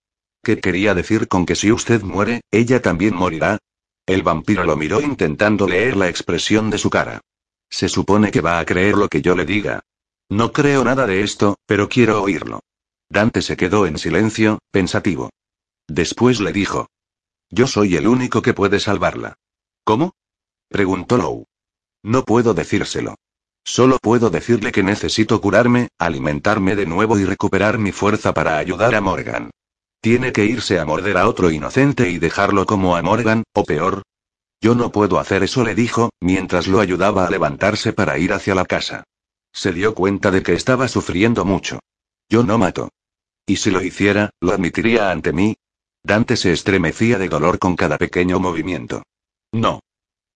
¿Qué quería decir con que si usted muere, ella también morirá? El vampiro lo miró intentando leer la expresión de su cara. Se supone que va a creer lo que yo le diga. No creo nada de esto, pero quiero oírlo. Dante se quedó en silencio, pensativo. Después le dijo. Yo soy el único que puede salvarla. ¿Cómo? preguntó Lou. No puedo decírselo. Solo puedo decirle que necesito curarme, alimentarme de nuevo y recuperar mi fuerza para ayudar a Morgan. Tiene que irse a morder a otro inocente y dejarlo como a Morgan, o peor. Yo no puedo hacer eso, le dijo, mientras lo ayudaba a levantarse para ir hacia la casa. Se dio cuenta de que estaba sufriendo mucho. Yo no mato. Y si lo hiciera, lo admitiría ante mí, Dante se estremecía de dolor con cada pequeño movimiento. No.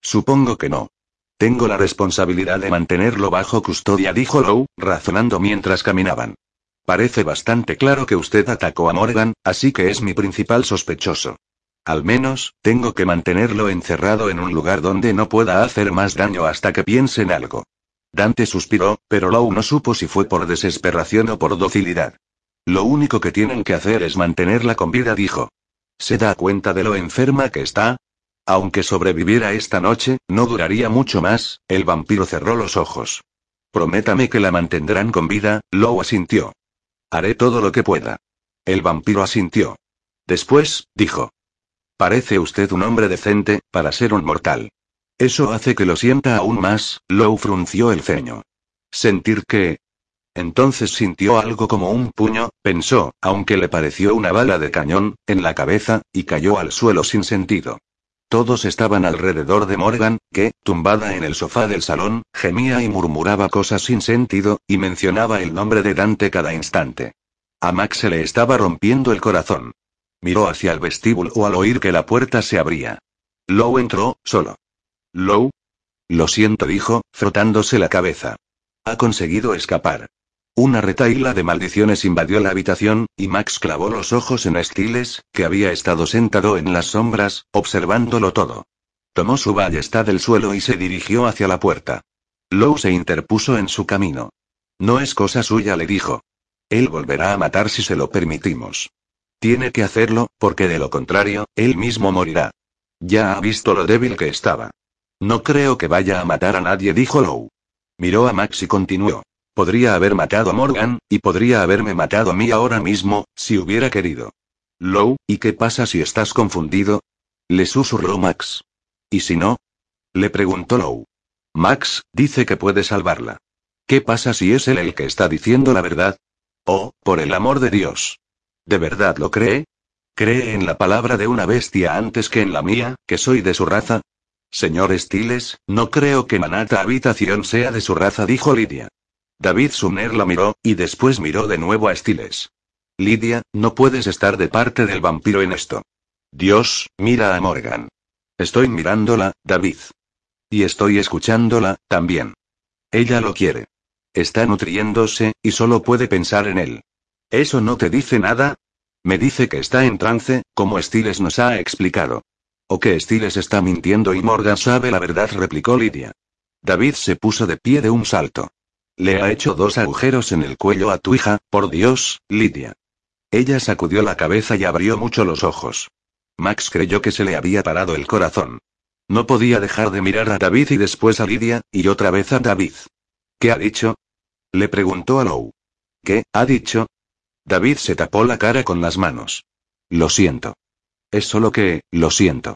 Supongo que no. Tengo la responsabilidad de mantenerlo bajo custodia, dijo Lowe, razonando mientras caminaban. Parece bastante claro que usted atacó a Morgan, así que es mi principal sospechoso. Al menos, tengo que mantenerlo encerrado en un lugar donde no pueda hacer más daño hasta que piense en algo. Dante suspiró, pero Lowe no supo si fue por desesperación o por docilidad. Lo único que tienen que hacer es mantenerla con vida, dijo. ¿Se da cuenta de lo enferma que está? Aunque sobreviviera esta noche, no duraría mucho más, el vampiro cerró los ojos. Prométame que la mantendrán con vida, Lou asintió. Haré todo lo que pueda. El vampiro asintió. Después, dijo. Parece usted un hombre decente, para ser un mortal. Eso hace que lo sienta aún más, Lou frunció el ceño. Sentir que, entonces sintió algo como un puño, pensó, aunque le pareció una bala de cañón, en la cabeza, y cayó al suelo sin sentido. Todos estaban alrededor de Morgan, que, tumbada en el sofá del salón, gemía y murmuraba cosas sin sentido, y mencionaba el nombre de Dante cada instante. A Max se le estaba rompiendo el corazón. Miró hacia el vestíbulo al oír que la puerta se abría. Low entró, solo. ¿Low? Lo siento, dijo, frotándose la cabeza. Ha conseguido escapar. Una retaíla de maldiciones invadió la habitación, y Max clavó los ojos en Stiles, que había estado sentado en las sombras, observándolo todo. Tomó su ballesta del suelo y se dirigió hacia la puerta. Lowe se interpuso en su camino. No es cosa suya, le dijo. Él volverá a matar si se lo permitimos. Tiene que hacerlo, porque de lo contrario, él mismo morirá. Ya ha visto lo débil que estaba. No creo que vaya a matar a nadie, dijo Lowe. Miró a Max y continuó. Podría haber matado a Morgan, y podría haberme matado a mí ahora mismo, si hubiera querido. Lowe, ¿y qué pasa si estás confundido? Le susurró Max. ¿Y si no? Le preguntó Lowe. Max, dice que puede salvarla. ¿Qué pasa si es él el que está diciendo la verdad? Oh, por el amor de Dios. ¿De verdad lo cree? ¿Cree en la palabra de una bestia antes que en la mía, que soy de su raza? Señor Stiles, no creo que Manata Habitación sea de su raza, dijo Lidia. David Sumner la miró, y después miró de nuevo a Stiles. Lidia, no puedes estar de parte del vampiro en esto. Dios, mira a Morgan. Estoy mirándola, David. Y estoy escuchándola, también. Ella lo quiere. Está nutriéndose, y solo puede pensar en él. ¿Eso no te dice nada? Me dice que está en trance, como Stiles nos ha explicado. O que Stiles está mintiendo y Morgan sabe la verdad, replicó Lidia. David se puso de pie de un salto. Le ha hecho dos agujeros en el cuello a tu hija, por Dios, Lidia. Ella sacudió la cabeza y abrió mucho los ojos. Max creyó que se le había parado el corazón. No podía dejar de mirar a David y después a Lidia, y otra vez a David. ¿Qué ha dicho? Le preguntó a Lou. ¿Qué, ha dicho? David se tapó la cara con las manos. Lo siento. Es solo que, lo siento.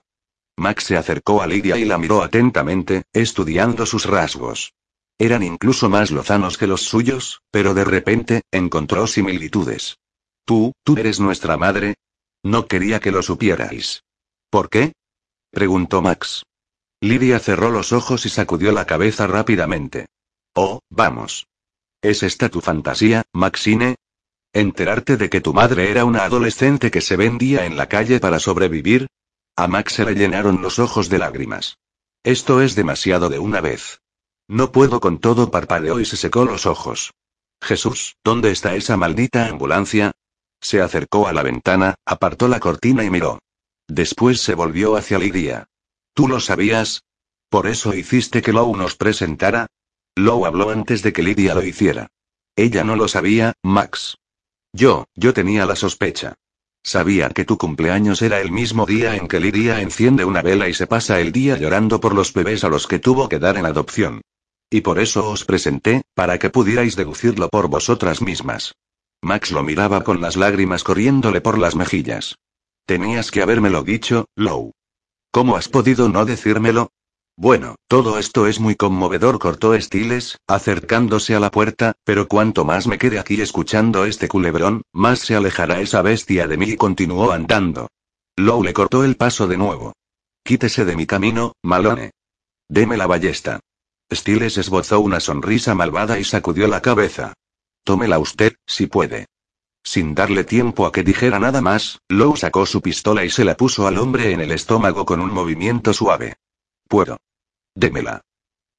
Max se acercó a Lidia y la miró atentamente, estudiando sus rasgos. Eran incluso más lozanos que los suyos, pero de repente, encontró similitudes. Tú, tú eres nuestra madre. No quería que lo supierais. ¿Por qué? preguntó Max. Lidia cerró los ojos y sacudió la cabeza rápidamente. Oh, vamos. ¿Es esta tu fantasía, Maxine? ¿Enterarte de que tu madre era una adolescente que se vendía en la calle para sobrevivir? A Max se le llenaron los ojos de lágrimas. Esto es demasiado de una vez. No puedo con todo, parpadeó y se secó los ojos. Jesús, ¿dónde está esa maldita ambulancia? Se acercó a la ventana, apartó la cortina y miró. Después se volvió hacia Lidia. ¿Tú lo sabías? ¿Por eso hiciste que Lou nos presentara? Lou habló antes de que Lidia lo hiciera. Ella no lo sabía, Max. Yo, yo tenía la sospecha. Sabía que tu cumpleaños era el mismo día en que Lidia enciende una vela y se pasa el día llorando por los bebés a los que tuvo que dar en adopción. Y por eso os presenté, para que pudierais deducirlo por vosotras mismas. Max lo miraba con las lágrimas corriéndole por las mejillas. Tenías que habérmelo dicho, Lou. ¿Cómo has podido no decírmelo? Bueno, todo esto es muy conmovedor, cortó Stiles, acercándose a la puerta, pero cuanto más me quede aquí escuchando este culebrón, más se alejará esa bestia de mí y continuó andando. Lou le cortó el paso de nuevo. Quítese de mi camino, Malone. Deme la ballesta. Stiles esbozó una sonrisa malvada y sacudió la cabeza. Tómela usted, si puede. Sin darle tiempo a que dijera nada más, Lou sacó su pistola y se la puso al hombre en el estómago con un movimiento suave. Puedo. Démela.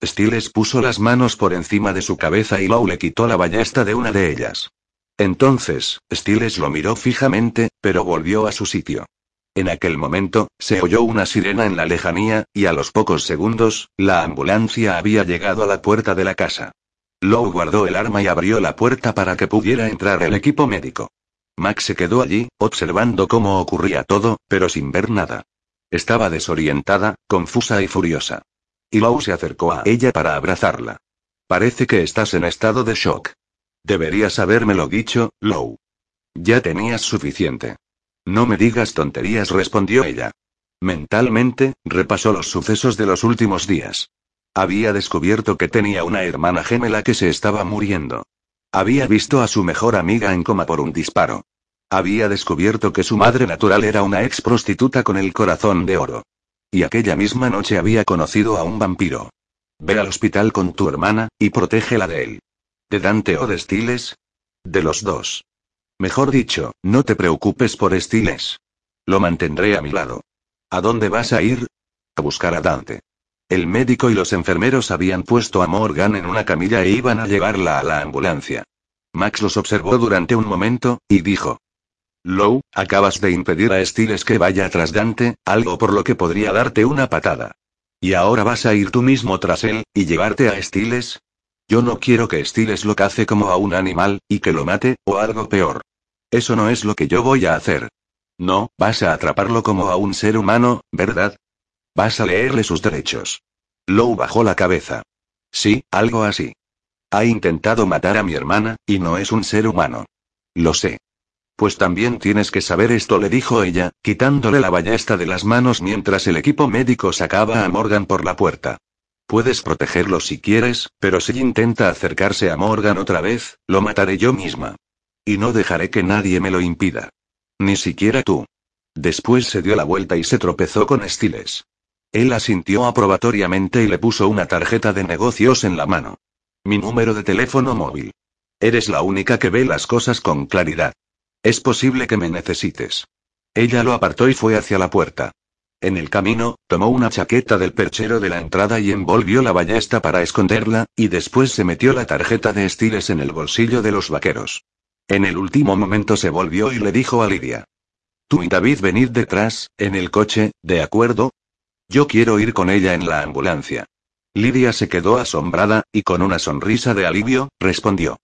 Stiles puso las manos por encima de su cabeza y Lou le quitó la ballesta de una de ellas. Entonces, Stiles lo miró fijamente, pero volvió a su sitio. En aquel momento, se oyó una sirena en la lejanía, y a los pocos segundos, la ambulancia había llegado a la puerta de la casa. Lowe guardó el arma y abrió la puerta para que pudiera entrar el equipo médico. Max se quedó allí, observando cómo ocurría todo, pero sin ver nada. Estaba desorientada, confusa y furiosa. Y Lowe se acercó a ella para abrazarla. Parece que estás en estado de shock. Deberías habérmelo dicho, Lowe. Ya tenías suficiente. No me digas tonterías, respondió ella. Mentalmente, repasó los sucesos de los últimos días. Había descubierto que tenía una hermana gemela que se estaba muriendo. Había visto a su mejor amiga en coma por un disparo. Había descubierto que su madre natural era una ex prostituta con el corazón de oro. Y aquella misma noche había conocido a un vampiro. Ve al hospital con tu hermana, y protégela de él. ¿De Dante o de Stiles? De los dos. Mejor dicho, no te preocupes por Stiles. Lo mantendré a mi lado. ¿A dónde vas a ir? A buscar a Dante. El médico y los enfermeros habían puesto a Morgan en una camilla e iban a llevarla a la ambulancia. Max los observó durante un momento, y dijo. Low, acabas de impedir a Stiles que vaya tras Dante, algo por lo que podría darte una patada. ¿Y ahora vas a ir tú mismo tras él, y llevarte a Stiles? Yo no quiero que Stiles lo cace como a un animal, y que lo mate, o algo peor. Eso no es lo que yo voy a hacer. No, vas a atraparlo como a un ser humano, ¿verdad? Vas a leerle sus derechos. Low bajó la cabeza. Sí, algo así. Ha intentado matar a mi hermana, y no es un ser humano. Lo sé. Pues también tienes que saber esto, le dijo ella, quitándole la ballesta de las manos mientras el equipo médico sacaba a Morgan por la puerta. Puedes protegerlo si quieres, pero si intenta acercarse a Morgan otra vez, lo mataré yo misma. Y no dejaré que nadie me lo impida. Ni siquiera tú. Después se dio la vuelta y se tropezó con Stiles. Él asintió aprobatoriamente y le puso una tarjeta de negocios en la mano. Mi número de teléfono móvil. Eres la única que ve las cosas con claridad. Es posible que me necesites. Ella lo apartó y fue hacia la puerta. En el camino, tomó una chaqueta del perchero de la entrada y envolvió la ballesta para esconderla, y después se metió la tarjeta de Stiles en el bolsillo de los vaqueros. En el último momento se volvió y le dijo a Lidia. Tú y David venid detrás, en el coche, ¿de acuerdo? Yo quiero ir con ella en la ambulancia. Lidia se quedó asombrada, y con una sonrisa de alivio, respondió.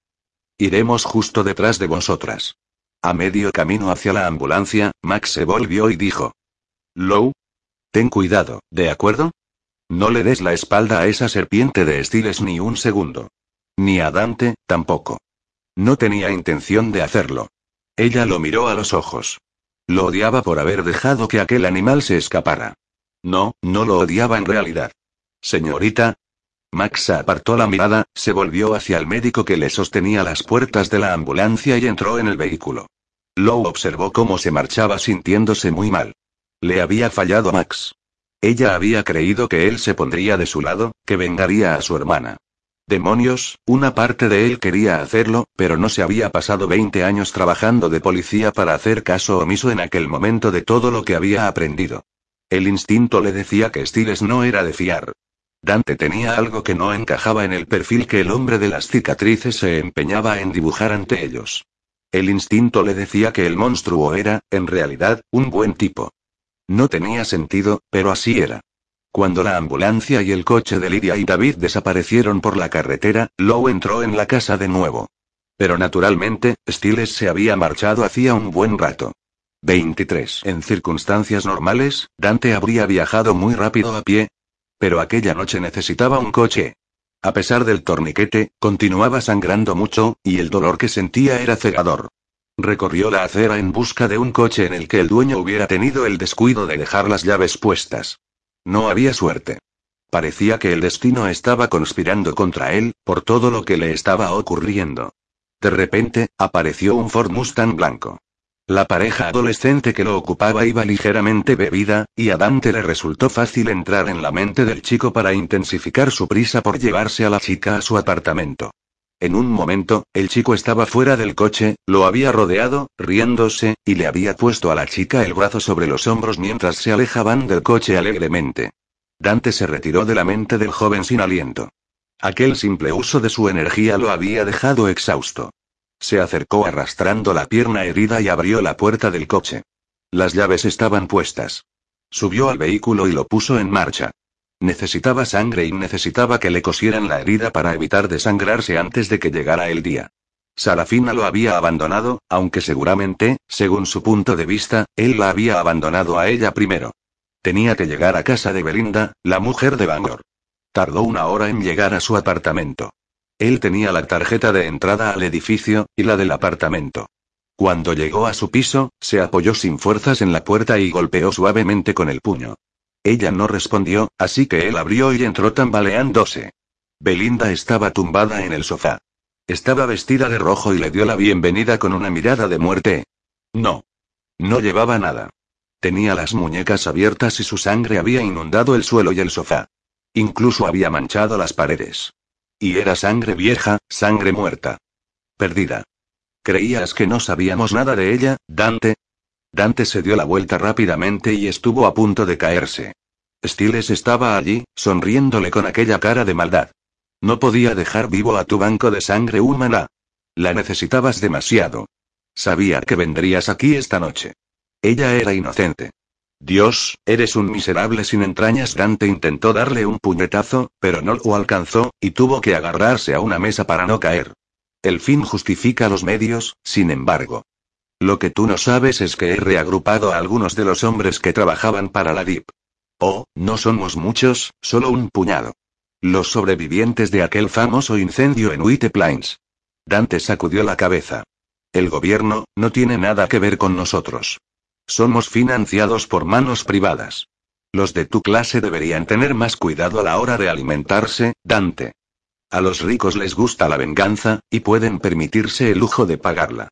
Iremos justo detrás de vosotras. A medio camino hacia la ambulancia, Max se volvió y dijo. Low. Ten cuidado, ¿de acuerdo? No le des la espalda a esa serpiente de estiles ni un segundo. Ni a Dante, tampoco. No tenía intención de hacerlo. Ella lo miró a los ojos. Lo odiaba por haber dejado que aquel animal se escapara. No, no lo odiaba en realidad. Señorita. Max apartó la mirada, se volvió hacia el médico que le sostenía las puertas de la ambulancia y entró en el vehículo. Lowe observó cómo se marchaba sintiéndose muy mal. Le había fallado Max. Ella había creído que él se pondría de su lado, que vengaría a su hermana. Demonios, una parte de él quería hacerlo, pero no se había pasado 20 años trabajando de policía para hacer caso omiso en aquel momento de todo lo que había aprendido. El instinto le decía que Stiles no era de fiar. Dante tenía algo que no encajaba en el perfil que el hombre de las cicatrices se empeñaba en dibujar ante ellos. El instinto le decía que el monstruo era, en realidad, un buen tipo. No tenía sentido, pero así era. Cuando la ambulancia y el coche de Lidia y David desaparecieron por la carretera, Lowe entró en la casa de nuevo. Pero naturalmente, Stiles se había marchado hacía un buen rato. 23. En circunstancias normales, Dante habría viajado muy rápido a pie. Pero aquella noche necesitaba un coche. A pesar del torniquete, continuaba sangrando mucho, y el dolor que sentía era cegador. Recorrió la acera en busca de un coche en el que el dueño hubiera tenido el descuido de dejar las llaves puestas. No había suerte. Parecía que el destino estaba conspirando contra él, por todo lo que le estaba ocurriendo. De repente, apareció un Ford Mustang blanco. La pareja adolescente que lo ocupaba iba ligeramente bebida, y a Dante le resultó fácil entrar en la mente del chico para intensificar su prisa por llevarse a la chica a su apartamento. En un momento, el chico estaba fuera del coche, lo había rodeado, riéndose, y le había puesto a la chica el brazo sobre los hombros mientras se alejaban del coche alegremente. Dante se retiró de la mente del joven sin aliento. Aquel simple uso de su energía lo había dejado exhausto. Se acercó arrastrando la pierna herida y abrió la puerta del coche. Las llaves estaban puestas. Subió al vehículo y lo puso en marcha. Necesitaba sangre y necesitaba que le cosieran la herida para evitar desangrarse antes de que llegara el día. Sarafina lo había abandonado, aunque seguramente, según su punto de vista, él la había abandonado a ella primero. Tenía que llegar a casa de Belinda, la mujer de Bangor. Tardó una hora en llegar a su apartamento. Él tenía la tarjeta de entrada al edificio, y la del apartamento. Cuando llegó a su piso, se apoyó sin fuerzas en la puerta y golpeó suavemente con el puño. Ella no respondió, así que él abrió y entró tambaleándose. Belinda estaba tumbada en el sofá. Estaba vestida de rojo y le dio la bienvenida con una mirada de muerte. No. No llevaba nada. Tenía las muñecas abiertas y su sangre había inundado el suelo y el sofá. Incluso había manchado las paredes. Y era sangre vieja, sangre muerta. Perdida. ¿Creías que no sabíamos nada de ella, Dante? Dante se dio la vuelta rápidamente y estuvo a punto de caerse. Stiles estaba allí, sonriéndole con aquella cara de maldad. No podía dejar vivo a tu banco de sangre humana. La necesitabas demasiado. Sabía que vendrías aquí esta noche. Ella era inocente. Dios, eres un miserable sin entrañas. Dante intentó darle un puñetazo, pero no lo alcanzó, y tuvo que agarrarse a una mesa para no caer. El fin justifica los medios, sin embargo. Lo que tú no sabes es que he reagrupado a algunos de los hombres que trabajaban para la DIP. Oh, no somos muchos, solo un puñado. Los sobrevivientes de aquel famoso incendio en White Plains. Dante sacudió la cabeza. El gobierno, no tiene nada que ver con nosotros. Somos financiados por manos privadas. Los de tu clase deberían tener más cuidado a la hora de alimentarse, Dante. A los ricos les gusta la venganza, y pueden permitirse el lujo de pagarla.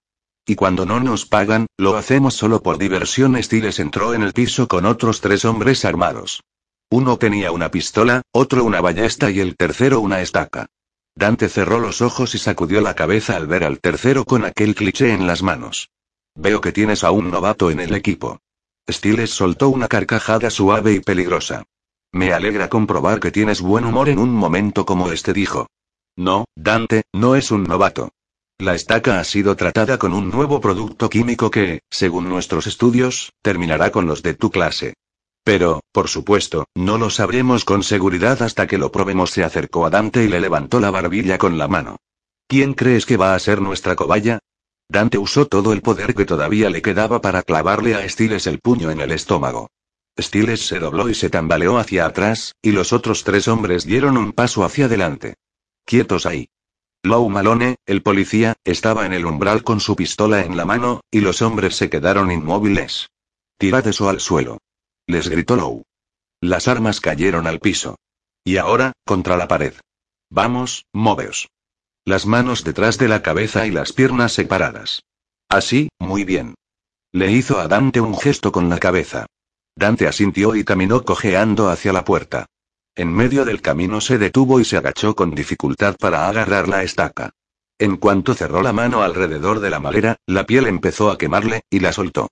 Y cuando no nos pagan, lo hacemos solo por diversión. Stiles entró en el piso con otros tres hombres armados. Uno tenía una pistola, otro una ballesta y el tercero una estaca. Dante cerró los ojos y sacudió la cabeza al ver al tercero con aquel cliché en las manos. Veo que tienes a un novato en el equipo. Stiles soltó una carcajada suave y peligrosa. Me alegra comprobar que tienes buen humor en un momento como este dijo. No, Dante, no es un novato. La estaca ha sido tratada con un nuevo producto químico que, según nuestros estudios, terminará con los de tu clase. Pero, por supuesto, no lo sabremos con seguridad hasta que lo probemos. Se acercó a Dante y le levantó la barbilla con la mano. ¿Quién crees que va a ser nuestra cobaya? Dante usó todo el poder que todavía le quedaba para clavarle a Stiles el puño en el estómago. Stiles se dobló y se tambaleó hacia atrás, y los otros tres hombres dieron un paso hacia adelante. Quietos ahí. Lou Malone, el policía, estaba en el umbral con su pistola en la mano, y los hombres se quedaron inmóviles. Tirad eso al suelo. Les gritó Lou. Las armas cayeron al piso. Y ahora, contra la pared. Vamos, moveos. Las manos detrás de la cabeza y las piernas separadas. Así, muy bien. Le hizo a Dante un gesto con la cabeza. Dante asintió y caminó cojeando hacia la puerta. En medio del camino se detuvo y se agachó con dificultad para agarrar la estaca. En cuanto cerró la mano alrededor de la madera, la piel empezó a quemarle, y la soltó.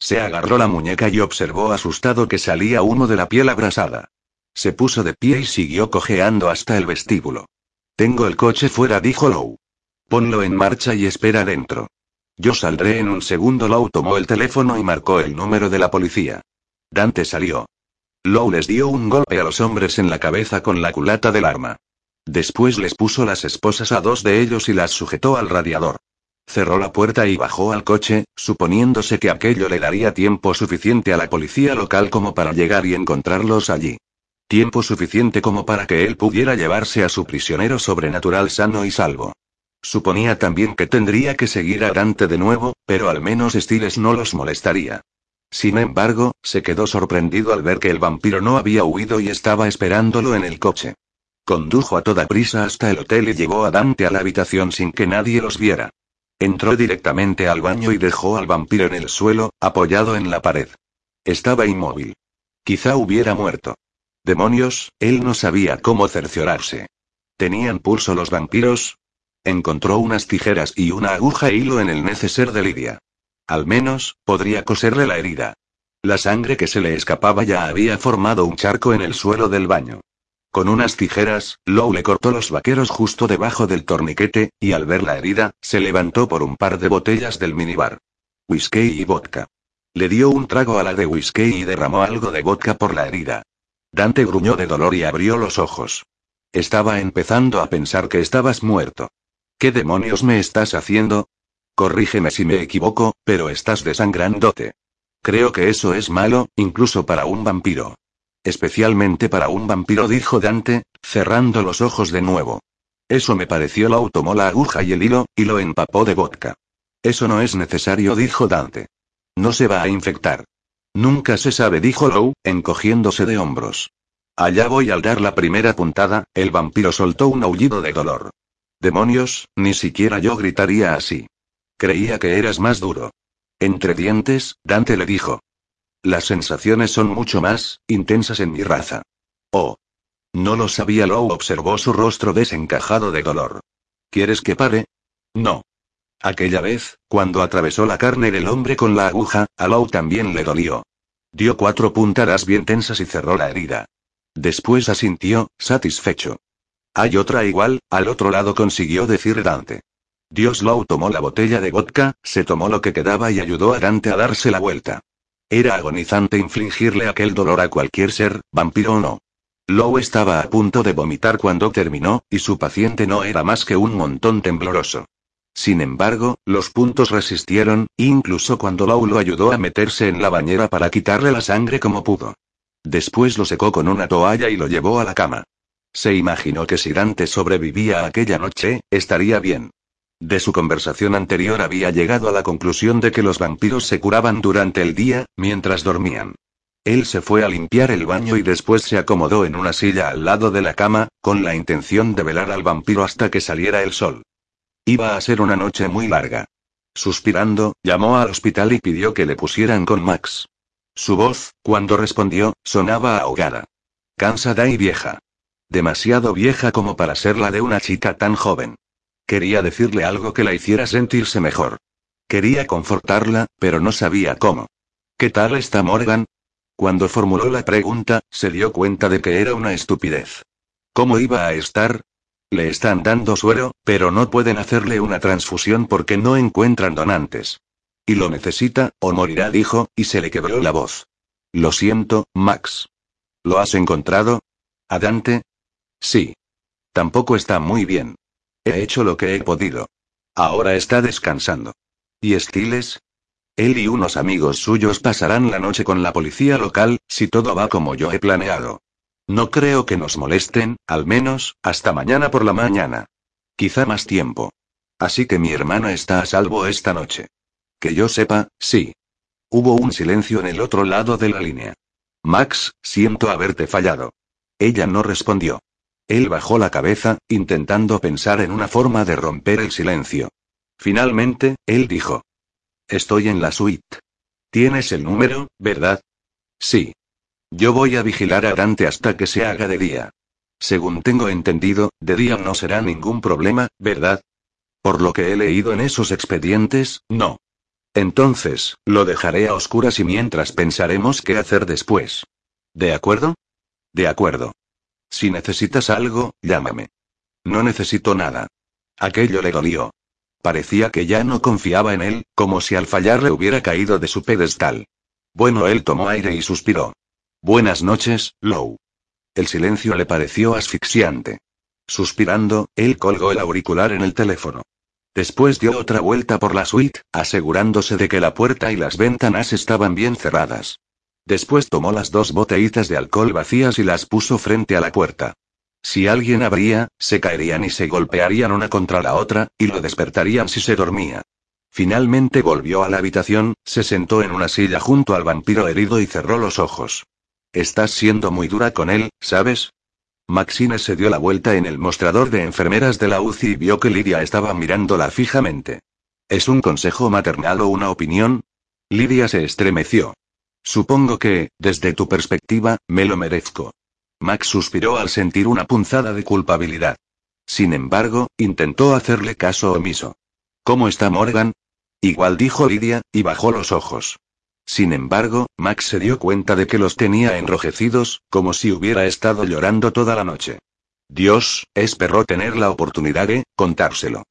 Se agarró la muñeca y observó asustado que salía humo de la piel abrasada. Se puso de pie y siguió cojeando hasta el vestíbulo. Tengo el coche fuera, dijo Lou. Ponlo en marcha y espera dentro. Yo saldré en un segundo. Lou tomó el teléfono y marcó el número de la policía. Dante salió. Lou les dio un golpe a los hombres en la cabeza con la culata del arma. Después les puso las esposas a dos de ellos y las sujetó al radiador. Cerró la puerta y bajó al coche, suponiéndose que aquello le daría tiempo suficiente a la policía local como para llegar y encontrarlos allí. Tiempo suficiente como para que él pudiera llevarse a su prisionero sobrenatural sano y salvo. Suponía también que tendría que seguir a Dante de nuevo, pero al menos Stiles no los molestaría. Sin embargo, se quedó sorprendido al ver que el vampiro no había huido y estaba esperándolo en el coche. Condujo a toda prisa hasta el hotel y llevó a Dante a la habitación sin que nadie los viera. Entró directamente al baño y dejó al vampiro en el suelo, apoyado en la pared. Estaba inmóvil. Quizá hubiera muerto. Demonios, él no sabía cómo cerciorarse. ¿Tenían pulso los vampiros? Encontró unas tijeras y una aguja e hilo en el neceser de Lidia. Al menos, podría coserle la herida. La sangre que se le escapaba ya había formado un charco en el suelo del baño. Con unas tijeras, Lou le cortó los vaqueros justo debajo del torniquete, y al ver la herida, se levantó por un par de botellas del minibar. Whisky y vodka. Le dio un trago a la de whisky y derramó algo de vodka por la herida. Dante gruñó de dolor y abrió los ojos. Estaba empezando a pensar que estabas muerto. ¿Qué demonios me estás haciendo? Corrígeme si me equivoco, pero estás desangrándote. Creo que eso es malo, incluso para un vampiro. Especialmente para un vampiro, dijo Dante, cerrando los ojos de nuevo. Eso me pareció. Lo tomó la aguja y el hilo, y lo empapó de vodka. Eso no es necesario, dijo Dante. No se va a infectar. Nunca se sabe, dijo Lou, encogiéndose de hombros. Allá voy al dar la primera puntada, el vampiro soltó un aullido de dolor. Demonios, ni siquiera yo gritaría así. Creía que eras más duro. Entre dientes, Dante le dijo. Las sensaciones son mucho más intensas en mi raza. Oh. No lo sabía, Lou observó su rostro desencajado de dolor. ¿Quieres que pare? No. Aquella vez, cuando atravesó la carne del hombre con la aguja, a Lou también le dolió. Dio cuatro puntadas bien tensas y cerró la herida. Después asintió, satisfecho. Hay otra igual, al otro lado consiguió decir Dante. Dios Low tomó la botella de vodka, se tomó lo que quedaba y ayudó a Dante a darse la vuelta. Era agonizante infligirle aquel dolor a cualquier ser, vampiro o no. Low estaba a punto de vomitar cuando terminó, y su paciente no era más que un montón tembloroso. Sin embargo, los puntos resistieron, incluso cuando Low lo ayudó a meterse en la bañera para quitarle la sangre como pudo. Después lo secó con una toalla y lo llevó a la cama. Se imaginó que si Dante sobrevivía aquella noche, estaría bien. De su conversación anterior había llegado a la conclusión de que los vampiros se curaban durante el día, mientras dormían. Él se fue a limpiar el baño y después se acomodó en una silla al lado de la cama, con la intención de velar al vampiro hasta que saliera el sol. Iba a ser una noche muy larga. Suspirando, llamó al hospital y pidió que le pusieran con Max. Su voz, cuando respondió, sonaba ahogada. Cansada y vieja. Demasiado vieja como para ser la de una chica tan joven. Quería decirle algo que la hiciera sentirse mejor. Quería confortarla, pero no sabía cómo. ¿Qué tal está Morgan? Cuando formuló la pregunta, se dio cuenta de que era una estupidez. ¿Cómo iba a estar? Le están dando suero, pero no pueden hacerle una transfusión porque no encuentran donantes. Y lo necesita, o morirá, dijo, y se le quebró la voz. Lo siento, Max. ¿Lo has encontrado? ¿Adante? Sí. Tampoco está muy bien. He hecho lo que he podido. Ahora está descansando. ¿Y Stiles? Él y unos amigos suyos pasarán la noche con la policía local, si todo va como yo he planeado. No creo que nos molesten, al menos, hasta mañana por la mañana. Quizá más tiempo. Así que mi hermana está a salvo esta noche. Que yo sepa, sí. Hubo un silencio en el otro lado de la línea. Max, siento haberte fallado. Ella no respondió. Él bajó la cabeza, intentando pensar en una forma de romper el silencio. Finalmente, él dijo. Estoy en la suite. ¿Tienes el número, verdad? Sí. Yo voy a vigilar a Dante hasta que se haga de día. Según tengo entendido, de día no será ningún problema, ¿verdad? Por lo que he leído en esos expedientes, no. Entonces, lo dejaré a oscuras y mientras pensaremos qué hacer después. ¿De acuerdo? De acuerdo. Si necesitas algo, llámame. No necesito nada. Aquello le dolió. Parecía que ya no confiaba en él, como si al fallar le hubiera caído de su pedestal. Bueno, él tomó aire y suspiró. Buenas noches, Lou. El silencio le pareció asfixiante. Suspirando, él colgó el auricular en el teléfono. Después dio otra vuelta por la suite, asegurándose de que la puerta y las ventanas estaban bien cerradas. Después tomó las dos botellitas de alcohol vacías y las puso frente a la puerta. Si alguien abría, se caerían y se golpearían una contra la otra, y lo despertarían si se dormía. Finalmente volvió a la habitación, se sentó en una silla junto al vampiro herido y cerró los ojos. Estás siendo muy dura con él, ¿sabes? Maxine se dio la vuelta en el mostrador de enfermeras de la UCI y vio que Lidia estaba mirándola fijamente. ¿Es un consejo maternal o una opinión? Lidia se estremeció. Supongo que, desde tu perspectiva, me lo merezco. Max suspiró al sentir una punzada de culpabilidad. Sin embargo, intentó hacerle caso omiso. ¿Cómo está Morgan? Igual dijo Lidia, y bajó los ojos. Sin embargo, Max se dio cuenta de que los tenía enrojecidos, como si hubiera estado llorando toda la noche. Dios, esperó tener la oportunidad de contárselo.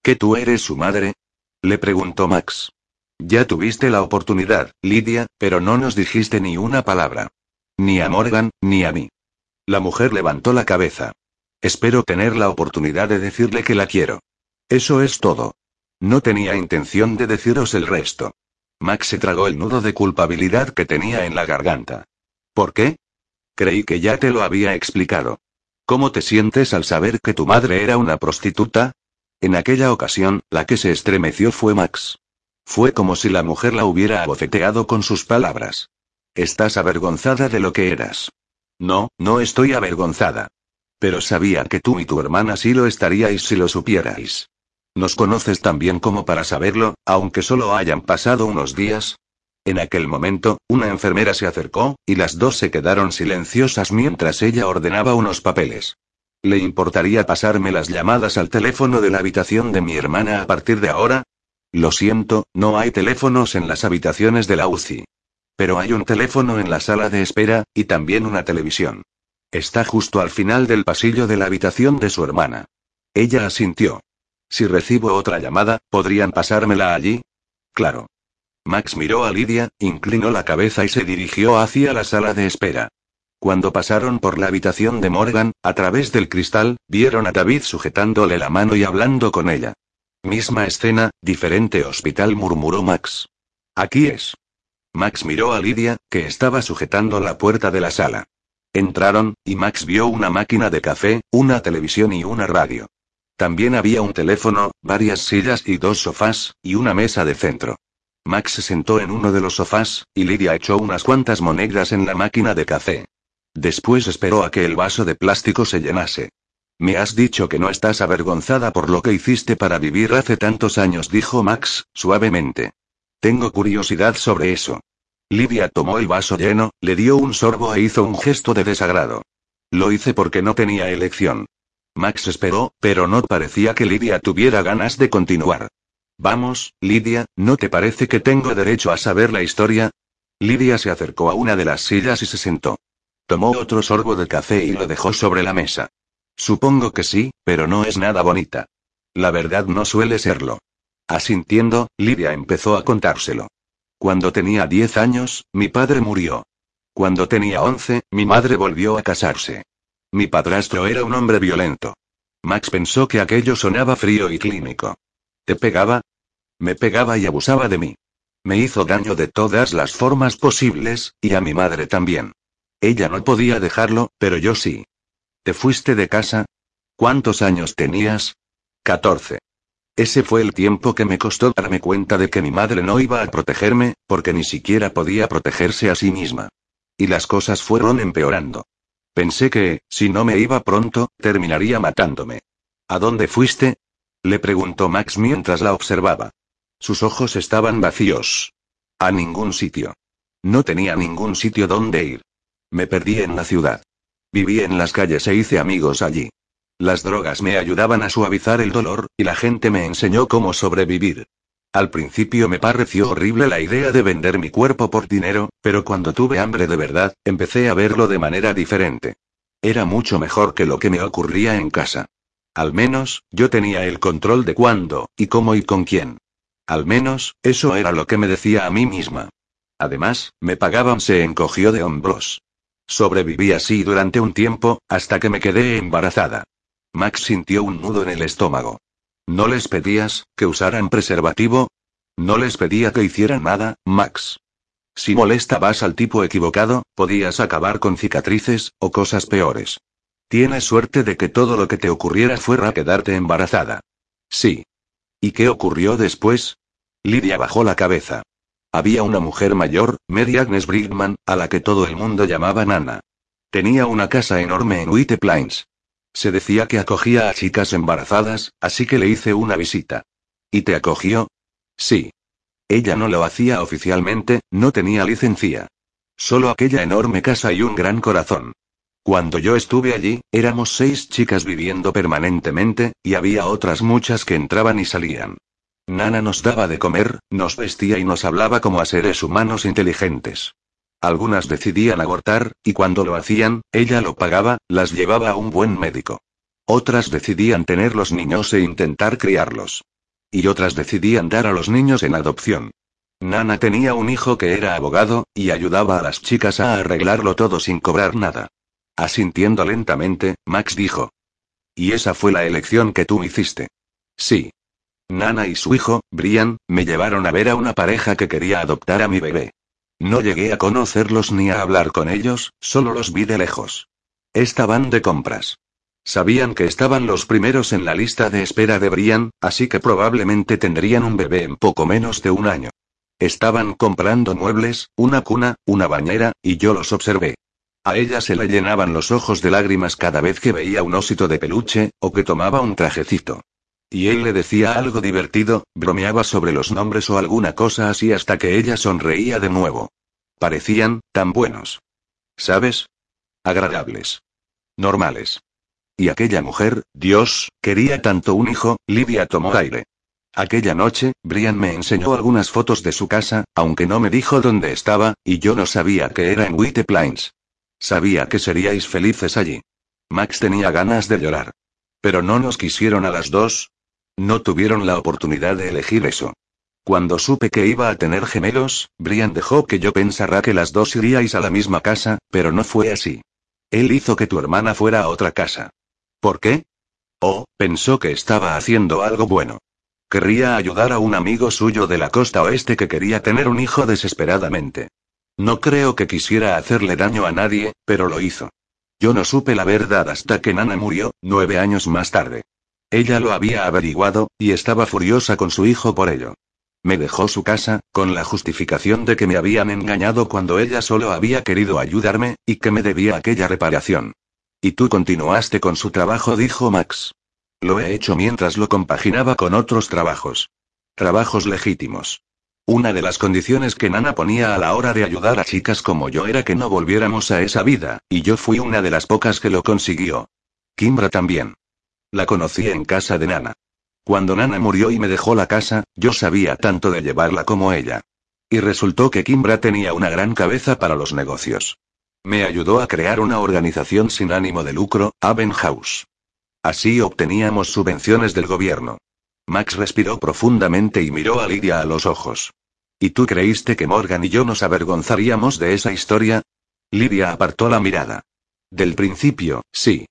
¿Que tú eres su madre? Le preguntó Max. Ya tuviste la oportunidad, Lidia, pero no nos dijiste ni una palabra. Ni a Morgan, ni a mí. La mujer levantó la cabeza. Espero tener la oportunidad de decirle que la quiero. Eso es todo. No tenía intención de deciros el resto. Max se tragó el nudo de culpabilidad que tenía en la garganta. ¿Por qué? Creí que ya te lo había explicado. ¿Cómo te sientes al saber que tu madre era una prostituta? En aquella ocasión, la que se estremeció fue Max. Fue como si la mujer la hubiera abofeteado con sus palabras. Estás avergonzada de lo que eras. No, no estoy avergonzada. Pero sabía que tú y tu hermana sí lo estaríais si lo supierais. Nos conoces tan bien como para saberlo, aunque solo hayan pasado unos días. En aquel momento, una enfermera se acercó, y las dos se quedaron silenciosas mientras ella ordenaba unos papeles. ¿Le importaría pasarme las llamadas al teléfono de la habitación de mi hermana a partir de ahora? Lo siento, no hay teléfonos en las habitaciones de la UCI. Pero hay un teléfono en la sala de espera, y también una televisión. Está justo al final del pasillo de la habitación de su hermana. Ella asintió. Si recibo otra llamada, ¿podrían pasármela allí? Claro. Max miró a Lidia, inclinó la cabeza y se dirigió hacia la sala de espera. Cuando pasaron por la habitación de Morgan, a través del cristal, vieron a David sujetándole la mano y hablando con ella. Misma escena, diferente hospital, murmuró Max. Aquí es. Max miró a Lidia, que estaba sujetando la puerta de la sala. Entraron, y Max vio una máquina de café, una televisión y una radio. También había un teléfono, varias sillas y dos sofás, y una mesa de centro. Max se sentó en uno de los sofás, y Lidia echó unas cuantas monedas en la máquina de café. Después esperó a que el vaso de plástico se llenase. Me has dicho que no estás avergonzada por lo que hiciste para vivir hace tantos años, dijo Max, suavemente. Tengo curiosidad sobre eso. Lidia tomó el vaso lleno, le dio un sorbo e hizo un gesto de desagrado. Lo hice porque no tenía elección. Max esperó, pero no parecía que Lidia tuviera ganas de continuar. Vamos, Lidia, ¿no te parece que tengo derecho a saber la historia? Lidia se acercó a una de las sillas y se sentó. Tomó otro sorbo de café y lo dejó sobre la mesa. Supongo que sí, pero no es nada bonita. La verdad no suele serlo. Asintiendo, Lidia empezó a contárselo. Cuando tenía 10 años, mi padre murió. Cuando tenía 11, mi madre volvió a casarse. Mi padrastro era un hombre violento. Max pensó que aquello sonaba frío y clínico. ¿Te pegaba? Me pegaba y abusaba de mí. Me hizo daño de todas las formas posibles, y a mi madre también. Ella no podía dejarlo, pero yo sí. ¿Te fuiste de casa? ¿Cuántos años tenías? Catorce. Ese fue el tiempo que me costó darme cuenta de que mi madre no iba a protegerme, porque ni siquiera podía protegerse a sí misma. Y las cosas fueron empeorando. Pensé que, si no me iba pronto, terminaría matándome. ¿A dónde fuiste? Le preguntó Max mientras la observaba. Sus ojos estaban vacíos. A ningún sitio. No tenía ningún sitio donde ir. Me perdí en la ciudad. Viví en las calles e hice amigos allí. Las drogas me ayudaban a suavizar el dolor, y la gente me enseñó cómo sobrevivir. Al principio me pareció horrible la idea de vender mi cuerpo por dinero, pero cuando tuve hambre de verdad, empecé a verlo de manera diferente. Era mucho mejor que lo que me ocurría en casa. Al menos, yo tenía el control de cuándo, y cómo y con quién. Al menos, eso era lo que me decía a mí misma. Además, me pagaban, se encogió de hombros. Sobreviví así durante un tiempo, hasta que me quedé embarazada. Max sintió un nudo en el estómago. ¿No les pedías que usaran preservativo? No les pedía que hicieran nada, Max. Si molestabas al tipo equivocado, podías acabar con cicatrices, o cosas peores. Tienes suerte de que todo lo que te ocurriera fuera quedarte embarazada. Sí. ¿Y qué ocurrió después? Lidia bajó la cabeza. Había una mujer mayor, Mary Agnes Brigman, a la que todo el mundo llamaba Nana. Tenía una casa enorme en White Plains. Se decía que acogía a chicas embarazadas, así que le hice una visita. ¿Y te acogió? Sí. Ella no lo hacía oficialmente, no tenía licencia. Solo aquella enorme casa y un gran corazón. Cuando yo estuve allí, éramos seis chicas viviendo permanentemente, y había otras muchas que entraban y salían. Nana nos daba de comer, nos vestía y nos hablaba como a seres humanos inteligentes. Algunas decidían abortar, y cuando lo hacían, ella lo pagaba, las llevaba a un buen médico. Otras decidían tener los niños e intentar criarlos. Y otras decidían dar a los niños en adopción. Nana tenía un hijo que era abogado, y ayudaba a las chicas a arreglarlo todo sin cobrar nada. Asintiendo lentamente, Max dijo. Y esa fue la elección que tú hiciste. Sí. Nana y su hijo, Brian, me llevaron a ver a una pareja que quería adoptar a mi bebé. No llegué a conocerlos ni a hablar con ellos, solo los vi de lejos. Estaban de compras. Sabían que estaban los primeros en la lista de espera de Brian, así que probablemente tendrían un bebé en poco menos de un año. Estaban comprando muebles, una cuna, una bañera, y yo los observé. A ella se le llenaban los ojos de lágrimas cada vez que veía un osito de peluche, o que tomaba un trajecito. Y él le decía algo divertido, bromeaba sobre los nombres o alguna cosa así hasta que ella sonreía de nuevo. Parecían, tan buenos. ¿Sabes? Agradables. Normales. Y aquella mujer, Dios, quería tanto un hijo, Lidia tomó aire. Aquella noche, Brian me enseñó algunas fotos de su casa, aunque no me dijo dónde estaba, y yo no sabía que era en White Plains. Sabía que seríais felices allí. Max tenía ganas de llorar. Pero no nos quisieron a las dos. No tuvieron la oportunidad de elegir eso. Cuando supe que iba a tener gemelos, Brian dejó que yo pensara que las dos iríais a la misma casa, pero no fue así. Él hizo que tu hermana fuera a otra casa. ¿Por qué? Oh, pensó que estaba haciendo algo bueno. Querría ayudar a un amigo suyo de la costa oeste que quería tener un hijo desesperadamente. No creo que quisiera hacerle daño a nadie, pero lo hizo. Yo no supe la verdad hasta que Nana murió, nueve años más tarde. Ella lo había averiguado, y estaba furiosa con su hijo por ello. Me dejó su casa, con la justificación de que me habían engañado cuando ella solo había querido ayudarme, y que me debía aquella reparación. Y tú continuaste con su trabajo, dijo Max. Lo he hecho mientras lo compaginaba con otros trabajos. Trabajos legítimos. Una de las condiciones que Nana ponía a la hora de ayudar a chicas como yo era que no volviéramos a esa vida, y yo fui una de las pocas que lo consiguió. Kimbra también. La conocí en casa de Nana. Cuando Nana murió y me dejó la casa, yo sabía tanto de llevarla como ella. Y resultó que Kimbra tenía una gran cabeza para los negocios. Me ayudó a crear una organización sin ánimo de lucro, Aven House. Así obteníamos subvenciones del gobierno. Max respiró profundamente y miró a Lidia a los ojos. ¿Y tú creíste que Morgan y yo nos avergonzaríamos de esa historia? Lidia apartó la mirada. Del principio, sí.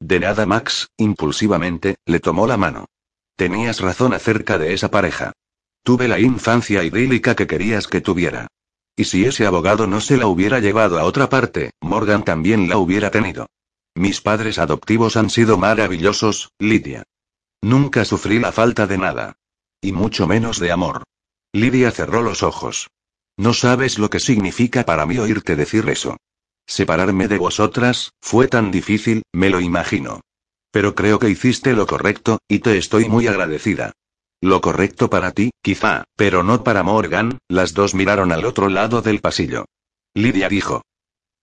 De nada Max, impulsivamente, le tomó la mano. Tenías razón acerca de esa pareja. Tuve la infancia idílica que querías que tuviera. Y si ese abogado no se la hubiera llevado a otra parte, Morgan también la hubiera tenido. Mis padres adoptivos han sido maravillosos, Lidia. Nunca sufrí la falta de nada. Y mucho menos de amor. Lidia cerró los ojos. No sabes lo que significa para mí oírte decir eso. Separarme de vosotras, fue tan difícil, me lo imagino. Pero creo que hiciste lo correcto, y te estoy muy agradecida. Lo correcto para ti, quizá, pero no para Morgan, las dos miraron al otro lado del pasillo. Lidia dijo.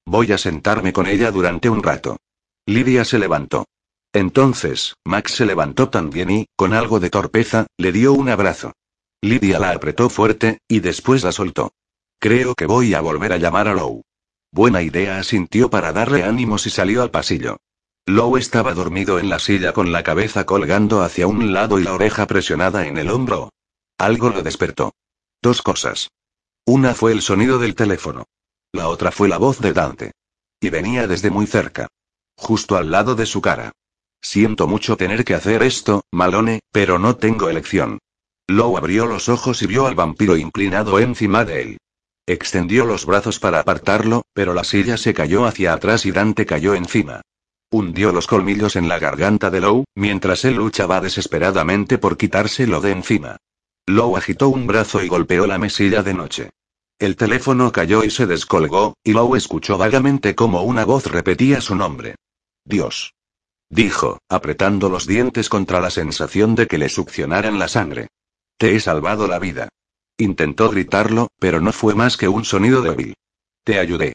Voy a sentarme con ella durante un rato. Lidia se levantó. Entonces, Max se levantó también y, con algo de torpeza, le dio un abrazo. Lidia la apretó fuerte, y después la soltó. Creo que voy a volver a llamar a Lou. Buena idea asintió para darle ánimos y salió al pasillo. Lou estaba dormido en la silla con la cabeza colgando hacia un lado y la oreja presionada en el hombro. Algo lo despertó. Dos cosas. Una fue el sonido del teléfono. La otra fue la voz de Dante. Y venía desde muy cerca. Justo al lado de su cara. Siento mucho tener que hacer esto, Malone, pero no tengo elección. Lou abrió los ojos y vio al vampiro inclinado encima de él. Extendió los brazos para apartarlo, pero la silla se cayó hacia atrás y Dante cayó encima. Hundió los colmillos en la garganta de Lou, mientras él luchaba desesperadamente por quitárselo de encima. Lou agitó un brazo y golpeó la mesilla de noche. El teléfono cayó y se descolgó, y Lou escuchó vagamente como una voz repetía su nombre. Dios. Dijo, apretando los dientes contra la sensación de que le succionaran la sangre. Te he salvado la vida. Intentó gritarlo, pero no fue más que un sonido débil. Te ayudé.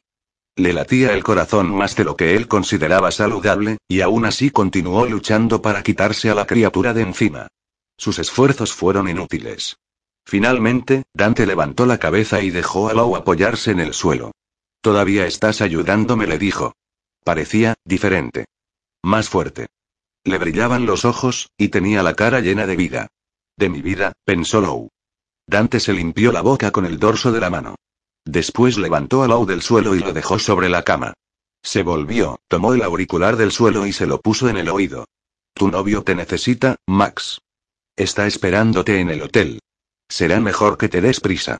Le latía el corazón más de lo que él consideraba saludable, y aún así continuó luchando para quitarse a la criatura de encima. Sus esfuerzos fueron inútiles. Finalmente, Dante levantó la cabeza y dejó a Lou apoyarse en el suelo. Todavía estás ayudándome, le dijo. Parecía, diferente. Más fuerte. Le brillaban los ojos, y tenía la cara llena de vida. De mi vida, pensó Lou. Dante se limpió la boca con el dorso de la mano. Después levantó a Lou del suelo y lo dejó sobre la cama. Se volvió, tomó el auricular del suelo y se lo puso en el oído. Tu novio te necesita, Max. Está esperándote en el hotel. Será mejor que te des prisa.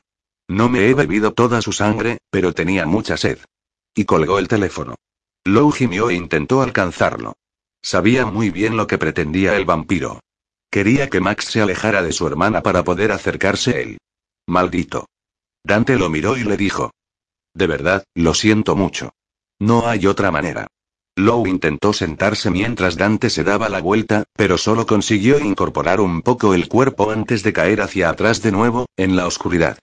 No me he bebido toda su sangre, pero tenía mucha sed. Y colgó el teléfono. Lou gimió e intentó alcanzarlo. Sabía muy bien lo que pretendía el vampiro. Quería que Max se alejara de su hermana para poder acercarse a él. Maldito. Dante lo miró y le dijo. De verdad, lo siento mucho. No hay otra manera. Lou intentó sentarse mientras Dante se daba la vuelta, pero solo consiguió incorporar un poco el cuerpo antes de caer hacia atrás de nuevo, en la oscuridad.